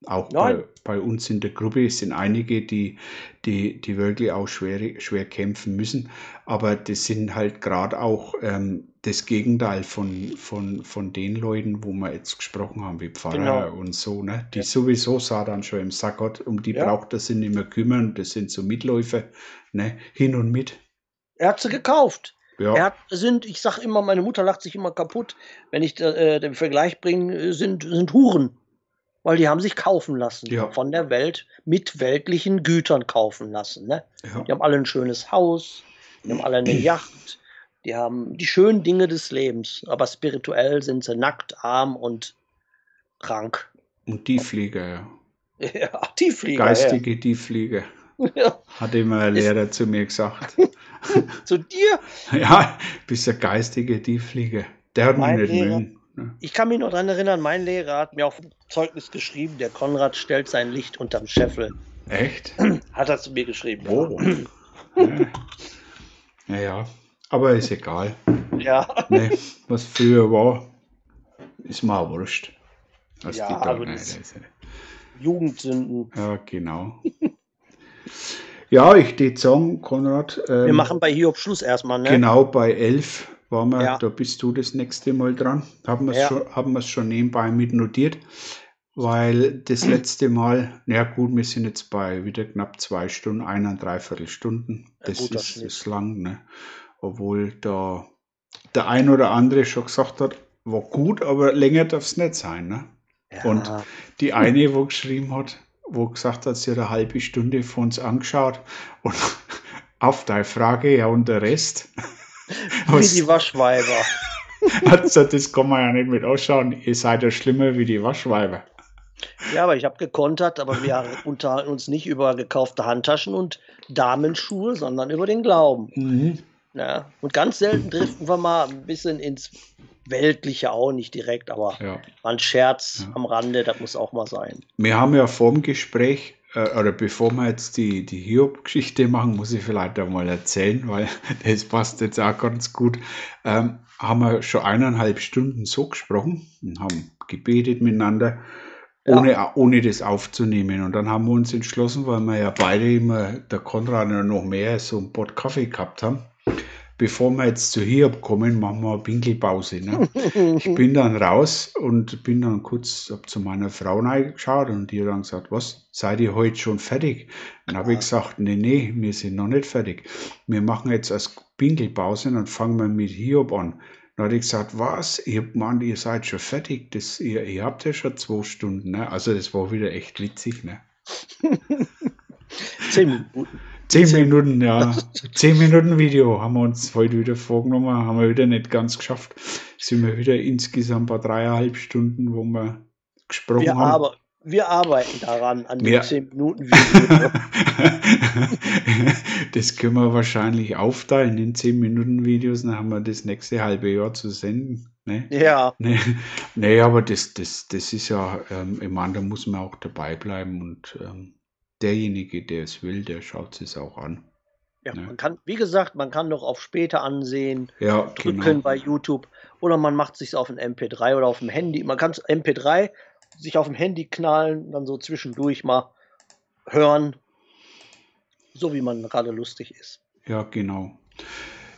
Auch bei, bei uns in der Gruppe sind einige, die, die, die wirklich auch schwer, schwer kämpfen müssen. Aber das sind halt gerade auch ähm, das Gegenteil von, von, von den Leuten, wo wir jetzt gesprochen haben, wie Pfarrer Genau. und so, ne? Die Ja. sowieso Satan schon im Sack hat, um die Ja. braucht er sich nicht mehr kümmern. Das sind so Mitläufer, ne? Hin und mit. er hat sie gekauft. Ja, Er hat, sind, ich sag immer, meine Mutter lacht sich immer kaputt, wenn ich äh, den Vergleich bringe, sind, sind Huren. Weil die haben sich kaufen lassen. Ja. Von der Welt mit weltlichen Gütern kaufen lassen. Ne? ja. Die haben alle ein schönes Haus, die haben alle eine [CLEARS THROAT] Yacht, die haben die schönen Dinge des Lebens. Aber spirituell sind sie nackt, arm und krank. Und Tiefflieger, ja. [LAUGHS] Ja, Tiefflieger. Geistige Tiefflieger, [LAUGHS] Ja. hat immer ein Ist- Lehrer zu mir gesagt. [LAUGHS] Zu dir? ja, bist ein geistiger Tiefflieger. Der hat mich nicht mögen. Ne? Ich kann mich noch daran erinnern, mein Lehrer hat mir auf dem Zeugnis geschrieben, der Konrad stellt sein Licht unterm Scheffel. Echt? [CLEARS THROAT] Hat er zu mir geschrieben. Oh. ja. [CLEARS THROAT] ja, ja. Aber ist egal. Ja, Ne, was früher war, ist mir auch wurscht. Was Ja, die ist- Jugendsünden. Ja, genau. ja, ich würde sagen, Konrad, ähm, Wir machen bei Hiob Schluss erstmal, ne? genau bei 11 waren wir, Ja. da bist du das nächste Mal dran. Haben wir es Ja. schon, haben schon nebenbei mit notiert, weil das letzte Mal, na ja gut, wir sind jetzt bei wieder knapp zwei Stunden, eineindreiviertel Stunden. Ja, Das ist, Schnitt. ist lang, ne? Obwohl da der ein oder andere schon gesagt hat, war gut, aber länger darf es nicht sein, ne? Ja, Und die eine, wo geschrieben hat, wo gesagt hat, sie hat eine halbe Stunde von uns angeschaut und [LAUGHS] auf deine Frage, ja und der Rest, [LAUGHS] wie die Waschweiber. [LAUGHS] gesagt, das kann man ja nicht mit ausschauen, ihr seid ja schlimmer wie die Waschweiber. Ja, aber ich habe gekontert, aber wir [LAUGHS] unterhalten uns nicht über gekaufte Handtaschen und Damenschuhe, sondern über den Glauben. Mhm. Ja. Und ganz selten driften wir mal ein bisschen ins Weltliche auch nicht direkt, aber Ja. ein Scherz Ja. am Rande, das muss auch mal sein. Wir haben ja vor dem Gespräch, äh, oder bevor wir jetzt die, die Hiob-Geschichte machen, muss ich vielleicht einmal erzählen, weil [LAUGHS] das passt jetzt auch ganz gut. Ähm, haben wir schon eineinhalb Stunden so gesprochen und haben gebetet miteinander, Ja. ohne, ohne das aufzunehmen. Und dann haben wir uns entschlossen, weil wir ja beide immer, der Konrad und noch mehr, so ein Pott Kaffee gehabt haben. Bevor wir jetzt zu Hiob kommen, machen wir eine Pinkelpause. Ne? Ich bin dann raus und bin dann kurz zu meiner Frau geschaut und die hat dann gesagt, was, seid ihr heute schon fertig? Dann habe ich gesagt, nee, nee, wir sind noch nicht fertig. Wir machen jetzt als Pinkelpause und fangen wir mit Hiob an. Dann hat ich gesagt, was? Ich hab ihr seid schon fertig. Das, ihr, ihr habt ja schon zwei Stunden. Ne? Also das war wieder echt witzig. Ne? Zehn Minuten. Zehn Minuten, ja. [LAUGHS] Zehn Minuten Video haben wir uns heute wieder vorgenommen, haben wir wieder nicht ganz geschafft. Sind wir wieder insgesamt bei dreieinhalb Stunden, wo wir gesprochen Wir, haben. aber, wir arbeiten daran, an Ja. dem 10 Minuten Video. [LAUGHS] das können wir wahrscheinlich aufteilen in 10 Minuten Videos, dann haben wir das nächste halbe Jahr zu senden. Ne? ja, Nee, nee, aber das, das, das ist ja, ähm, ich meine, da muss man auch dabei bleiben und ähm, derjenige, der es will, der schaut es auch an. ja, Ne. man kann, wie gesagt, man kann noch auf später ansehen, Ja, drücken genau. bei YouTube oder man macht sich auf ein MP3 oder auf dem Handy. Man kann MP3 sich auf dem Handy knallen, dann so zwischendurch mal hören, so wie man gerade lustig ist. Ja, genau.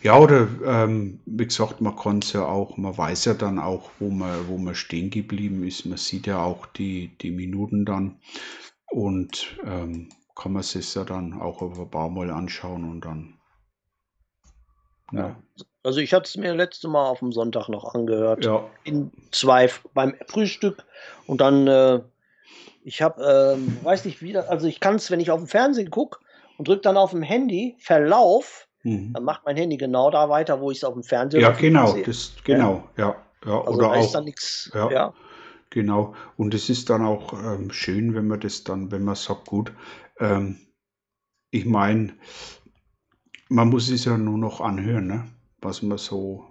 Ja, oder ähm, wie gesagt, man kann es ja auch, man weiß ja dann auch, wo man, wo man stehen geblieben ist. Man sieht ja auch die, die Minuten dann und ähm, kann man sich ja dann auch auf ein paar Mal anschauen und dann. Ja. Also ich hatte es mir letzte Mal auf dem Sonntag noch angehört. Ja. In zwei beim Frühstück und dann, äh, ich habe, ähm, weiß nicht wie, das- also ich kann es, wenn ich auf dem Fernsehen gucke und drücke dann auf dem Handy Verlauf, Mhm. dann macht mein Handy genau da weiter, wo ich es auf dem Fernseher Ja, genau, das, genau, ja. ja. Also oder da ist auch, dann nichts. ja. Ja. Genau. Und es ist dann auch ähm, schön, wenn man das dann, wenn man sagt, gut, ähm, ich meine, man muss es ja nur noch anhören, ne? was man so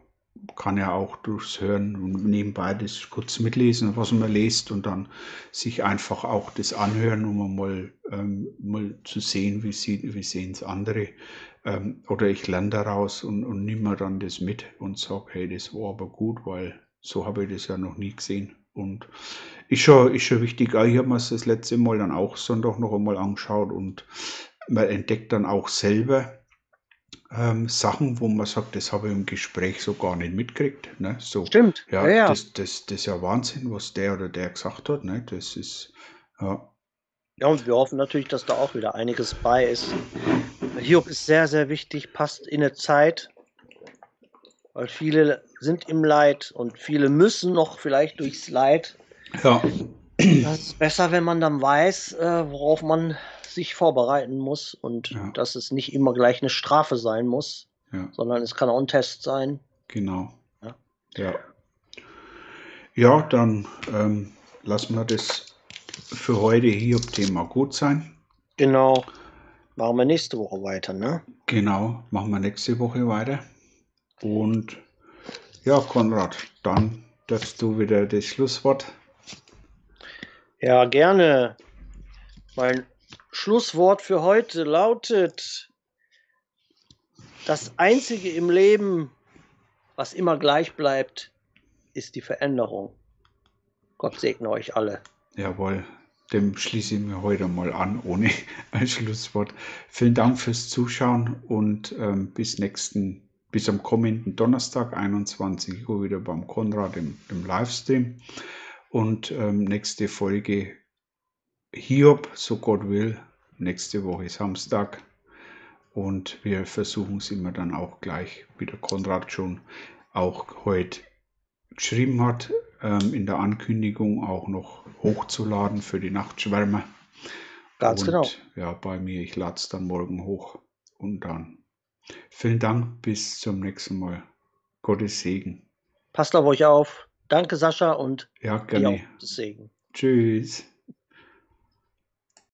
kann ja auch durchs Hören und nebenbei das kurz mitlesen, was man liest und dann sich einfach auch das anhören, um mal, ähm, mal zu sehen, wie, sie, wie sehen es andere. Ähm, oder ich lerne daraus und, und nehme dann das mit und sage, hey, das war aber gut, weil so habe ich das ja noch nie gesehen. Und ist schon, ist schon wichtig. Auch Ich habe mir das letzte Mal dann auch Sonntag noch einmal angeschaut und man entdeckt dann auch selber ähm, Sachen, wo man sagt, das habe ich im Gespräch so gar nicht mitgekriegt. Ne? So, Stimmt. ja, Ja, ja. Das, das, das ist ja Wahnsinn, was der oder der gesagt hat. Ne? Das ist, ja, Ja, und wir hoffen natürlich, dass da auch wieder einiges bei ist. Hiob ist sehr, sehr wichtig, passt in eine Zeit, weil viele sind im Leid und viele müssen noch vielleicht durchs Leid. ja, Das ist besser, wenn man dann weiß, äh, worauf man sich vorbereiten muss und Ja. dass es nicht immer gleich eine Strafe sein muss, ja, sondern es kann auch ein Test sein. genau. Ja. Ja, ja dann ähm, lassen wir das für heute hier Thema gut sein. Genau. Machen wir nächste Woche weiter, ne? Genau, machen wir nächste Woche weiter. Und ja, Konrad, dann darfst du wieder das Schlusswort. Ja, gerne. Mein Schlusswort für heute lautet, das Einzige im Leben, was immer gleich bleibt, ist die Veränderung. Gott segne euch alle. Jawohl, dem schließe ich mir heute mal an, ohne [LAUGHS] ein Schlusswort. Vielen Dank fürs Zuschauen und ähm, bis nächsten, bis am kommenden Donnerstag, 21 Uhr, wieder beim Konrad im, im Livestream. Und ähm, nächste Folge Hiob, so Gott will, nächste Woche Samstag. Und wir versuchen es immer dann auch gleich, wie der Konrad schon auch heute geschrieben hat, ähm, in der Ankündigung auch noch hochzuladen für die Nachtschwärme. Ganz und, genau. Ja, bei mir, ich lade es dann morgen hoch. Und dann vielen Dank, bis zum nächsten Mal. Gottes Segen. Passt auf euch auf. Danke, Sascha, und Ja, gerne. Gottes Segen. Tschüss.